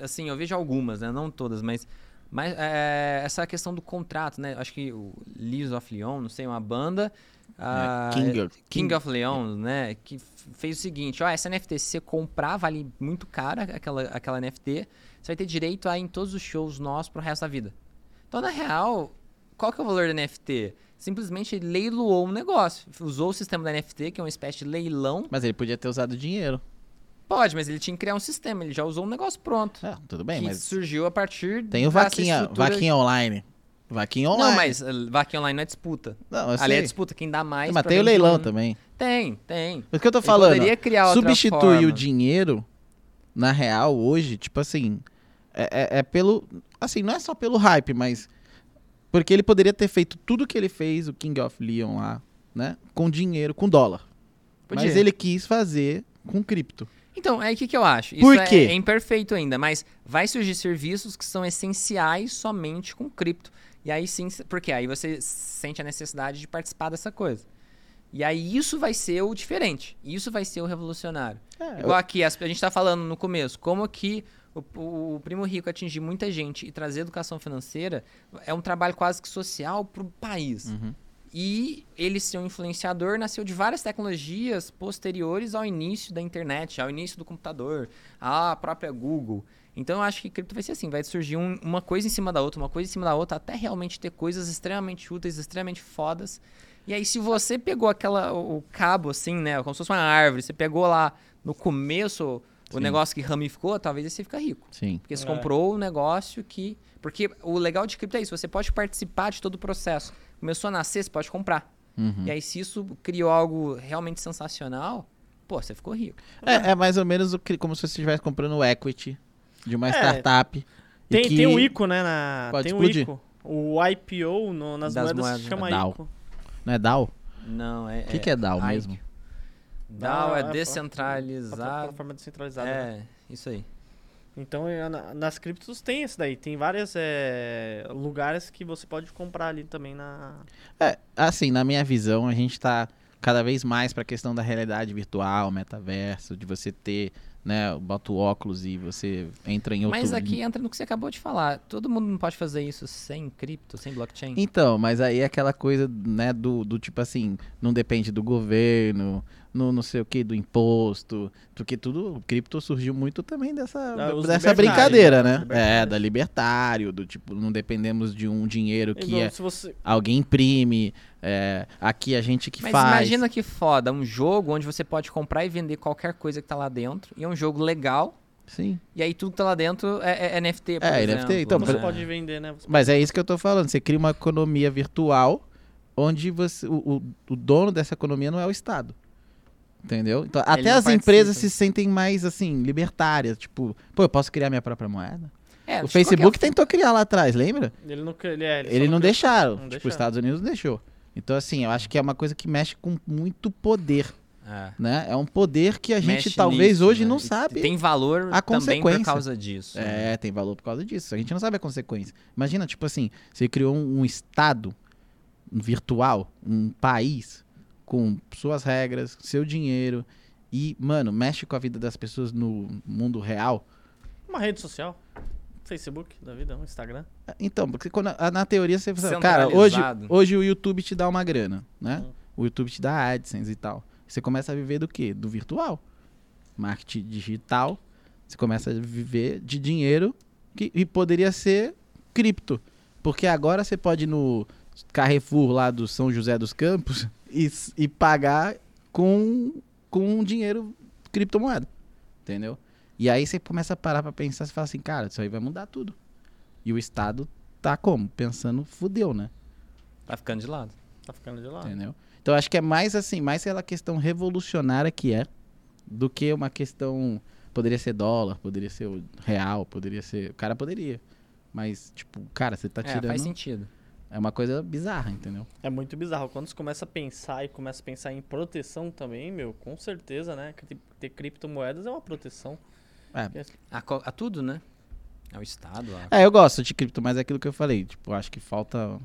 assim, eu vejo algumas, né? Não todas, mas mas é, essa questão do contrato, né? Acho que o Leaves of Leon, não sei, uma banda ah, King of- King King- of Leon, né? Que fez o seguinte: ó, essa NFT, se você comprar, vale muito cara aquela, aquela NFT. Você vai ter direito a ir em todos os shows nossos pro resto da vida. Então, na real, qual que é o valor da NFT? Simplesmente ele leiloou um negócio. Usou o sistema da NFT, que é uma espécie de leilão. Mas ele podia ter usado dinheiro. Pode, mas ele tinha que criar um sistema, ele já usou um negócio pronto. É, tudo bem, mas surgiu a partir tem o vaquinha, estrutura- vaquinha online. Vaquinha online. Não, mas uh, vaquinha online não é disputa. Não, Ali é disputa, quem dá mais. Mas tem o leilão um. também. Tem, tem. Mas o que eu tô Ele falando, poderia criar outra substituir o dinheiro, na real, hoje, tipo assim, é, é- é pelo. Assim, não é só pelo hype, mas. Porque ele poderia ter feito tudo que ele fez, o King of Leon lá, né? Com dinheiro, com dólar. Podia. Mas ele quis fazer com cripto. Então, é o que, que eu acho. Isso Por é- quê? É, imperfeito ainda, mas vai surgir serviços que são essenciais somente com cripto. E aí sim, porque aí você sente a necessidade de participar dessa coisa. E aí isso vai ser o diferente. Isso vai ser o revolucionário. É, Igual aqui, as- a gente tá falando no começo, como que o, o- o Primo Rico atingir muita gente e trazer educação financeira é um trabalho quase que social pro país. Uhum. E ele ser um influenciador nasceu de várias tecnologias posteriores ao início da internet, ao início do computador, à própria Google. Então eu acho que cripto vai ser assim, vai surgir um- uma coisa em cima da outra, uma coisa em cima da outra, até realmente ter coisas extremamente úteis, extremamente fodas. E aí se você pegou aquela o, o cabo assim, né, como se fosse uma árvore, você pegou lá no começo o Sim. negócio que ramificou, talvez aí você fica rico. Sim. Porque você É. comprou um negócio que. Porque o legal de cripto é isso, você pode participar de todo o processo. Começou a nascer, você pode comprar. Uhum. E aí, se isso criou algo realmente sensacional, pô, você ficou rico. É, é mais ou menos o que, como se você estivesse comprando o equity de uma É. startup. Tem, que- tem um ICO, né? Na, Pode tem explodir. um ICO. O IPO no- nas Das moedas moedas, se chama é DAO. ICO. Não é DAO? Não, é. O que, que é DAO Ike. mesmo? DAO é a- a descentralizado. plataforma descentralizada. né? É, isso aí. Então, é, na- nas criptos tem esse daí. Tem vários lugares que você pode comprar ali também na... É, assim, na minha visão, a gente tá cada vez mais pra questão da realidade virtual, metaverso, de você ter, né, bota o óculos e você entra em outro... Mas aqui entra no que você acabou de falar. Todo mundo não pode fazer isso sem cripto, sem blockchain. Então, mas aí é aquela coisa, né, do, do tipo assim, não depende do governo, no não sei o que, do imposto, porque tudo, o cripto surgiu muito também dessa, Da- dessa brincadeira, né? né? É, da libertário, do tipo, não dependemos de um dinheiro que Igual é, se você... alguém imprime, é, aqui a gente que Mas faz. imagina que foda, um jogo onde você pode comprar e vender qualquer coisa que tá lá dentro. E é um jogo legal. Sim. E aí tudo que tá lá dentro é, é NFT, por É, exemplo. NFT, então, Você pode vender, né? Você Mas é isso que eu tô falando. Você cria uma economia virtual onde você, o, o, o dono dessa economia não é o Estado. Entendeu? Então, até não as empresas participa. se sentem mais, assim, libertárias. Tipo, pô, eu posso criar minha própria moeda? É, o Facebook qualquer tentou criar lá atrás, lembra? Ele não... Ele, é, Ele, só não criou- deixaram. não tipo, deixaram. os Estados Unidos não deixou. Então, assim, eu acho que é uma coisa que mexe com muito poder, É. né? É um poder que a gente Mexe talvez nisso, hoje né? não E sabe. Tem valor a também por causa disso. né? É, tem valor por causa disso. A gente não sabe a consequência. Imagina, tipo assim, você criou um, um estado virtual, um país com suas regras, seu dinheiro e, mano, mexe com a vida das pessoas no mundo real. Uma rede social. Facebook da vida, um Instagram. Então, porque quando, na teoria você fala, cara, hoje, hoje o YouTube te dá uma grana, né? Hum. O YouTube te dá AdSense e tal. Você começa a viver do quê? Do virtual. Marketing digital. Você começa a viver de dinheiro que, e poderia ser cripto. Porque agora você pode ir no Carrefour lá do São José dos Campos e, e pagar com, com dinheiro criptomoeda. Entendeu? E aí você começa a parar pra pensar e fala assim, cara, isso aí vai mudar tudo. E o Estado tá como? Pensando, fudeu, né? Tá ficando de lado. Tá ficando de lado. Entendeu? Então acho que é mais assim, mais aquela questão revolucionária que é, do que uma questão. Poderia ser dólar, poderia ser real, poderia ser. O cara poderia. Mas, tipo, cara, você tá é, tirando. faz sentido. É uma coisa bizarra, entendeu? É muito bizarro. Quando você começa a pensar e começa a pensar em proteção também, meu, com certeza, né? que Ter criptomoedas é uma proteção. É. A, a tudo, né? Ao Estado. A... É, eu gosto de cripto, mas é aquilo que eu falei. Tipo, acho que falta.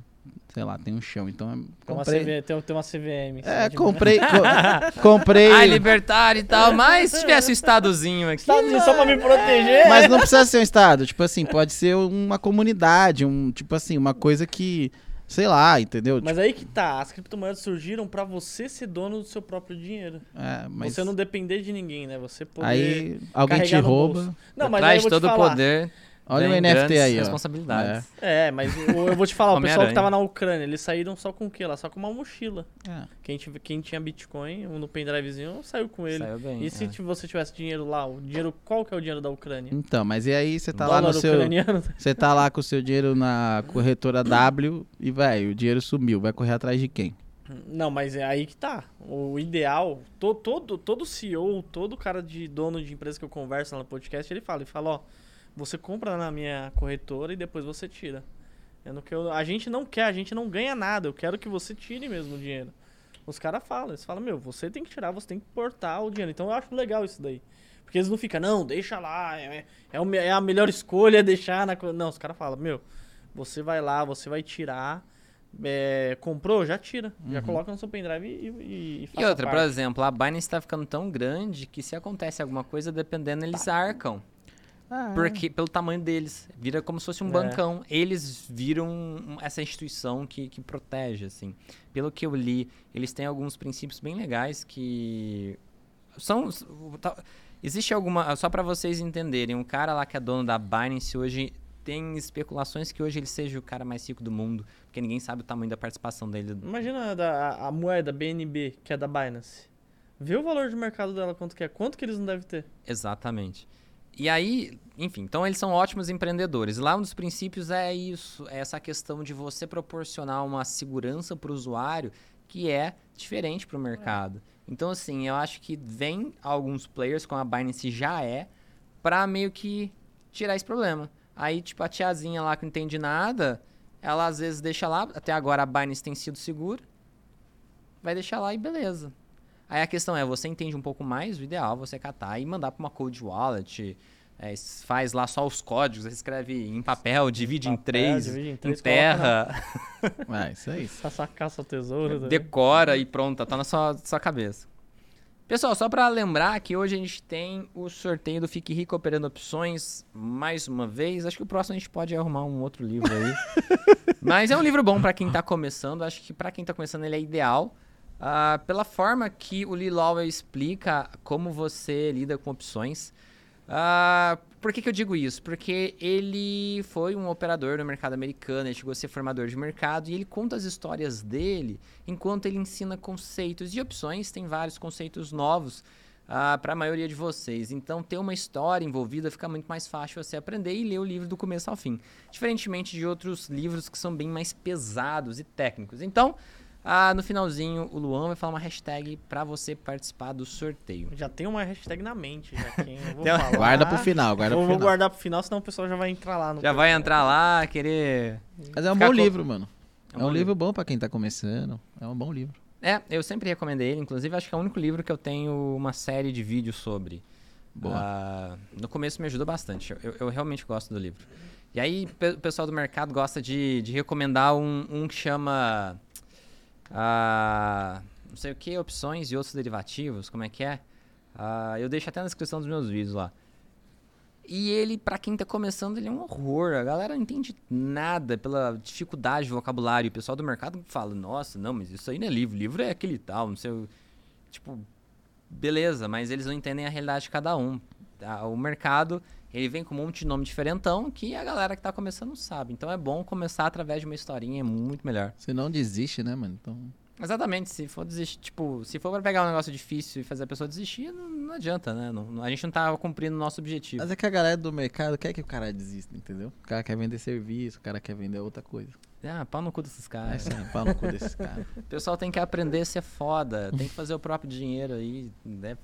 Sei lá, tem um chão. Então, eu Tem uma, comprei. CV, tem, tem uma CVM. É, comprei. co- comprei. Ah, libertário e tal, mas se tivesse o Estadozinho aqui. Estados Unidos só pra me proteger. Mas não precisa ser um estado. Tipo assim, pode ser uma comunidade, um. Tipo assim, uma coisa que. Sei lá, entendeu? Mas aí que tá, as criptomoedas surgiram pra você ser dono do seu próprio dinheiro. Tipo, é, mas. Você não depender de ninguém, né? Você poder. Aí alguém te rouba. Não, mas aí trás eu vou de todo o poder. Olha o NFT aí, ó. responsabilidades. É, mas o- eu vou te falar, o pessoal que tava na Ucrânia, eles saíram só com o quê? Lá? Só com uma mochila. É. Quem, tive- quem tinha Bitcoin um no pendrivezinho saiu com ele. Saiu bem. E se é. ti- você tivesse dinheiro lá, o dinheiro, qual que é o dinheiro da Ucrânia? Então, mas e aí você tá lá Dólar no seu. ucraniano? Você tá lá com o seu dinheiro na corretora W e, velho, o dinheiro sumiu. Vai correr atrás de quem? Não, mas é aí que tá. O ideal, to- todo, todo CEO, todo cara de dono de empresa que eu converso lá no podcast, ele fala, ele fala, ó, você compra na minha corretora e depois você tira. Eu não quero, a gente não quer, a gente não ganha nada, eu quero que você tire mesmo o dinheiro. Os caras falam, eles falam, meu, você tem que tirar, você tem que portar o dinheiro. Então eu acho legal isso daí. Porque eles não ficam, não, deixa lá, é, é, me- é a melhor escolha deixar na... co-". Não, os caras falam, meu, você vai lá, você vai tirar, é, comprou, já tira. Já coloca no seu pendrive e, e, e E faça outra, por exemplo, a Binance tá ficando tão grande que se acontece alguma coisa, dependendo, eles arcam. Ah, Porque, pelo tamanho deles, vira como se fosse um É. bancão. Eles viram essa instituição que, que protege, assim. Pelo que eu li, eles têm alguns princípios bem legais que são... tá- Existe alguma... Só para vocês entenderem, um cara lá que é dono da Binance hoje... Tem especulações que hoje ele seja o cara mais rico do mundo, porque ninguém sabe o tamanho da participação dele. Imagina a, a moeda BNB, que é da Binance. Vê o valor de mercado dela, quanto que é. Quanto que eles não devem ter? Exatamente. E aí, enfim, então eles são ótimos empreendedores. Lá um dos princípios é isso, é essa questão de você proporcionar uma segurança para o usuário que é diferente para o mercado. Então, assim, eu acho que vem alguns players, como a Binance já é, para meio que tirar esse problema. Aí, tipo, a tiazinha lá que não entende nada, ela às vezes deixa lá, até agora a Binance tem sido segura, vai deixar lá e beleza. Aí a questão é, você entende um pouco mais, o ideal é você catar e mandar para uma cold wallet, é, faz lá só os códigos, escreve em papel, divide em Papel, três, divide em três, enterra, Ah, isso aí. Pra sacar seu tesouro. tá decora e pronto, tá na sua, sua cabeça. Pessoal, só para lembrar que hoje a gente tem o sorteio do Fique Rico Operando Opções mais uma vez. Acho que o próximo a gente pode arrumar um outro livro aí. Mas é um livro bom para quem tá começando. Acho que para quem tá começando ele é ideal. Ah, pela forma que o Lee explica como você lida com opções. Ah, por que, que eu digo isso? Porque ele foi um operador no mercado americano, ele chegou a ser formador de mercado e ele conta as histórias dele enquanto ele ensina conceitos de opções. Tem vários conceitos novos para a maioria de vocês. Então, ter uma história envolvida fica muito mais fácil você aprender e ler o livro do começo ao fim. Diferentemente de outros livros que são bem mais pesados e técnicos. Então, ah, no finalzinho, o Luan vai falar uma hashtag para você participar do sorteio. Já tem uma hashtag na mente, já quem eu vou falar. Guarda pro final, guarda Eu pro vou final. guardar pro final, senão o pessoal já vai entrar lá no Já vai entrar lá, querer. Mas é um bom co- livro, mano. É um, bom livro bom pra quem tá começando. É um bom livro. É, eu sempre recomendei ele. Inclusive, acho que é o único livro que eu tenho uma série de vídeos sobre. Boa. Ah, no começo me ajudou bastante. Eu, eu realmente gosto do livro. E aí, o pessoal do mercado gosta de, de recomendar um, um que chama. Ah, não sei o que, opções e outros derivativos. Como é que é? Ah, eu deixo até na descrição dos meus vídeos lá. E ele, pra quem tá começando, ele é um horror. A galera não entende nada pela dificuldade de vocabulário. O pessoal do mercado fala, nossa, não, mas isso aí não é livro. Livro é aquele tal, não sei. o- Tipo, beleza, mas eles não entendem a realidade de cada um. tá? O mercado, ele vem com um monte de nome diferentão que a galera que tá começando não sabe. Então é bom começar através de uma historinha, é muito melhor. Você não desiste, né, mano? Então. Exatamente, se for desistir, tipo, se for pra pegar um negócio difícil e fazer a pessoa desistir, não, não adianta, né? Não- a gente não tá cumprindo o nosso objetivo. Mas é que a galera do mercado quer que o cara desista, entendeu? O cara quer vender serviço, o cara quer vender outra coisa. Ah, pau no cu desses É caras. isso aí, pau no cu desses caras. O pessoal tem que aprender a ser foda, tem que fazer o próprio dinheiro aí. né?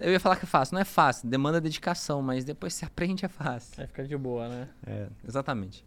Eu ia falar que é fácil, não é fácil, demanda dedicação, mas depois você aprende é fácil. Vai ficar de boa, né? É, exatamente.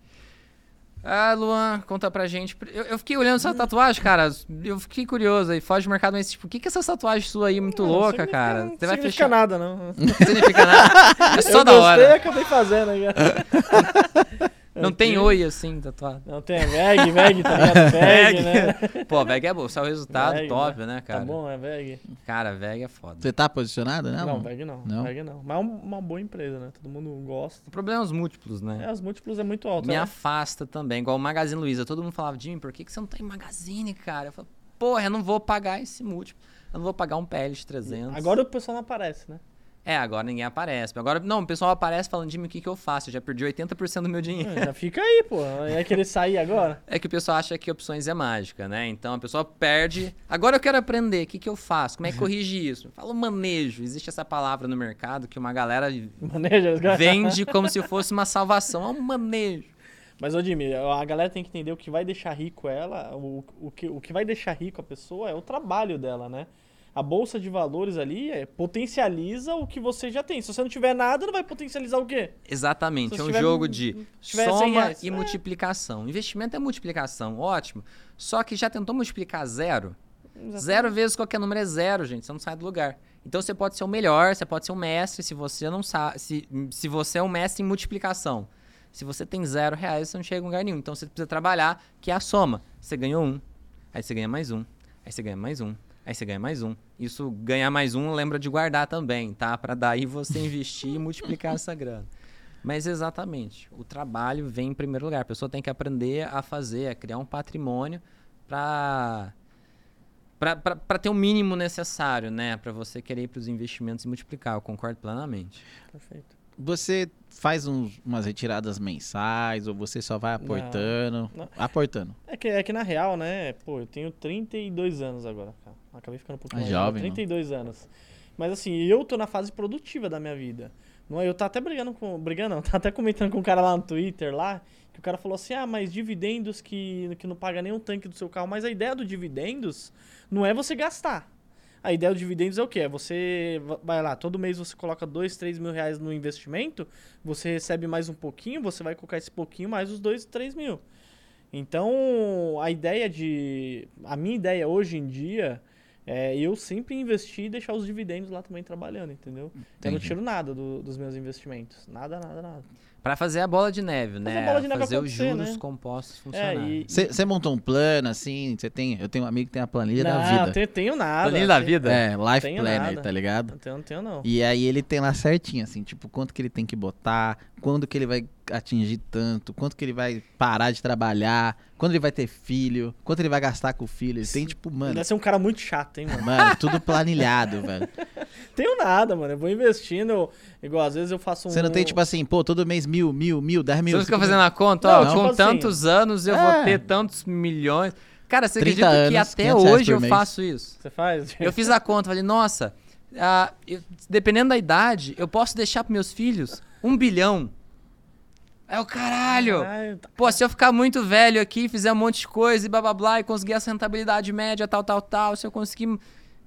Ah, Luan, conta pra gente. Eu, eu fiquei olhando essa tatuagem, cara. Eu fiquei curioso aí. Foge do mercado, mas tipo, o que, que é essa tatuagem sua aí muito Não, louca, cara? Não Você vai significa fechar. nada, não. Não significa nada. É só eu da gostei e hora. acabei fazendo. né? Não tem oi assim, tatuado. Não tem, é VEG, VEG, tá ligado? VEG, né? Pô, VEG é bom. Só o resultado VEG, top, né, cara? Tá bom, é VEG. Cara, VEG é foda. Você tá posicionado, né? Não? VEG não, Não? VEG não. Mas é um- uma boa empresa, né? Todo mundo gosta. O problema é os múltiplos, né? É, os múltiplos é muito alto. Me né? afasta também, igual o Magazine Luiza. Todo mundo falava, Jimmy, por que, que você não tá em Magazine, cara? Eu falo, porra, eu não vou pagar esse múltiplo. Eu não vou pagar um PL de 300. Agora o pessoal não aparece, né? É, agora ninguém aparece. Agora, não, o pessoal aparece falando mim o que, que eu faço. Eu já perdi 80% do meu dinheiro. Já fica aí, pô. É querer sair agora? É que o pessoal acha que opções é mágica, né? Então a pessoa perde. Agora eu quero aprender. O que, que eu faço? Como é que corrige isso? Fala manejo. Existe essa palavra no mercado que uma galera vende como se fosse uma salvação. É um manejo. Mas, ô Jimmy, a galera tem que entender o que vai deixar rico ela, o, o, que, o que vai deixar rico a pessoa é o trabalho dela, né? A bolsa de valores ali é, potencializa o que você já tem. Se você não tiver nada, não vai potencializar o quê? Exatamente. É um tiver- jogo de se tiver 100 soma e é. multiplicação. Investimento é multiplicação, ótimo. Só que já tentou multiplicar zero? Zero vezes qualquer número é zero, gente. Você não sai do lugar. Então você pode ser o melhor, você pode ser um mestre se você não sabe. Se, se você é um mestre em multiplicação. Se você tem zero reais, você não chega em lugar nenhum. Então você precisa trabalhar, que é a soma. Você ganhou um, aí você ganha mais um, aí você ganha mais um, aí você ganha mais um. Isso, ganhar mais um, lembra de guardar também, tá? Pra daí você investir e multiplicar essa grana. Mas exatamente, o trabalho vem em primeiro lugar. A pessoa tem que aprender a fazer, a criar um patrimônio para para ter o mínimo necessário, né, para você querer ir para os investimentos e multiplicar. Eu concordo plenamente. Perfeito. Você faz uns- umas retiradas mensais ou você só vai aportando? Não. Aportando. É que, é que na real, né, pô, eu tenho 32 anos agora, cara. Acabei ficando um pouquinho É mais jovem, velho, 32 anos. Mas assim, eu tô na fase produtiva da minha vida. Não é, eu tá até brigando com, brigando não, tá até comentando com um cara lá no Twitter lá, que o cara falou assim: "Ah, mas dividendos que que não paga nem um tanque do seu carro". Mas a ideia do dividendos não é você gastar. A ideia do dividendos é o quê? É você va- vai lá, todo mês você coloca 2, 3 mil reais no investimento, você recebe mais um pouquinho, você vai colocar esse pouquinho mais os 2, 3 mil. Então, a ideia de. A minha ideia hoje em dia é eu sempre investir e deixar os dividendos lá também trabalhando, entendeu? Eu não Entendi. tiro nada do- dos meus investimentos. Nada, nada, nada. Para fazer a bola de neve, né? a bola de neve fazer os juros né? compostos É, funcionarem. e. Você montou um plano assim? Você tem? Eu tenho um amigo que tem a planilha não, da vida. Tenho, tenho nada. Planilha da vida? É, Life Tenho Planner, nada. tá ligado? Não tenho, não tenho, não. E aí ele tem lá certinho, assim, tipo, quanto que ele tem que botar, quando que ele vai atingir tanto, quanto que ele vai parar de trabalhar, quando ele vai ter filho, quanto ele vai gastar com o filho. Ele tem, tipo, mano, Deve ser um cara muito chato, hein, mano? mano, tudo planilhado, velho. tenho nada, mano. Eu vou investindo. Igual, às vezes eu faço um. Você não tem, tipo assim, pô, todo mês mil, mil, mil, dez mil. Você não fica fazendo a conta, Não, ó, tipo com assim, tantos anos eu é. vou ter tantos milhões. Cara, você 30 acredita que anos, até 500 reais hoje eu mês. faço isso? Você faz? Eu fiz a conta, falei, nossa, ah, eu- dependendo da idade, eu posso deixar pros meus filhos um bilhão. É o caralho! Caralho, tá- Pô, se eu ficar muito velho aqui, fizer um monte de coisa e blá blá blá, e conseguir essa rentabilidade média, tal, tal, tal, se eu conseguir.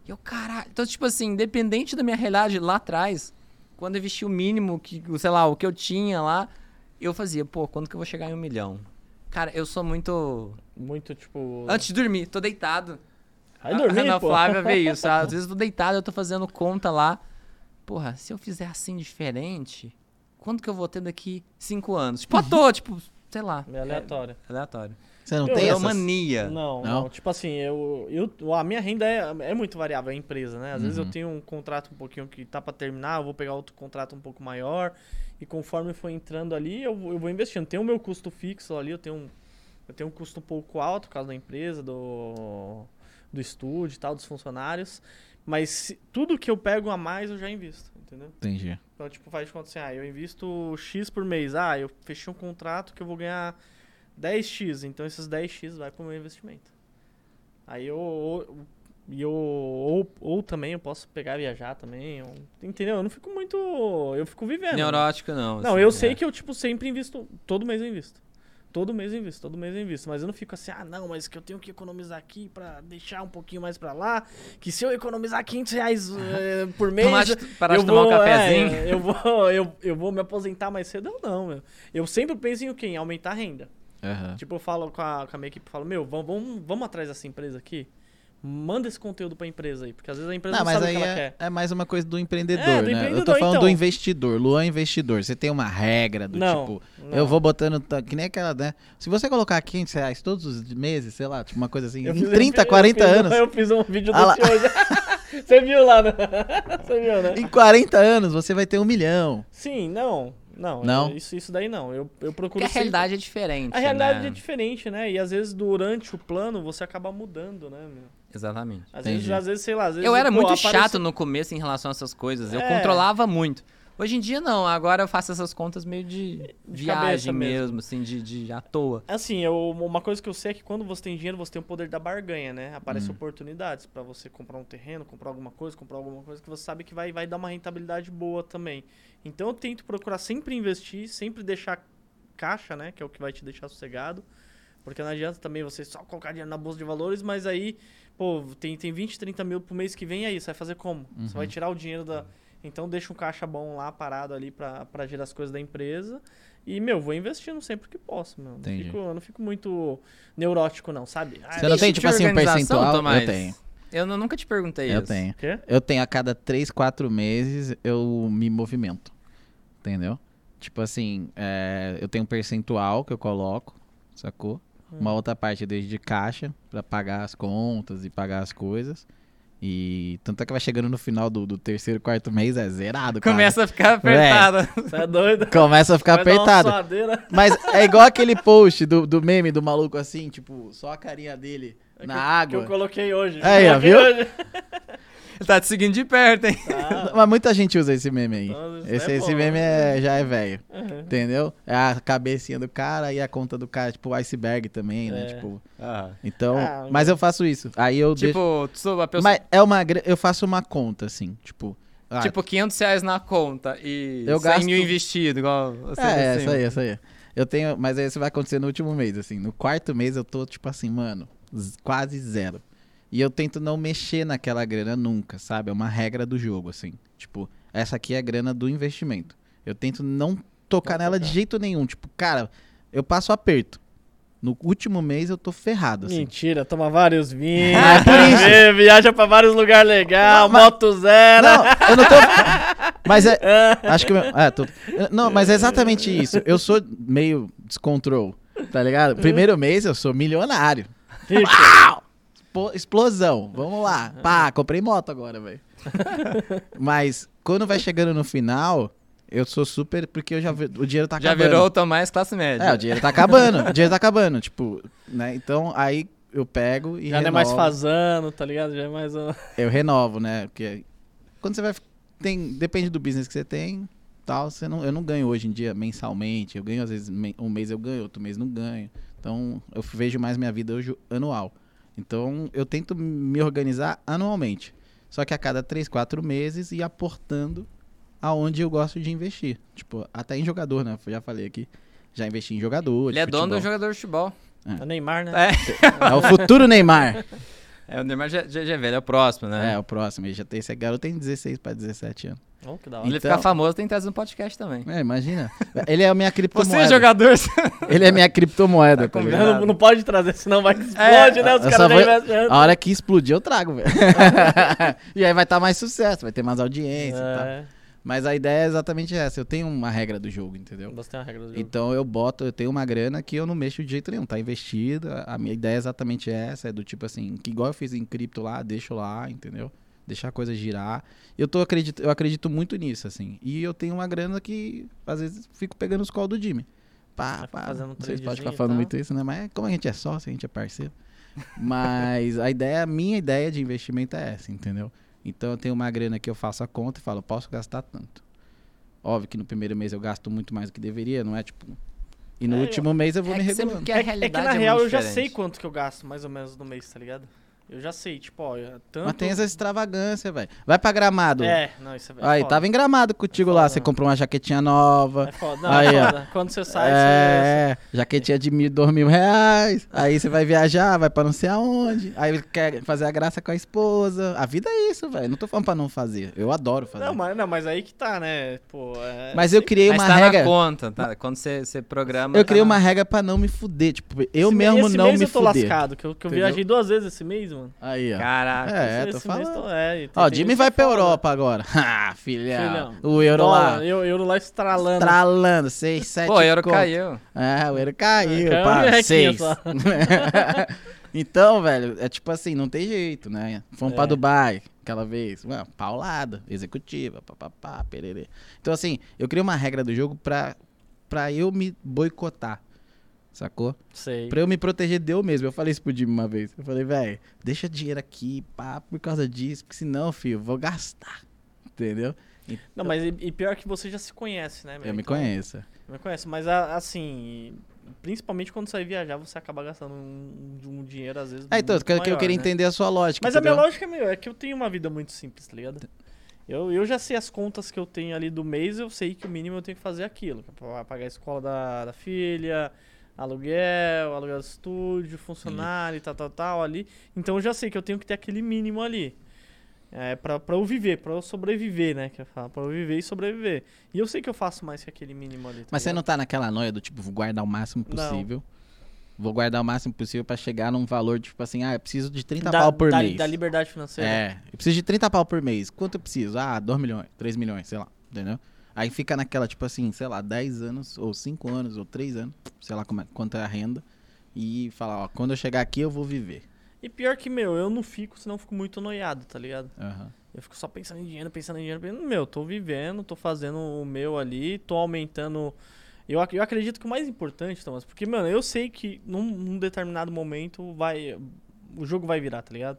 E eu, caralho. Então, tipo assim, independente da minha realidade lá atrás, quando eu investi o mínimo, que, sei lá, o que eu tinha lá, eu fazia, pô, quando que eu vou chegar em um milhão? Cara, eu sou muito. Muito, tipo. Antes de dormir, tô deitado. Vai dormir, a Ana pô. Flávia vê isso. Às vezes eu tô deitado, eu tô fazendo conta lá. Porra, se eu fizer assim diferente, quanto que eu vou ter daqui cinco anos? Tipo, à toa, tipo, sei lá. É aleatório. É aleatório. Você não Eu- tem eu essas... mania. Não, Não? não, Tipo assim, eu, eu, a minha renda é, é muito variável, é empresa, né? Às vezes eu Uhum. tenho um contrato um pouquinho que tá pra terminar, eu vou pegar outro contrato um pouco maior. E conforme for entrando ali, eu, vou- eu vou investindo. Tem o meu custo fixo ali, eu tenho um, eu tenho um custo um pouco alto por causa da empresa, do, do estúdio e tal, dos funcionários. Mas se- tudo que eu pego a mais, eu já invisto, entendeu? Entendi. Então, tipo, faz de conta assim, ah, eu invisto X por mês. Ah, eu fechei um contrato que eu vou ganhar 10X, então esses 10X vai pro meu investimento. Aí eu... Ou, e eu, ou, ou também eu posso pegar e viajar também. eu- entendeu? Eu não fico muito... Eu fico vivendo. Neurótico, não. Não, assim, eu é. sei que eu, tipo, sempre invisto. Todo mês eu invisto. Todo mês eu invisto, todo mês eu invisto. Mas eu não fico assim, ah, não, mas que eu tenho que economizar aqui pra deixar um pouquinho mais pra lá. Que se eu economizar 500 reais eh, por mês. Tomaste- paraste eu de tomar um vou, cafezinho? é, eu, vou, eu, eu vou me aposentar mais cedo? Eu não, meu. Eu sempre penso em o quê? Em aumentar a renda. Aham. Tipo, eu falo com a, com a minha equipe, falo, meu, vamos, vamos, vamos atrás dessa empresa aqui? Manda esse conteúdo pra empresa aí, porque às vezes a empresa Não, não, sabe aí o que ela é, quer. é mais uma coisa do empreendedor, É, do né? eu tô empreendedor, falando do então. investidor. Luan investidor. Você tem uma regra do Não, tipo, não. eu vou botando, ta- que nem aquela, né? Se você colocar 500 reais todos os meses, sei lá, tipo uma coisa assim, Eu em fiz- 30, eu fiz- 40 eu anos. Eu fiz um vídeo Ah lá. hoje. Você viu lá, né? Você viu, né? Em 40 anos você vai ter um milhão. Sim, não. Não, Não? eu- isso, isso daí não. Eu, eu procuro Porque a sempre- realidade é diferente. A realidade né? é diferente, né? E às vezes durante o plano você acaba mudando, né, meu? Exatamente. Às Entendi. vezes, às vezes, sei lá, às vezes. Eu era pô, muito aparece- chato no começo em relação a essas coisas. Eu É. controlava muito. Hoje em dia não, agora eu faço essas contas meio de, De viagem cabeça mesmo, mesmo. assim, de, de à toa. Assim, eu, uma coisa que eu sei é que quando você tem dinheiro, você tem o poder da barganha, né? Aparecem Hum. oportunidades pra você comprar um terreno, comprar alguma coisa, comprar alguma coisa que você sabe que vai, vai dar uma rentabilidade boa também. Então eu tento procurar sempre investir, sempre deixar caixa, né? Que é o que vai te deixar sossegado. Porque não adianta também você só colocar dinheiro na bolsa de valores, mas aí, pô, tem, tem 20, 30 mil pro mês que vem, aí você vai fazer como? Você Uhum. vai tirar o dinheiro da. Então deixa um caixa bom lá parado ali pra, pra gerar as coisas da empresa. E, meu, vou investindo sempre que posso, meu. Não fico, eu não fico muito neurótico, não, sabe? Ah, Você não tem, Tipo assim, um percentual? Tomás? Eu tenho. Eu nu- nunca te perguntei Eu isso. tenho. o quê? Eu tenho a cada 3, 4 meses eu me movimento. Entendeu? Tipo assim, é, eu tenho um percentual que eu coloco, sacou? Uma outra parte eu deixo de caixa pra pagar as contas e pagar as coisas. E tanto é que vai chegando no final do, do terceiro, quarto mês, é zerado, cara. Começa a ficar apertada. Você é doido? Começa a ficar Vai dar uma apertado. suadeira. Mas é igual aquele post do, do meme do maluco assim, tipo, só a carinha dele É na que eu- água. Que eu coloquei hoje. Aí, ó, Coloquei viu? hoje. tá te seguindo de perto, hein? Ah, Mas muita gente usa esse meme aí. Nossa, isso Esse, é esse bom, meme né? é, já é velho. uhum. Entendeu? É a cabecinha do cara e a conta do cara, tipo, o iceberg também, né? É. Tipo, Ah. então. Ah, mas eu faço isso. Aí eu deixo. Tipo, tu sou a pessoa. Mas é uma. Eu faço uma conta, assim. Tipo. ah, Tipo, 500 reais na conta e Eu 100 gasto- mil investido, igual você é, assim. essa aí, essa aí. Eu tenho. Mas aí isso vai acontecer no último mês, assim. No quarto mês eu tô, tipo assim, mano, quase zero. E eu tento não mexer naquela grana nunca, sabe? É uma regra do jogo, assim. Tipo, essa aqui é a grana do investimento. Eu tento não tocar nela de jeito nenhum. Tipo, cara, eu passo aperto. No último mês eu tô ferrado, assim. Mentira, toma vários vinhos. Ah, é por isso. vê, Viaja pra vários lugares legais, moto zero. Não, eu não tô. Mas é. Acho que. É, tô... Não, mas é exatamente isso. Eu sou meio descontrol, tá ligado? Primeiro mês eu sou milionário. Expo- Explosão. Vamos lá. Pá, comprei moto agora, velho. Mas quando vai chegando no final, eu sou super. Porque eu já vi- o dinheiro tá Já acabando. virou o Tomás classe média. É, o dinheiro tá acabando. O dinheiro tá acabando. Tipo, né? Então aí eu pego e. Já não é mais renovo. fazano, tá ligado? Já é mais. Eu renovo, né? Porque quando você vai. Tem, depende do business que você tem. Tal, você não, eu não ganho hoje em dia mensalmente. Eu ganho, às vezes, um mês eu ganho, outro mês não ganho. Então, eu vejo mais minha vida hoje anual. Então, eu tento me organizar anualmente. Só que a cada 3, 4 meses e aportando aonde eu gosto de investir. Tipo, até em jogador, né? Eu já falei aqui. Já investi em jogador. Ele é de dono do futebol. jogador de futebol. É Neymar, né? É, É o futuro Neymar. é o Neymar já, já, já é velho, é o próximo, né? É, o próximo. Ele já tem esse garoto tem 16 para 17 anos. Oh, que da hora. Ele Então- ficar famoso tem que trazer no podcast também. É, imagina. Ele é a minha Você criptomoeda. é jogador. Ele é minha criptomoeda, Tá tá? Não, não pode trazer, senão vai que explode, né? Os caras já vou- antes. A hora que explodir, eu trago, velho. e aí vai estar mais sucesso, vai ter mais audiência e tal. É, Mas a ideia é exatamente essa. Eu tenho uma regra do jogo, entendeu? você tem uma regra do jogo. Então eu boto, eu tenho uma grana que eu não mexo de jeito nenhum, tá investida. A minha ideia é exatamente essa, é do tipo assim, que igual eu fiz em cripto lá, deixo lá, entendeu? Deixar a coisa girar. Eu tô acredito, eu acredito muito nisso assim. E eu tenho uma grana que às vezes fico pegando os calls do Jimmy. Pá, pá. fazendo um Não sei se pode tradezinho ficar e falando muito isso, né? Mas como a gente é sócio, a gente é parceiro. Mas a ideia, a minha ideia de investimento é essa, entendeu? Então eu tenho uma grana que eu faço a conta e falo, posso gastar tanto. Óbvio que no primeiro mês eu gasto muito mais do que deveria, não é tipo. E no É, último mês eu vou É me regulando. que a É, que- é que na é real eu já sei quanto que eu gasto mais ou menos no mês, tá ligado? Eu já sei, tipo, ó, eu- tanto... Mas tem essa extravagância, velho. Vai pra gramado. É, não, isso é é Aí, foda. tava em gramado contigo lá. foda, Você né? comprou uma jaquetinha nova. É foda. Não, Aí, é ó. foda. Quando você sai, você... É, jaquetinha de mil, dois mil reais. Aí você vai viajar, vai pra não sei aonde. Aí quer fazer a graça com a esposa. A vida é isso, velho. Não tô falando pra não fazer. Eu adoro fazer. Não, mas, não, mas aí que tá, né? Pô, é... Mas eu criei Mas uma tá regra. na conta, tá? Quando você, você programa. Eu tá criei na- uma regra pra não me fuder. Tipo, eu Esse me- mesmo esse não mês me eu tô fuder. lascado, que eu, que eu viajei duas vezes esse mês, mano. Aí, ó. Caraca. É, tô falando. tô- é, Ó, o Jimmy vai que pra foda. Europa agora. Ah, filhão. O euro Dólar, lá. Eu, euro lá estralando. Estralando, 6, 7 Pô, o euro caiu. É, o eiro caiu, Caiu pá, um requinho 6. só. Então, velho, é tipo assim, não tem jeito, né? Fomos É. pra Dubai aquela vez, mano, paulada, executiva, papapá, pererê. Então, assim, eu criei uma regra do jogo pra, pra eu me boicotar, sacou? Sei. Pra eu me proteger de eu mesmo. Eu falei isso pro Jimmy uma vez. Eu falei, velho, deixa dinheiro aqui, pá, por causa disso, porque senão, filho, eu vou gastar, entendeu? Não, mas e, e pior que você já se conhece, né, meu? Eu me Então, conheço. Me conhece, mas assim, principalmente quando você vai viajar, você acaba gastando um, um dinheiro, às vezes. Ah, então, muito que, eu maior, queria né? entender a sua lógica. Mas a minha entendeu? lógica, meu, é que eu tenho uma vida muito simples, tá ligado? Eu, eu já sei as contas que eu tenho ali do mês, eu sei que o mínimo eu tenho que fazer aquilo. é pagar a escola da, da filha, aluguel, aluguel do estúdio, funcionário e tal, tal, tal ali. Então eu já sei que eu tenho que ter aquele mínimo ali. É, pra, pra eu viver, pra eu sobreviver, né? Que eu falo, pra eu viver e sobreviver. E eu sei que eu faço mais que aquele mínimo ali. tá Mas você ligado? não tá naquela noia do tipo, vou guardar o máximo Não. possível. Vou guardar o máximo possível pra chegar num valor, tipo assim, ah, eu preciso de 30 da, pau por da, mês. da liberdade financeira. É, eu preciso de 30 pau por mês. Quanto eu preciso? Ah, 2 milhões, 3 milhões, sei lá, entendeu? Aí fica naquela, tipo assim, sei lá, 10 anos, ou 5 anos, ou 3 anos, sei lá como é, quanto é a renda. E falar, ó, quando eu chegar aqui eu vou viver. E pior que, meu, eu não fico, senão eu fico muito noiado, tá ligado? Aham. Eu fico só pensando em dinheiro, pensando em dinheiro, pensando, meu, tô vivendo, tô fazendo o meu ali, tô aumentando. Eu, ac- eu acredito que o mais importante, Thomas, porque, mano, eu sei que num, num determinado momento vai. O jogo vai virar, tá ligado?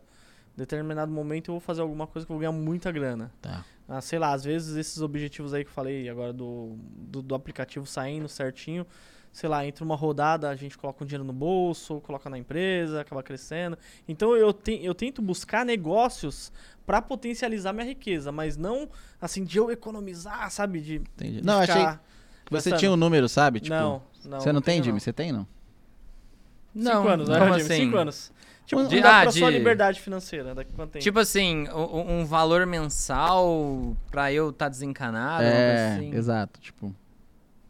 Em determinado momento eu vou fazer alguma coisa que eu vou ganhar muita grana. Tá. Ah, sei lá, às vezes esses objetivos aí que eu falei agora do, do, do aplicativo saindo certinho, sei lá, entre uma rodada a gente coloca um dinheiro no bolso, coloca na empresa, acaba crescendo. Então eu, te, eu tento buscar negócios pra potencializar minha riqueza, mas não assim de eu economizar, sabe? De, Entendi. de Não, achei você tinha um número, sabe? Tipo, não, não. você não tem, tenho, Jimmy? Você tem, não? Cinco anos, né, como assim? Cinco anos. Tipo, de, pra ah, sua de- liberdade financeira, daqui a quanto tempo? Tipo assim, um, um valor mensal pra eu estar desencanado, uma é, assim. exato, tipo...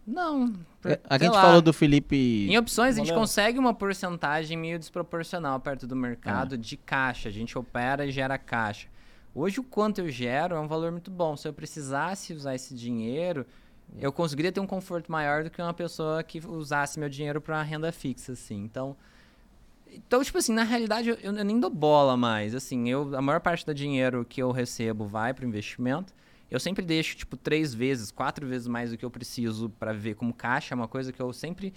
Não. É, A gente lá. falou do Felipe... Em opções, a gente Valeu. consegue uma porcentagem meio desproporcional perto do mercado de caixa. A gente opera e gera caixa. Hoje, o quanto eu gero é um valor muito bom. Se eu precisasse usar esse dinheiro, eu conseguiria ter um conforto maior do que uma pessoa que usasse meu dinheiro para renda fixa, assim. Então, então, tipo assim, na realidade, eu, eu nem dou bola mais. Assim, eu, a maior parte do dinheiro que eu recebo vai para investimento. Eu sempre deixo, tipo, três vezes, quatro vezes mais do que eu preciso para ver como caixa. É uma coisa que eu sempre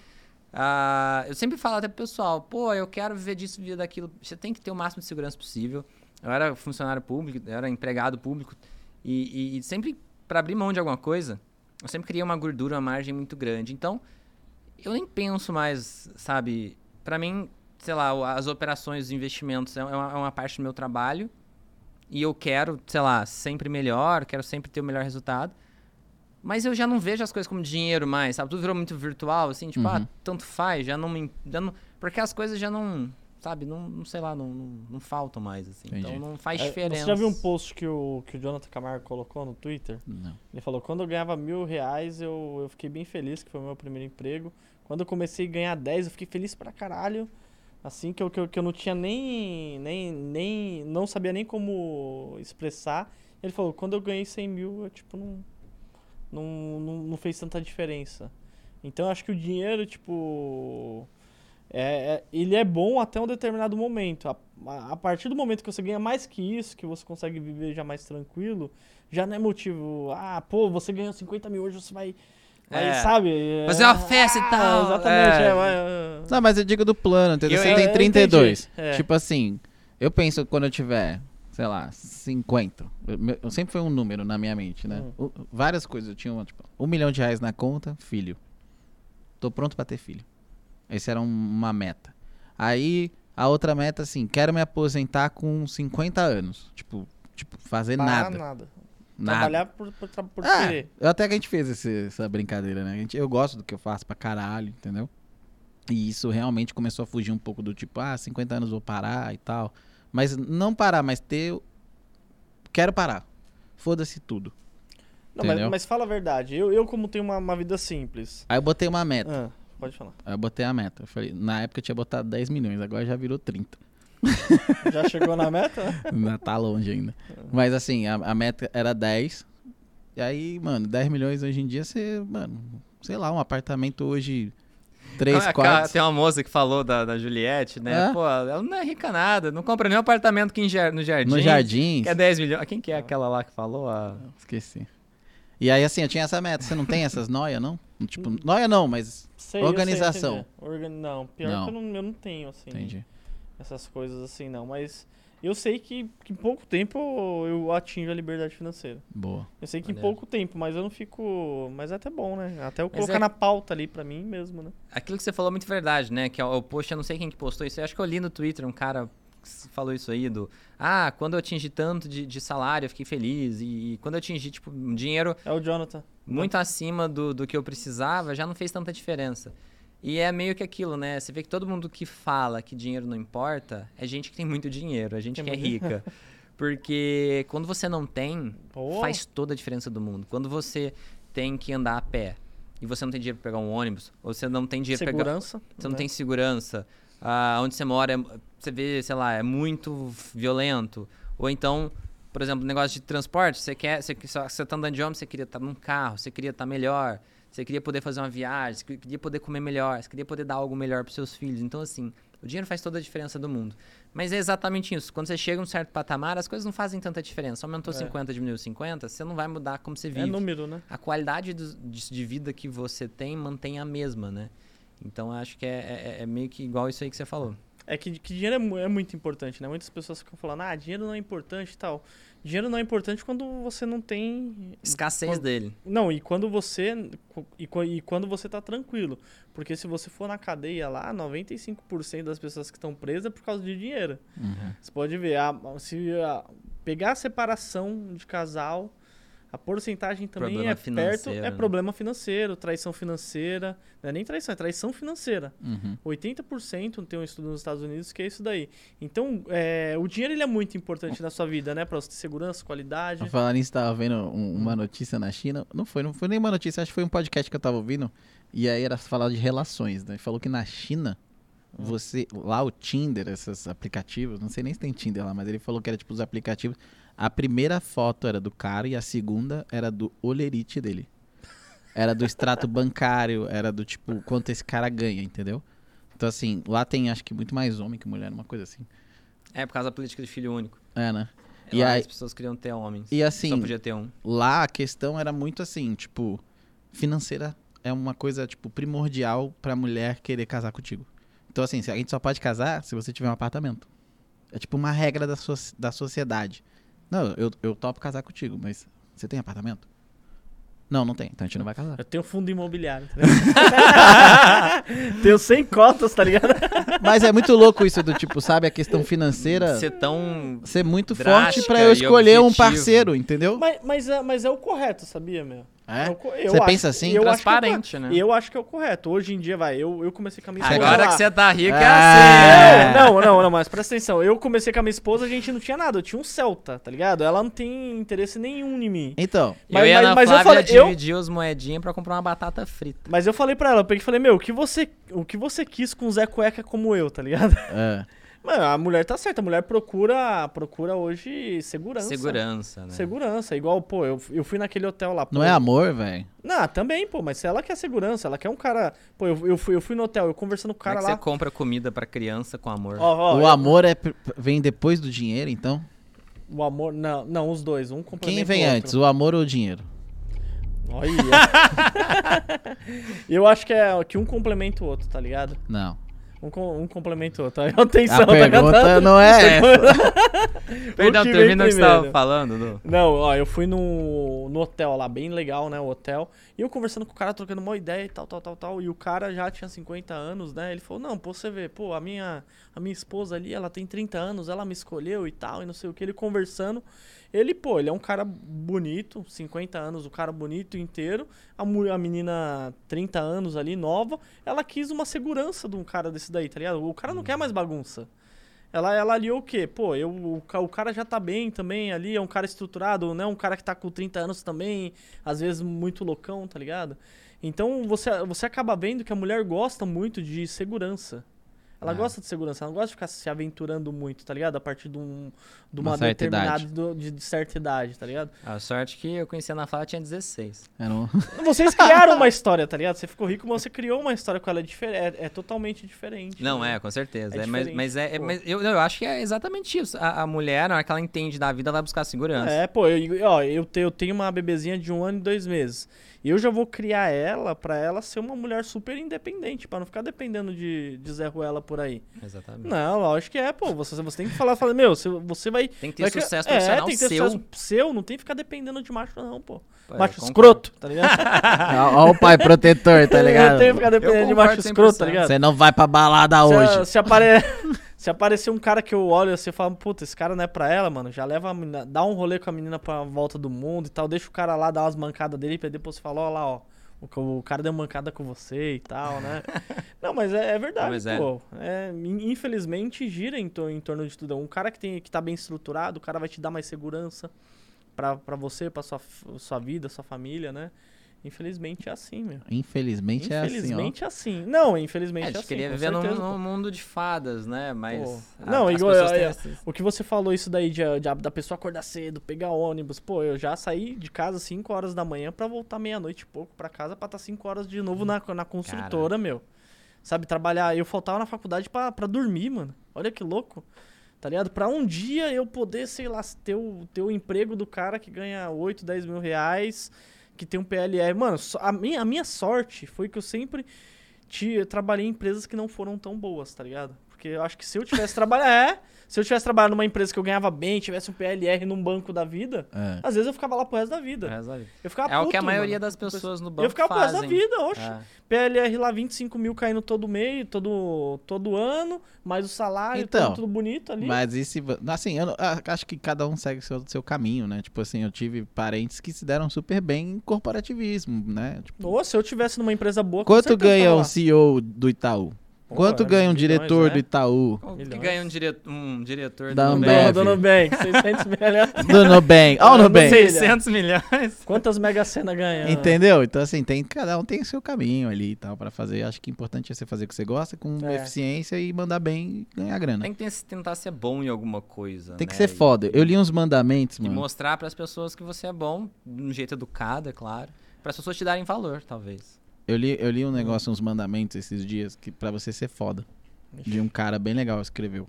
ah, eu sempre falo até pro pessoal, pô, eu quero viver disso, viver daquilo. Você tem que ter o máximo de segurança possível. Eu era funcionário público, eu era empregado público. E, e- e sempre, para abrir mão de alguma coisa, eu sempre queria uma gordura, uma margem muito grande. Então, eu nem penso mais, sabe? Pra mim, sei lá, as operações, os investimentos é uma, é uma parte do meu trabalho. E eu quero, sei lá, sempre melhor, quero sempre ter o melhor resultado. Mas eu já não vejo as coisas como dinheiro mais, sabe? Tudo virou muito virtual, assim, tipo, Uhum. ah, tanto faz, já não me. Já não, porque as coisas já não, sabe, não, não sei lá, não, não, não faltam mais, assim. Entendi. Então não faz É, diferença. Você já viu um post que o, que o Jonathan Camargo colocou no Twitter? Não. Ele falou, quando eu ganhava mil reais, eu, eu fiquei bem feliz, que foi o meu primeiro emprego. Quando eu comecei a ganhar 10, eu fiquei feliz pra caralho. Assim, que eu, que eu, que eu não tinha nem, nem, nem... Não sabia nem como expressar. Ele falou, quando eu ganhei 100 mil, eu, tipo, não... Não, não, não fez tanta diferença. Então, eu acho que o dinheiro, tipo... É, é- ele é bom até um determinado momento. A, a, a partir do momento que você ganha mais que isso, que você consegue viver já mais tranquilo, já não é motivo. Ah, pô, você ganhou 50 mil hoje, você vai. Vai É. sabe? Fazer uma festa e Ah, tal, Exatamente, é. é. vai, é. Não, mas eu digo do plano, entendeu? Eu- Você eu- tem eu 32. entendi, é. Tipo assim, eu penso quando eu tiver, sei lá, 50. Eu, sempre foi um número na minha mente, né? Hum. O- várias coisas. Eu tinha, uma, tipo, um milhão de reais na conta, filho. Tô pronto pra ter filho. Essa era um- uma meta. Aí, a outra meta, assim, quero me aposentar com 50 anos. Tipo, tipo fazer Parar nada. nada. Nada. Trabalhar por, por, por Ah, querer. eu até que a gente fez esse- essa brincadeira, né? A gente, eu gosto do que eu faço pra caralho, entendeu? E isso realmente começou a fugir um pouco do tipo, ah, 50 anos vou parar e tal. Mas não parar, mas ter. Quero parar. Foda-se tudo. Não, mas, mas fala a verdade. Eu, eu como tenho uma, uma vida simples. Aí eu botei uma meta. Ah, pode falar. Aí eu botei a meta. Eu falei, na época eu tinha botado 10 milhões, agora já virou 30. Já chegou na meta? Ainda tá longe ainda. Mas assim, a, a meta era 10. E aí, mano, 10 milhões hoje em dia, você, mano, sei lá, um apartamento hoje. três Aquela- quartos. Tem uma moça que falou da, da Juliette, né? É. Pô, ela não é rica nada, não compra nenhum apartamento aqui em no Jardim. No jardim. Que é 10 milhões. Quem que é aquela lá que falou? A... Esqueci. E aí, assim, eu tinha essa meta. Você não tem essas noia, não? Tipo, noia não, mas. Sei, sei Organização. entender. Organ... Não, pior Não. que eu não, eu não tenho, assim, Entendi. Essas coisas assim, não. Mas eu sei que, que em pouco tempo eu atingo a liberdade financeira. Boa. Eu sei que em Maneiro. pouco tempo, mas eu não fico... Mas é até bom, né? Até eu Mas colocar é- na pauta ali pra mim mesmo, né? Aquilo que você falou é muito verdade, né? Que é o post, eu não sei quem que postou isso. Eu acho que eu li no Twitter um cara que falou isso aí do... Ah, quando eu atingi tanto de, de salário, eu fiquei feliz. E, e quando eu atingi, tipo, um dinheiro É o Jonathan. muito acima do, do que eu precisava, já não fez tanta diferença. E é meio que aquilo, né? Você vê que todo mundo que fala que dinheiro não importa é gente que tem muito dinheiro, é gente Tem que é muito- rica. Porque quando você não tem, Pô. faz toda a diferença do mundo. Quando você tem que andar a pé e você não tem dinheiro pra pegar um ônibus, ou você não tem dinheiro pra pegar Segurança. você não né? tem segurança, ah, onde você mora, é- você vê, sei lá, é muito violento. Ou então, por exemplo, negócio de transporte, você quer, você, você tá andando de ônibus, você queria estar num carro, você queria estar melhor, você queria poder fazer uma viagem, você queria poder comer melhor, você queria poder dar algo melhor para seus filhos. Então, assim, o dinheiro faz toda a diferença do mundo. Mas é exatamente isso. Quando você chega a um certo patamar, as coisas não fazem tanta diferença. Aumentou É. 50, diminuiu 50, você não vai mudar como você É vive número, né? a qualidade do- de, de vida que você tem mantém a mesma, né? Então acho que é, é- é meio que igual isso aí que você falou. É que, que dinheiro é, é muito importante, né? Muitas pessoas ficam falando, ah, dinheiro não é importante e tal. Dinheiro não é importante quando você não tem. Escassez Quando- dele. Não, e quando você. E, qu- e quando você tá tranquilo. Porque se você for na cadeia lá, 95% das pessoas que estão presas é por causa de dinheiro. Uhum. Você pode ver, a, se a- pegar a separação de casal, a porcentagem também Problema é perto, é né? problema financeiro, traição financeira. Não é nem traição, é traição financeira. Uhum. 80% tem um estudo nos Estados Unidos que é isso daí. Então, é, o dinheiro ele é muito importante na sua vida, né? Ter segurança, qualidade. Falar nisso, tava vendo um- uma notícia na China. Não foi, não foi nem uma notícia, acho que foi um podcast que eu tava ouvindo. E aí era falar de relações, né? Falou que na China, você. Lá o Tinder, esses aplicativos, não sei nem se tem Tinder lá, mas ele falou que era tipo os aplicativos. A primeira foto era do cara e a segunda era do olerite dele. Era do extrato bancário, era do tipo quanto esse cara ganha, entendeu? Então, assim, lá tem acho que muito mais homem que mulher, uma coisa assim. É por causa da política de filho único. É, né? E E lá aí- as pessoas queriam ter homens. E assim, Só podia ter um. lá a questão era muito assim, tipo, financeira é uma coisa, tipo, primordial pra mulher querer casar contigo. Então, assim, a gente só pode casar se você tiver um apartamento. É tipo uma regra da, so da sociedade. Não, eu, eu topo casar contigo, mas você tem apartamento? Não, não tem. Então a gente não vai casar. Eu tenho fundo imobiliário, tá ligado? tenho 100 cotas, tá ligado? Mas é muito louco isso do tipo, sabe, a questão financeira Ser tão. ser muito forte pra eu escolher um parceiro, entendeu? Mas, mas, é, mas é o correto, sabia, meu? É? o co- eu Você acho- pensa assim? Eu acho que é o Transparente, correto. né? Eu acho que é o correto. Hoje em dia, vai, eu, eu comecei com a minha esposa Agora lá. que você tá rico é, É. assim. Não, não, não, mas presta atenção. Eu comecei com a minha esposa, a gente não tinha nada. Eu tinha um Celta, tá ligado? Ela não tem interesse nenhum em mim. Então, Eu Mas- ia mas- mas eu falei- eu- dividir os moedinhas pra comprar uma batata frita. Mas eu falei pra ela, eu peguei e falei, meu, o que você, o que você quis com o Zé Cueca como eu, tá ligado? é. Mano, a mulher tá certa, a mulher procura, procura hoje segurança. Segurança, né? Segurança, igual, pô, eu, eu fui naquele hotel lá. Não pô, é amor, velho? Não, também, pô, mas se ela quer segurança, ela quer um cara. Pô, eu, eu, fui, eu fui no hotel, eu conversando com o Como é cara que lá. você compra comida pra criança com amor? Ó, ó, o eu- amor é, vem depois do dinheiro, então? O amor. Não, não, os dois. Um complementa Quem vem o outro. antes, o amor ou o dinheiro? Olha. eu acho que é que um complementa o outro, tá ligado? Não. Um, um complementa o outro. Atenção, A tá pergunta ligado? não é essa. Perdão, termina o que você tava falando, Du. Não, ó, eu fui no, no hotel lá, bem legal, né, o hotel. E eu conversando com o cara, trocando uma ideia e tal, tal, tal, tal. E o cara já tinha 50 anos, né? Ele falou, não, pô, você vê, pô, a minha, a minha esposa ali, ela tem 30 anos, ela me escolheu e tal, e não sei o que. Ele conversando. Ele, pô, ele é um cara bonito, 50 anos, o cara bonito inteiro. A, a menina, 30 anos ali, nova, ela quis uma segurança de um cara desse daí, tá ligado? O cara não quer mais bagunça. Ela, ela aliou o quê? Pô, eu, o, o cara já tá bem também ali, é um cara estruturado, né? Um cara que tá com 30 anos também, às vezes muito loucão, tá ligado? Então você, você acaba vendo que a mulher gosta muito de segurança. Ela Ah. gosta de segurança, ela não gosta de ficar se aventurando muito, tá ligado? A partir de, um, de uma, Uma certa determinada idade. do- de, de certa idade, tá ligado? A sorte que eu conheci a Ana Flávia tinha 16. Era um- Vocês criaram uma história, tá ligado? Você ficou rico, mas você criou uma história com ela diferente. É, é totalmente diferente. Não, né? é, com certeza. É É, mas mas, é, é- mas eu, eu acho que é exatamente isso. A, a mulher, na hora que ela entende da vida, ela vai buscar segurança. É, pô, eu, ó, eu, te- eu tenho uma bebezinha de um ano e dois meses. E eu já vou criar ela pra ela ser uma mulher super independente, pra não ficar dependendo de, de Zé Ruela por aí. Exatamente. Não, lógico que é, pô. Você, você tem que falar, falar meu, você, você vai. Tem que ter vai sucesso é, profissional tem que ter seu. sucesso seu, não tem que ficar dependendo de macho, não, pô. Macho concordo. escroto, tá ligado? Ó, ó o pai protetor, tá Não ligado? tem que ficar dependendo de macho escroto, tá 100%. ligado? Você não vai pra balada Se, hoje. se, apare... se aparecer um cara que eu olho assim e falo, puta, esse cara não é pra ela, mano, já leva a menina, dá um rolê com a menina pra volta do mundo e tal, deixa o cara lá dar umas mancadas dele pra depois você falar, ó lá, ó. O, ca- o cara deu mancada com você e tal, né? não, mas é, é verdade, Mas é. pô. É, in- infelizmente gira em, to- em torno de tudo. Um cara que, tem, que tá bem estruturado, o cara vai te dar mais segurança pra, pra você, pra sua, sua vida, sua família, né? Infelizmente é assim, meu. Infelizmente, é assim, Infelizmente é assim. Não, infelizmente É, é, a gente assim. queria viver num, certeza, num mundo de fadas, né? Mas. A- Não, igual- é, esses- O que você falou isso daí de, de- da pessoa acordar cedo, pegar ônibus. Pô, eu já saí de casa 5 horas da manhã pra voltar meia-noite e pouco pra casa pra estar 5 horas de novo na, na construtora, meu. Sabe, trabalhar. Eu faltava na faculdade pra, pra dormir, mano. Olha que louco. Tá ligado? Pra um dia eu poder, sei lá, ter o, ter o emprego do cara que ganha 8, 10 mil reais, que tem um PLR. Mano, a minha, a minha sorte foi que eu sempre ti- eu trabalhei em empresas que não foram tão boas, tá ligado? Porque eu acho que se eu tivesse trabalhado. É, se eu tivesse trabalhado numa empresa que eu ganhava bem, tivesse um PLR num banco da vida, É. às vezes eu ficava lá pro resto da vida. Eu ficava É o que a puto, maioria mano. das pessoas no banco Eu ficava pro resto da fazem. vida, oxe. É. PLR lá, 25 mil caindo todo mês, todo, todo ano, mais o salário, Então, tudo, bonito ali. Mas e se. vo- Assim, eu acho que cada um segue o seu, seu caminho, né? Tipo assim, eu tive parentes que se deram super bem em corporativismo, né? Tipo, Ou se eu tivesse numa empresa boa, quanto ganha um. CEO do Itaú? Pô, Quanto é, ganha um milhões, diretor né? do Itaú? Como que Milhões. ganha um, dire... um diretor Da do Nubank? Dona Nubank, 600 milhões. Do Nubank. Ó, o Nubank. sei. 600 milhões? Quantas Mega Sena ganha? Entendeu? Então, assim, tem, cada um tem o seu caminho ali e tal pra fazer. Acho que o importante é você fazer o que você gosta com É. eficiência e mandar bem e ganhar grana. Tem que ter- tentar ser bom em alguma coisa. Tem que né? ser E- foda. Eu li uns mandamentos, E mano. mostrar pras pessoas que você é bom, de um jeito educado, é claro. Para as pessoas te darem valor, talvez. Eu li, eu li um negócio, uns mandamentos esses dias, que pra você ser foda. De um cara bem legal escreveu.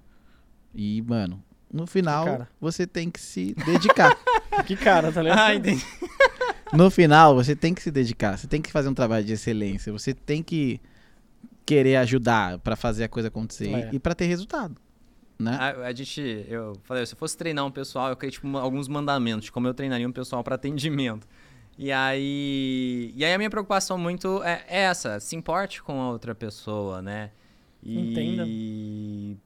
E, mano, no final, você tem que se dedicar. Que cara, tá ligado? Ah, entendi. no final, você tem que se dedicar. Você tem que fazer um trabalho de excelência. Você tem que querer ajudar pra fazer a coisa acontecer. É. E, pra ter resultado. Né? A, a gente, eu falei, se eu fosse treinar um pessoal, eu queria tipo, uma- alguns mandamentos, como eu treinaria um pessoal para atendimento. E aí, e aí a minha preocupação muito é essa, se importe com a outra pessoa, né? E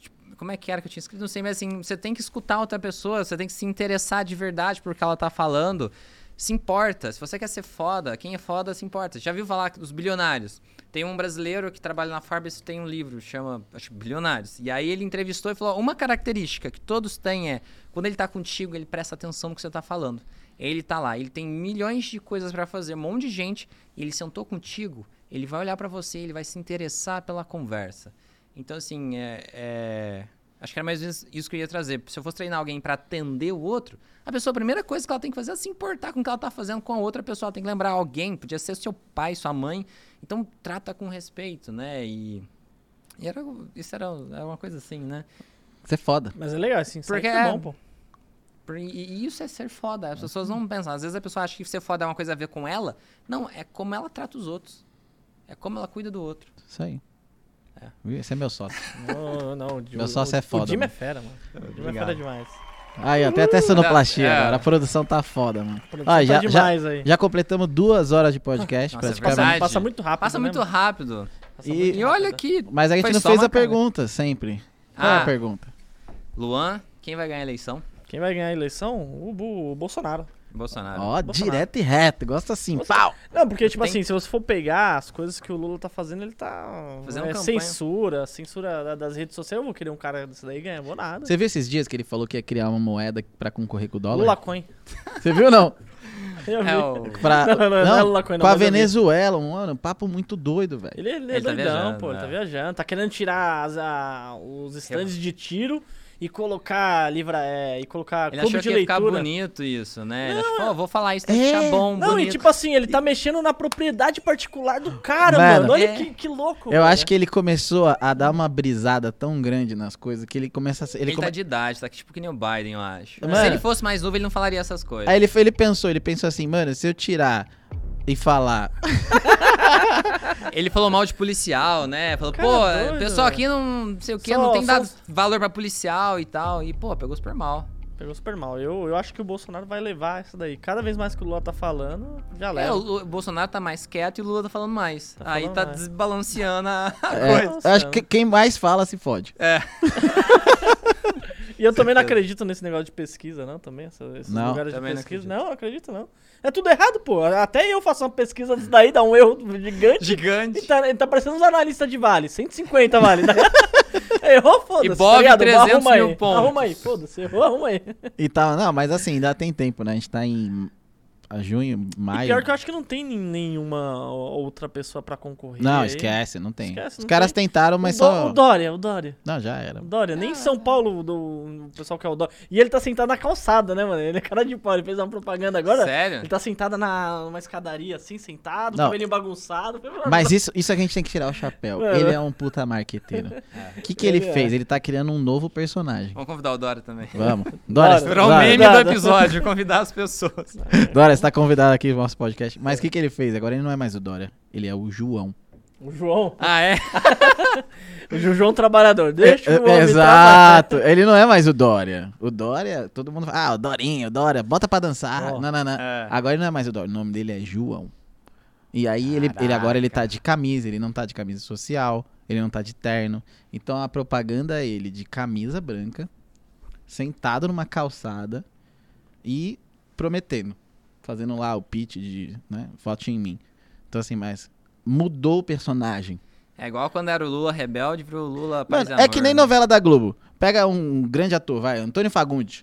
tipo, como é que era que eu tinha escrito? Não sei, mas assim, você tem que escutar a outra pessoa, você tem que se interessar de verdade por que ela tá falando. Se importa. Se você quer ser foda, quem é foda se importa. Já viu falar dos bilionários? Tem um brasileiro que trabalha na Forbes tem um livro, chama, acho Bilionários. E aí ele entrevistou e falou: uma característica que todos têm é, quando ele tá contigo, ele presta atenção no que você tá falando. Ele tá lá, ele tem milhões de coisas pra fazer, um monte de gente, e ele sentou contigo, ele vai olhar pra você, ele vai se interessar pela conversa. Então, assim, é, é- acho que era mais ou menos isso que eu ia trazer. Se eu fosse treinar alguém pra atender o outro, a pessoa, a primeira coisa que ela tem que fazer é se importar com o que ela tá fazendo com a outra pessoa. Ela tem que lembrar alguém, podia ser seu pai, sua mãe. Então, trata com respeito, né? E, e era, isso era, era uma coisa assim, né? Você é foda. Mas é legal, assim, Porque Porque é- é bom, pô. E, isso é ser foda. As pessoas não pensam. Às vezes a pessoa acha que ser foda é uma coisa a ver com ela. Não, é como ela trata os outros. É como ela cuida do outro. Isso aí. É. Esse é meu sócio. Não, não, o- Meu sócio é o- foda, O mano. é fera, mano. O Jimmy é fera demais. Aí, ó, tem até sonoplastia É. agora. A produção tá foda, mano. A produção Ó, tá já, já, demais aí. já completamos duas horas de podcast, Nossa, é praticamente. verdade. Passa muito rápido, Passa né, muito rápido. Passa E- muito E olha né? que. Mas a gente não fez a cara. pergunta, sempre. Qual é Ah. a pergunta? Luan, quem vai ganhar a eleição? Quem vai ganhar a eleição? O, o Bolsonaro. Bolsonaro. Ó, Bolsonaro. direto e reto. Gosta assim, pau! Não, porque, tipo Tem- assim, se você for pegar as coisas que o Lula tá fazendo, ele tá. Fazendo é, censura, censura da- das redes sociais. Eu vou querer um cara desse daí ganhar, vou nada. Você viu esses dias que ele falou que ia criar uma moeda pra concorrer com o dólar? Lula Coin. Você viu não? Eu vi. É o... Pra, Não, não, não, não, é Lula Cohen, não, com a mas eu vi. Venezuela, mano, um papo muito doido, velho. Ele, ele é Ele tá doidão, viajando, pô. Ele tá é. viajando. Tá querendo tirar as- a- os stands de tiro e colocar livra, é, e colocar Ele clube achou de que ia ficar leitura. bonito isso, né? Ele achou, pô, vou falar isso, tem que É. ficar bom, Não, bonito. e tipo assim, ele tá mexendo na propriedade particular do cara, Mano, mano. Olha é. que, que louco. Eu acho que ele começou a, dar uma brisada tão grande nas coisas que ele começa a ser. Ele Ele, come- tá de idade, tá tipo que nem o Biden, eu acho. Mano. Se ele fosse mais novo, ele não falaria essas coisas. Aí ele, foi- ele pensou, ele pensou assim, mano, se eu tirar e falar. Ele falou mal de policial, né? Falou, Cara pô, doido, o pessoal aqui não, sei o que, não tem só- dado valor pra policial e tal. E, pô, pegou super mal. Pegou super mal. Eu, eu acho que o Bolsonaro vai levar isso daí. Cada vez mais que o Lula tá falando, já É, leva. o, Lu- o Bolsonaro tá mais quieto e o Lula tá falando mais. Tá Aí falando tá mais. desbalanceando a, É, coisa. Acho que quem mais fala se fode. É. E eu também não acredito nesse negócio de pesquisa, não, também. esses Não. lugares de Também não pesquisa. acredito. Não, não acredito, não. É tudo errado, pô. Até eu faço uma pesquisa disso daí, dá um erro gigante. Gigante. E tá, ele tá parecendo uns analistas de vale. 150 vale. Tá? Errou, foda-se. E Bob, tá ligado? 300 arruma aí. mil pontos. Arruma aí, foda-se. Errou, arruma aí. E tal. Não, mas assim, ainda tem tempo, né? A gente tá em a junho, E maio. pior que eu acho que não tem nen- nenhuma outra pessoa pra concorrer. Não, aí. esquece, não tem. Esquece, Os não caras tem. tentaram, mas o, só. o Dória, o Dória. Não, já era. O Dória, nem em São Paulo do, o pessoal quer o Dória. E ele tá sentado na calçada, né, mano? Ele é cara de pau, ele fez uma propaganda agora. Sério? Ele tá sentado na, numa escadaria assim, sentado, Não. cabelinho bagunçado. Mas isso, isso a gente tem que tirar o chapéu. Mano. Ele é um puta marqueteiro. O que, que ele, Ele é. fez? Ele tá criando um novo personagem. Vamos convidar o Dora também. Vamos. Dória. Dória, Virou um Dória, meme Dória. do episódio, convidar as pessoas. Dória, você tá convidado aqui no nosso podcast. Mas o que, que ele fez? Agora ele não é mais o Dória. Ele é o João. O João, Ah, é? o João Trabalhador. Deixa o É, homem trabalhar. Exato. Ele não é mais o Dória. O Dória, todo mundo fala, ah, o Dorinho, o Dória, bota pra dançar. Ó. Não, não, não. É. Agora ele não é mais o Dória. O nome dele é João. E aí ele, ele agora ele tá de camisa, ele não tá de camisa social, ele não tá de terno. Então a propaganda é ele de camisa branca, sentado numa calçada e prometendo. Fazendo lá o pitch de, né, vote em mim. Então assim, mas mudou o personagem. É igual quando era o Lula rebelde pro Lula paz Mano, e é que nem né? novela da Globo. Pega um grande ator, vai, Antônio Fagundes.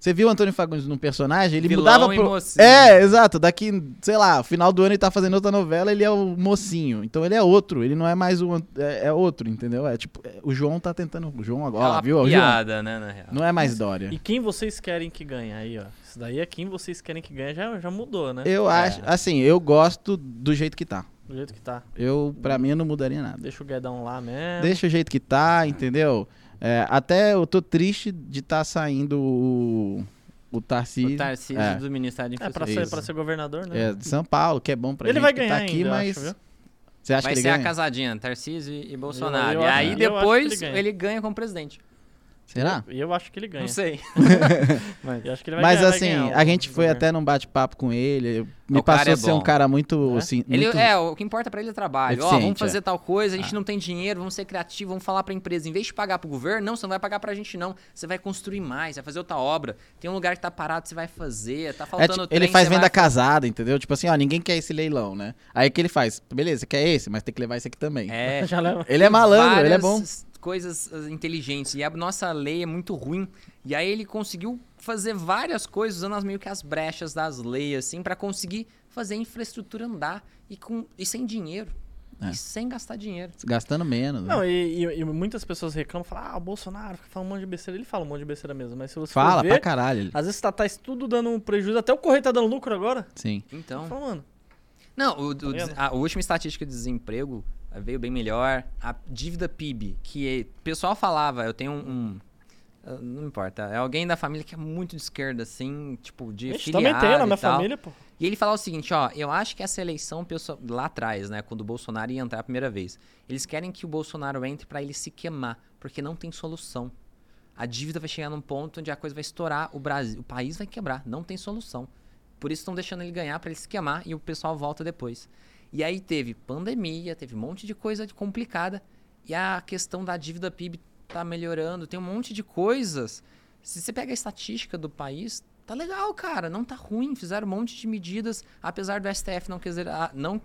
Você viu o Antônio Fagundes num personagem, ele Vilão mudava pro... mocinho. É, exato. Daqui, sei lá, final do ano ele tá fazendo outra novela, ele é o mocinho. Então ele é outro, ele não é mais o... É, é outro, entendeu? É tipo, é, o João tá tentando... O João É agora, uma viu? O João. piada, né, na real. Não é mais Dória. E quem vocês querem que ganhe aí, ó. Isso daí é quem vocês querem que ganhe, já, já mudou, né? Eu É. acho, assim, eu gosto do jeito que tá. Do jeito que tá. Eu, pra mim, eu não mudaria nada. Deixa o Guedão lá mesmo. Deixa o jeito que tá, entendeu? É, até eu tô triste de tá saindo o, o Tarcísio. O Tarcísio é. do Ministério da É, pra ser, Infraestrutura. pra ser governador, né? É, de São Paulo, que é bom pra Ele gente vai que ganhar tá aqui, ainda, mas acho, viu? você acha Vai que ele ser ganha? a casadinha, Tarcísio e e Bolsonaro. eu e aí eu acho que depois ele ganha. ele ganha como presidente. Será? E eu acho que ele ganha. Não sei. Eu acho que ele vai Mas ganhar, vai assim, ganhar o a gente foi até num bate-papo com ele, me O cara passou é a ser um bom. cara muito, É? assim, Ele, muito... é, o que importa pra ele é trabalho. Ó, vamos fazer é. tal coisa, a gente Ah. não tem dinheiro, vamos ser criativos, vamos falar pra empresa. Em vez de pagar pro governo, não, você não vai pagar pra gente, não. Você vai construir mais, vai fazer outra obra. Tem um lugar que tá parado, você vai fazer. Tá É, faltando ti- trem, ele faz você vai venda casada, entendeu? Tipo assim, ó, ninguém quer esse leilão, né? Aí o que ele faz? Beleza, você quer esse, mas tem que levar esse aqui também. É, Já leva. Ele é malandro, ele é bom. Coisas uh, inteligentes. E a nossa lei é muito ruim. E aí ele conseguiu fazer várias coisas usando as, meio que as brechas das leis, assim, pra conseguir fazer a infraestrutura andar e, com, e sem dinheiro. É. E sem gastar dinheiro. Gastando menos. né? Não, e, e- e muitas pessoas reclamam, falam, ah, o Bolsonaro fica falando um monte de besteira. Ele fala um monte de besteira mesmo, mas se você Fala for pra ver, caralho. ele. às vezes estatais tudo dando um prejuízo, até o Correio tá dando lucro agora. Sim. Então. Fala, mano, Não, o, o, vendo? des- a, a última estatística de desemprego veio bem melhor. A dívida PIB, que o pessoal falava, eu tenho um. um, não importa, é alguém da família que é muito de esquerda, assim, tipo, de Ixi, filiado também tem na minha tal. família, pô. E ele falava o seguinte, ó, eu acho que essa eleição, lá atrás, né, quando o Bolsonaro ia entrar a primeira vez, eles querem que o Bolsonaro entre pra ele se queimar, porque não tem solução. A dívida vai chegar num ponto onde a coisa vai estourar, o Brasil, o país vai quebrar, não tem solução. Por isso estão deixando ele ganhar pra ele se queimar e o pessoal volta depois. E aí teve pandemia, teve um monte de coisa de complicada e a questão da dívida PIB tá melhorando, tem um monte de coisas. Se você pega a estatística do país, tá legal, cara, não tá ruim, fizeram um monte de medidas, apesar do STF não quiser ah, não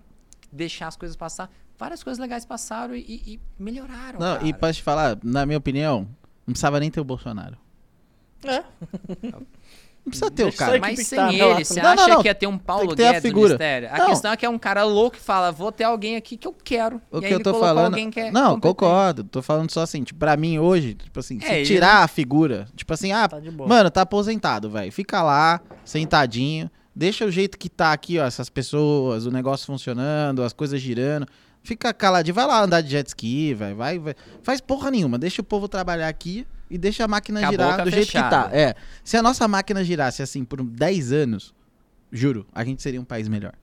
deixar as coisas passar, várias coisas legais passaram e, e- melhoraram, Não, cara. e pra te falar, na minha opinião, não precisava nem ter o Bolsonaro. É. Não precisa ter o cara. a Mas sem tá ele, você Não, acha não, não. que ia ter um Paulo que ter a Guedes no figura. ministério? A Não. questão é que é um cara louco que fala, vou ter alguém aqui que eu quero. O e que aí eu ele tô falando. alguém que é não, competente. concordo. Tô falando só assim, tipo, pra mim hoje, tipo assim, É, se ele- tirar a figura, tipo assim, ah, Tá mano, tá aposentado, velho. Fica lá, sentadinho. Deixa o jeito que tá aqui, ó, essas pessoas, o negócio funcionando, as coisas girando. Fica caladinho, vai lá andar de jet ski, velho. Vai, vai. Faz porra nenhuma. Deixa o povo trabalhar aqui e deixa a máquina Com a girar boca do jeito que fechada. tá. É. Se a nossa máquina girasse assim por 10 anos, juro, a gente seria um país melhor.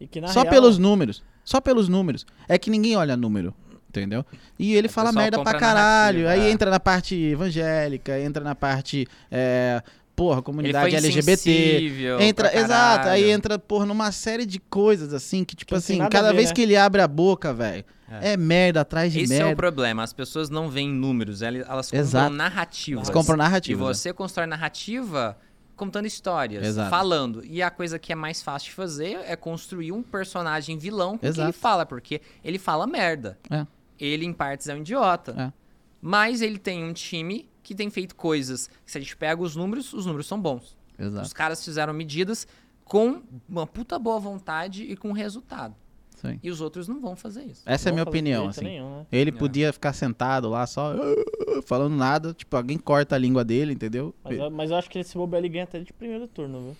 E que na Só real- pelos números. Só pelos números. É que ninguém olha número, entendeu? E ele O fala merda pra caralho. Aí é. entra na parte evangélica, entra na parte. É, porra, Ele comunidade foi LGBT. Entra, pra exato, aí entra, porra, numa série de coisas assim, que, tipo Que assim, cada ver, vez né? que ele abre a boca, velho, É. é. merda atrás de Esse é o merda. problema, as pessoas não veem números, elas elas compram Exato. narrativas. Eles compram E narrativa. você constrói narrativa contando histórias, Exato. falando. E a coisa que é mais fácil de fazer é construir um personagem vilão com que ele fala, porque ele fala merda. É. Ele, em partes, é um idiota. É. Mas ele tem um time que tem feito coisas que, se a gente pega os números, os números são bons. Os Exato. caras fizeram medidas com uma puta boa vontade e com resultado. Sim. E os outros não vão fazer isso. Essa é a minha opinião, assim. nenhum, né? Ele É. podia ficar sentado lá só "Ah", falando nada, tipo, alguém corta a língua dele, entendeu? Mas, eu- mas eu acho que esse bobear ele ganha até de primeiro turno, viu?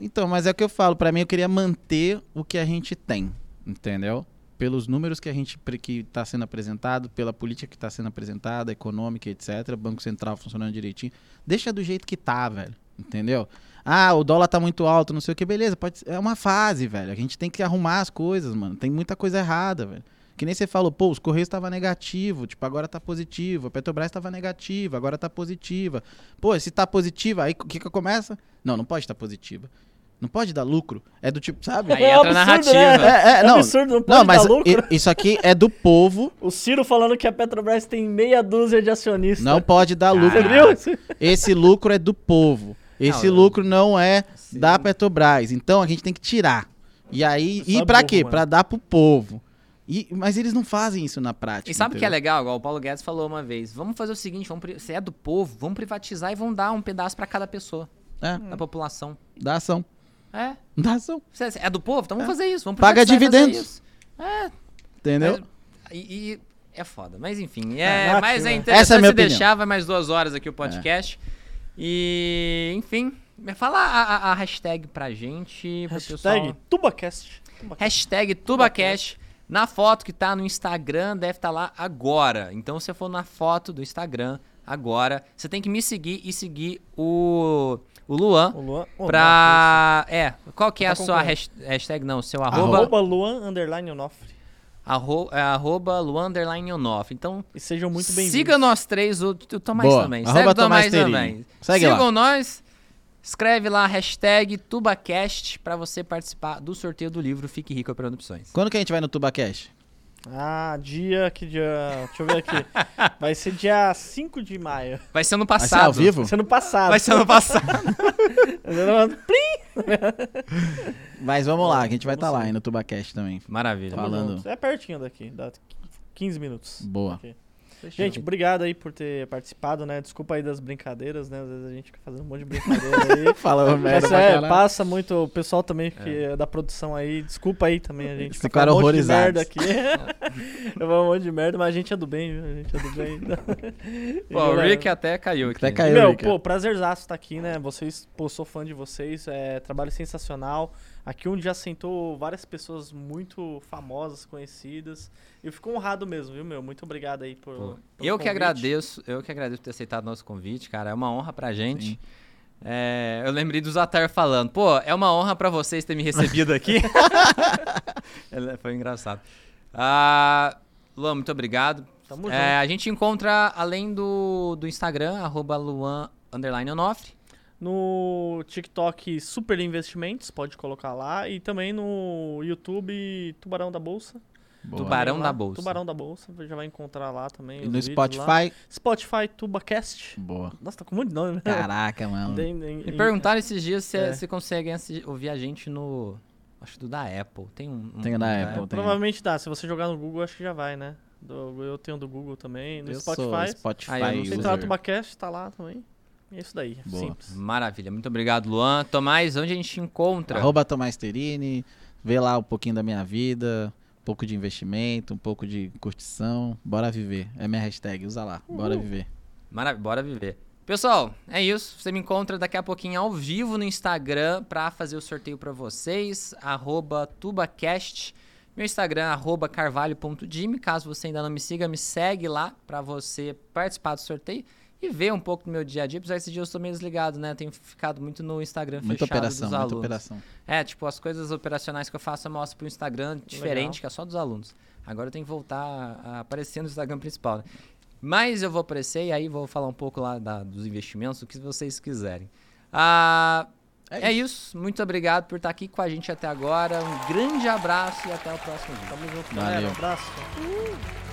Então, mas é o que eu falo, pra mim eu queria manter o que a gente tem, entendeu? Pelos números que a gente que tá sendo apresentado, pela política que tá sendo apresentada, econômica, etc, Banco Central funcionando direitinho, deixa do jeito que tá, velho, entendeu? Ah, o dólar tá muito alto, não sei o que, beleza, pode é uma fase, velho. A gente tem que arrumar as coisas, mano. Tem muita coisa errada, velho. Que nem você falou, pô, os Correios tava negativo, tipo, agora tá positivo. A Petrobras tava negativa, agora tá positiva. Pô, se tá positiva, aí o que que começa? Não, não pode estar positiva. Não pode dar lucro. É do tipo, sabe? Aí entra a absurdo, narrativa. né? É, é, É não. absurdo, não pode Não, mas dar lucro. isso aqui é do povo, O Ciro falando que a Petrobras tem meia dúzia de acionistas. não pode dar lucro. Você Caraca. viu? Esse lucro é do povo. Esse Não, lucro não é Sim. da Petrobras. Então a gente tem que tirar. E aí, e pra burro, quê? mano. Pra dar pro povo. E, mas eles não fazem isso na prática. E sabe o que é legal? Igual o Paulo Guedes falou uma vez. Vamos fazer o seguinte, vamos, se é do povo, vamos privatizar e vão dar um pedaço pra cada pessoa É, da população. dá ação. É. Dá ação. Se é- é do povo? Então vamos fazer isso. Vamos Paga e dividendos. isso. É. Entendeu? Mas- e, e é foda. Mas enfim, É, é, narrativa. mas é Essa interessante é a minha deixar, vai mais duas horas aqui o podcast. E, enfim, fala a, a- a hashtag pra gente, Hashtag pessoal. TubaCast. TubaCast. Hashtag TubaCast. Na foto que tá no Instagram, deve estar lá agora. Então, se você for na foto do Instagram agora, você tem que me seguir e seguir o, o Luan O Luan. Ô, pra... É, qual que é Tá a sua concorrendo. hash- hashtag? Não, seu arroba... Arroba Luan Underline Onofre. Arro, é, arroba Luan underline Onoff. Então, E sejam muito bem-vindos. siga nós três, o, o Tomás Boa. também. Arroba Segue o Tomás Tomás também. Segue Sigam lá. nós. Escreve lá, hashtag TubaCast, pra você participar do sorteio do livro Fique Rico Operando Opções. Quando que a gente vai no TubaCast? Ah, dia, que dia? Deixa eu ver aqui. Vai ser dia 5 de maio. Vai ser ano Vai ser passado. ao vivo? Vai ser ano passado. Vai ser ano passado. Mas vamos lá, a gente vai estar lá sim. aí no TubaCast também. Maravilha. Fala. Falando. É pertinho daqui, dá 15 minutos. Boa. Ok. Gente, obrigado aí por ter participado, né? Desculpa aí das brincadeiras, né? Às vezes a gente fica fazendo um monte de brincadeira aí. Fala merda Mas é, passa muito, o pessoal também que é da produção aí, desculpa aí também, a gente fica Ficaram falando um monte de horrorizados. merda aqui. Eu falo um monte de merda, mas a gente é do bem, viu? A gente é do bem. Pô, o Rick até caiu aqui. Até caiu. Meu, Rick. pô, prazerzaço estar aqui, né? Vocês, pô, sou fã de vocês, é trabalho sensacional. Aqui onde já sentou várias pessoas muito famosas, conhecidas. Eu fico honrado mesmo, viu, meu? Muito obrigado aí por. Pô, eu que convite. agradeço, eu que agradeço por ter aceitado nosso convite, cara. É uma honra pra gente. É, eu lembrei do Zatar falando, pô, é uma honra pra vocês terem me recebido aqui. Foi engraçado. Ah, Luan, muito obrigado. Tamo É, a gente encontra, além do, do Instagram, arroba Luan underline Onofre. No TikTok Super Investimentos, pode colocar lá. E também no YouTube Tubarão da Bolsa. Boa. Tubarão da Bolsa. Tubarão da Bolsa, já vai encontrar lá também. E os no vídeos lá. Spotify. Spotify TubaCast. Boa. Nossa, tá com muito nome, né? Caraca, mano. Tem- tem- Me perguntaram esses dias se É. você consegue assi- ouvir a gente no. Acho que do da Apple. Tem um. um Tem o da um Apple, tem. Provavelmente dá. Se você jogar no Google, acho que já vai, né? Do- eu tenho do Google também. No Eu sou Spotify. Spotify Ah, eu não sei. No user. TubaCast, tá lá também. É isso daí, Boa. simples. Maravilha. Muito obrigado, Luan. Tomás, onde a gente te encontra? Arroba Tomás Terini, vê lá um pouquinho da minha vida, um pouco de investimento, um pouco de curtição. Bora viver. É minha hashtag, usa lá. Bora viver. Mara... Bora viver. Pessoal, é isso. Você me encontra daqui a pouquinho ao vivo no Instagram para fazer o sorteio para vocês. Arroba TubaCast. Meu Instagram, arroba carvalho.jimmy. Caso você ainda não me siga, me segue lá para você participar do sorteio e ver um pouco do meu dia a dia. Apesar desse dia eu estou meio desligado, né? Tenho ficado muito no Instagram Muita fechado operação, dos muita alunos. operação. É, tipo, as coisas operacionais que eu faço eu mostro pro Instagram diferente, que é só dos alunos. Agora eu tenho que voltar a aparecer no Instagram principal, né? Mas eu vou aparecer e aí vou falar um pouco lá da- dos investimentos, o que vocês quiserem. Ah, É é, isso. Muito obrigado por estar aqui com a gente até agora. Um grande abraço e até o próximo vídeo. Tamo junto, Valeu. galera. Abraço.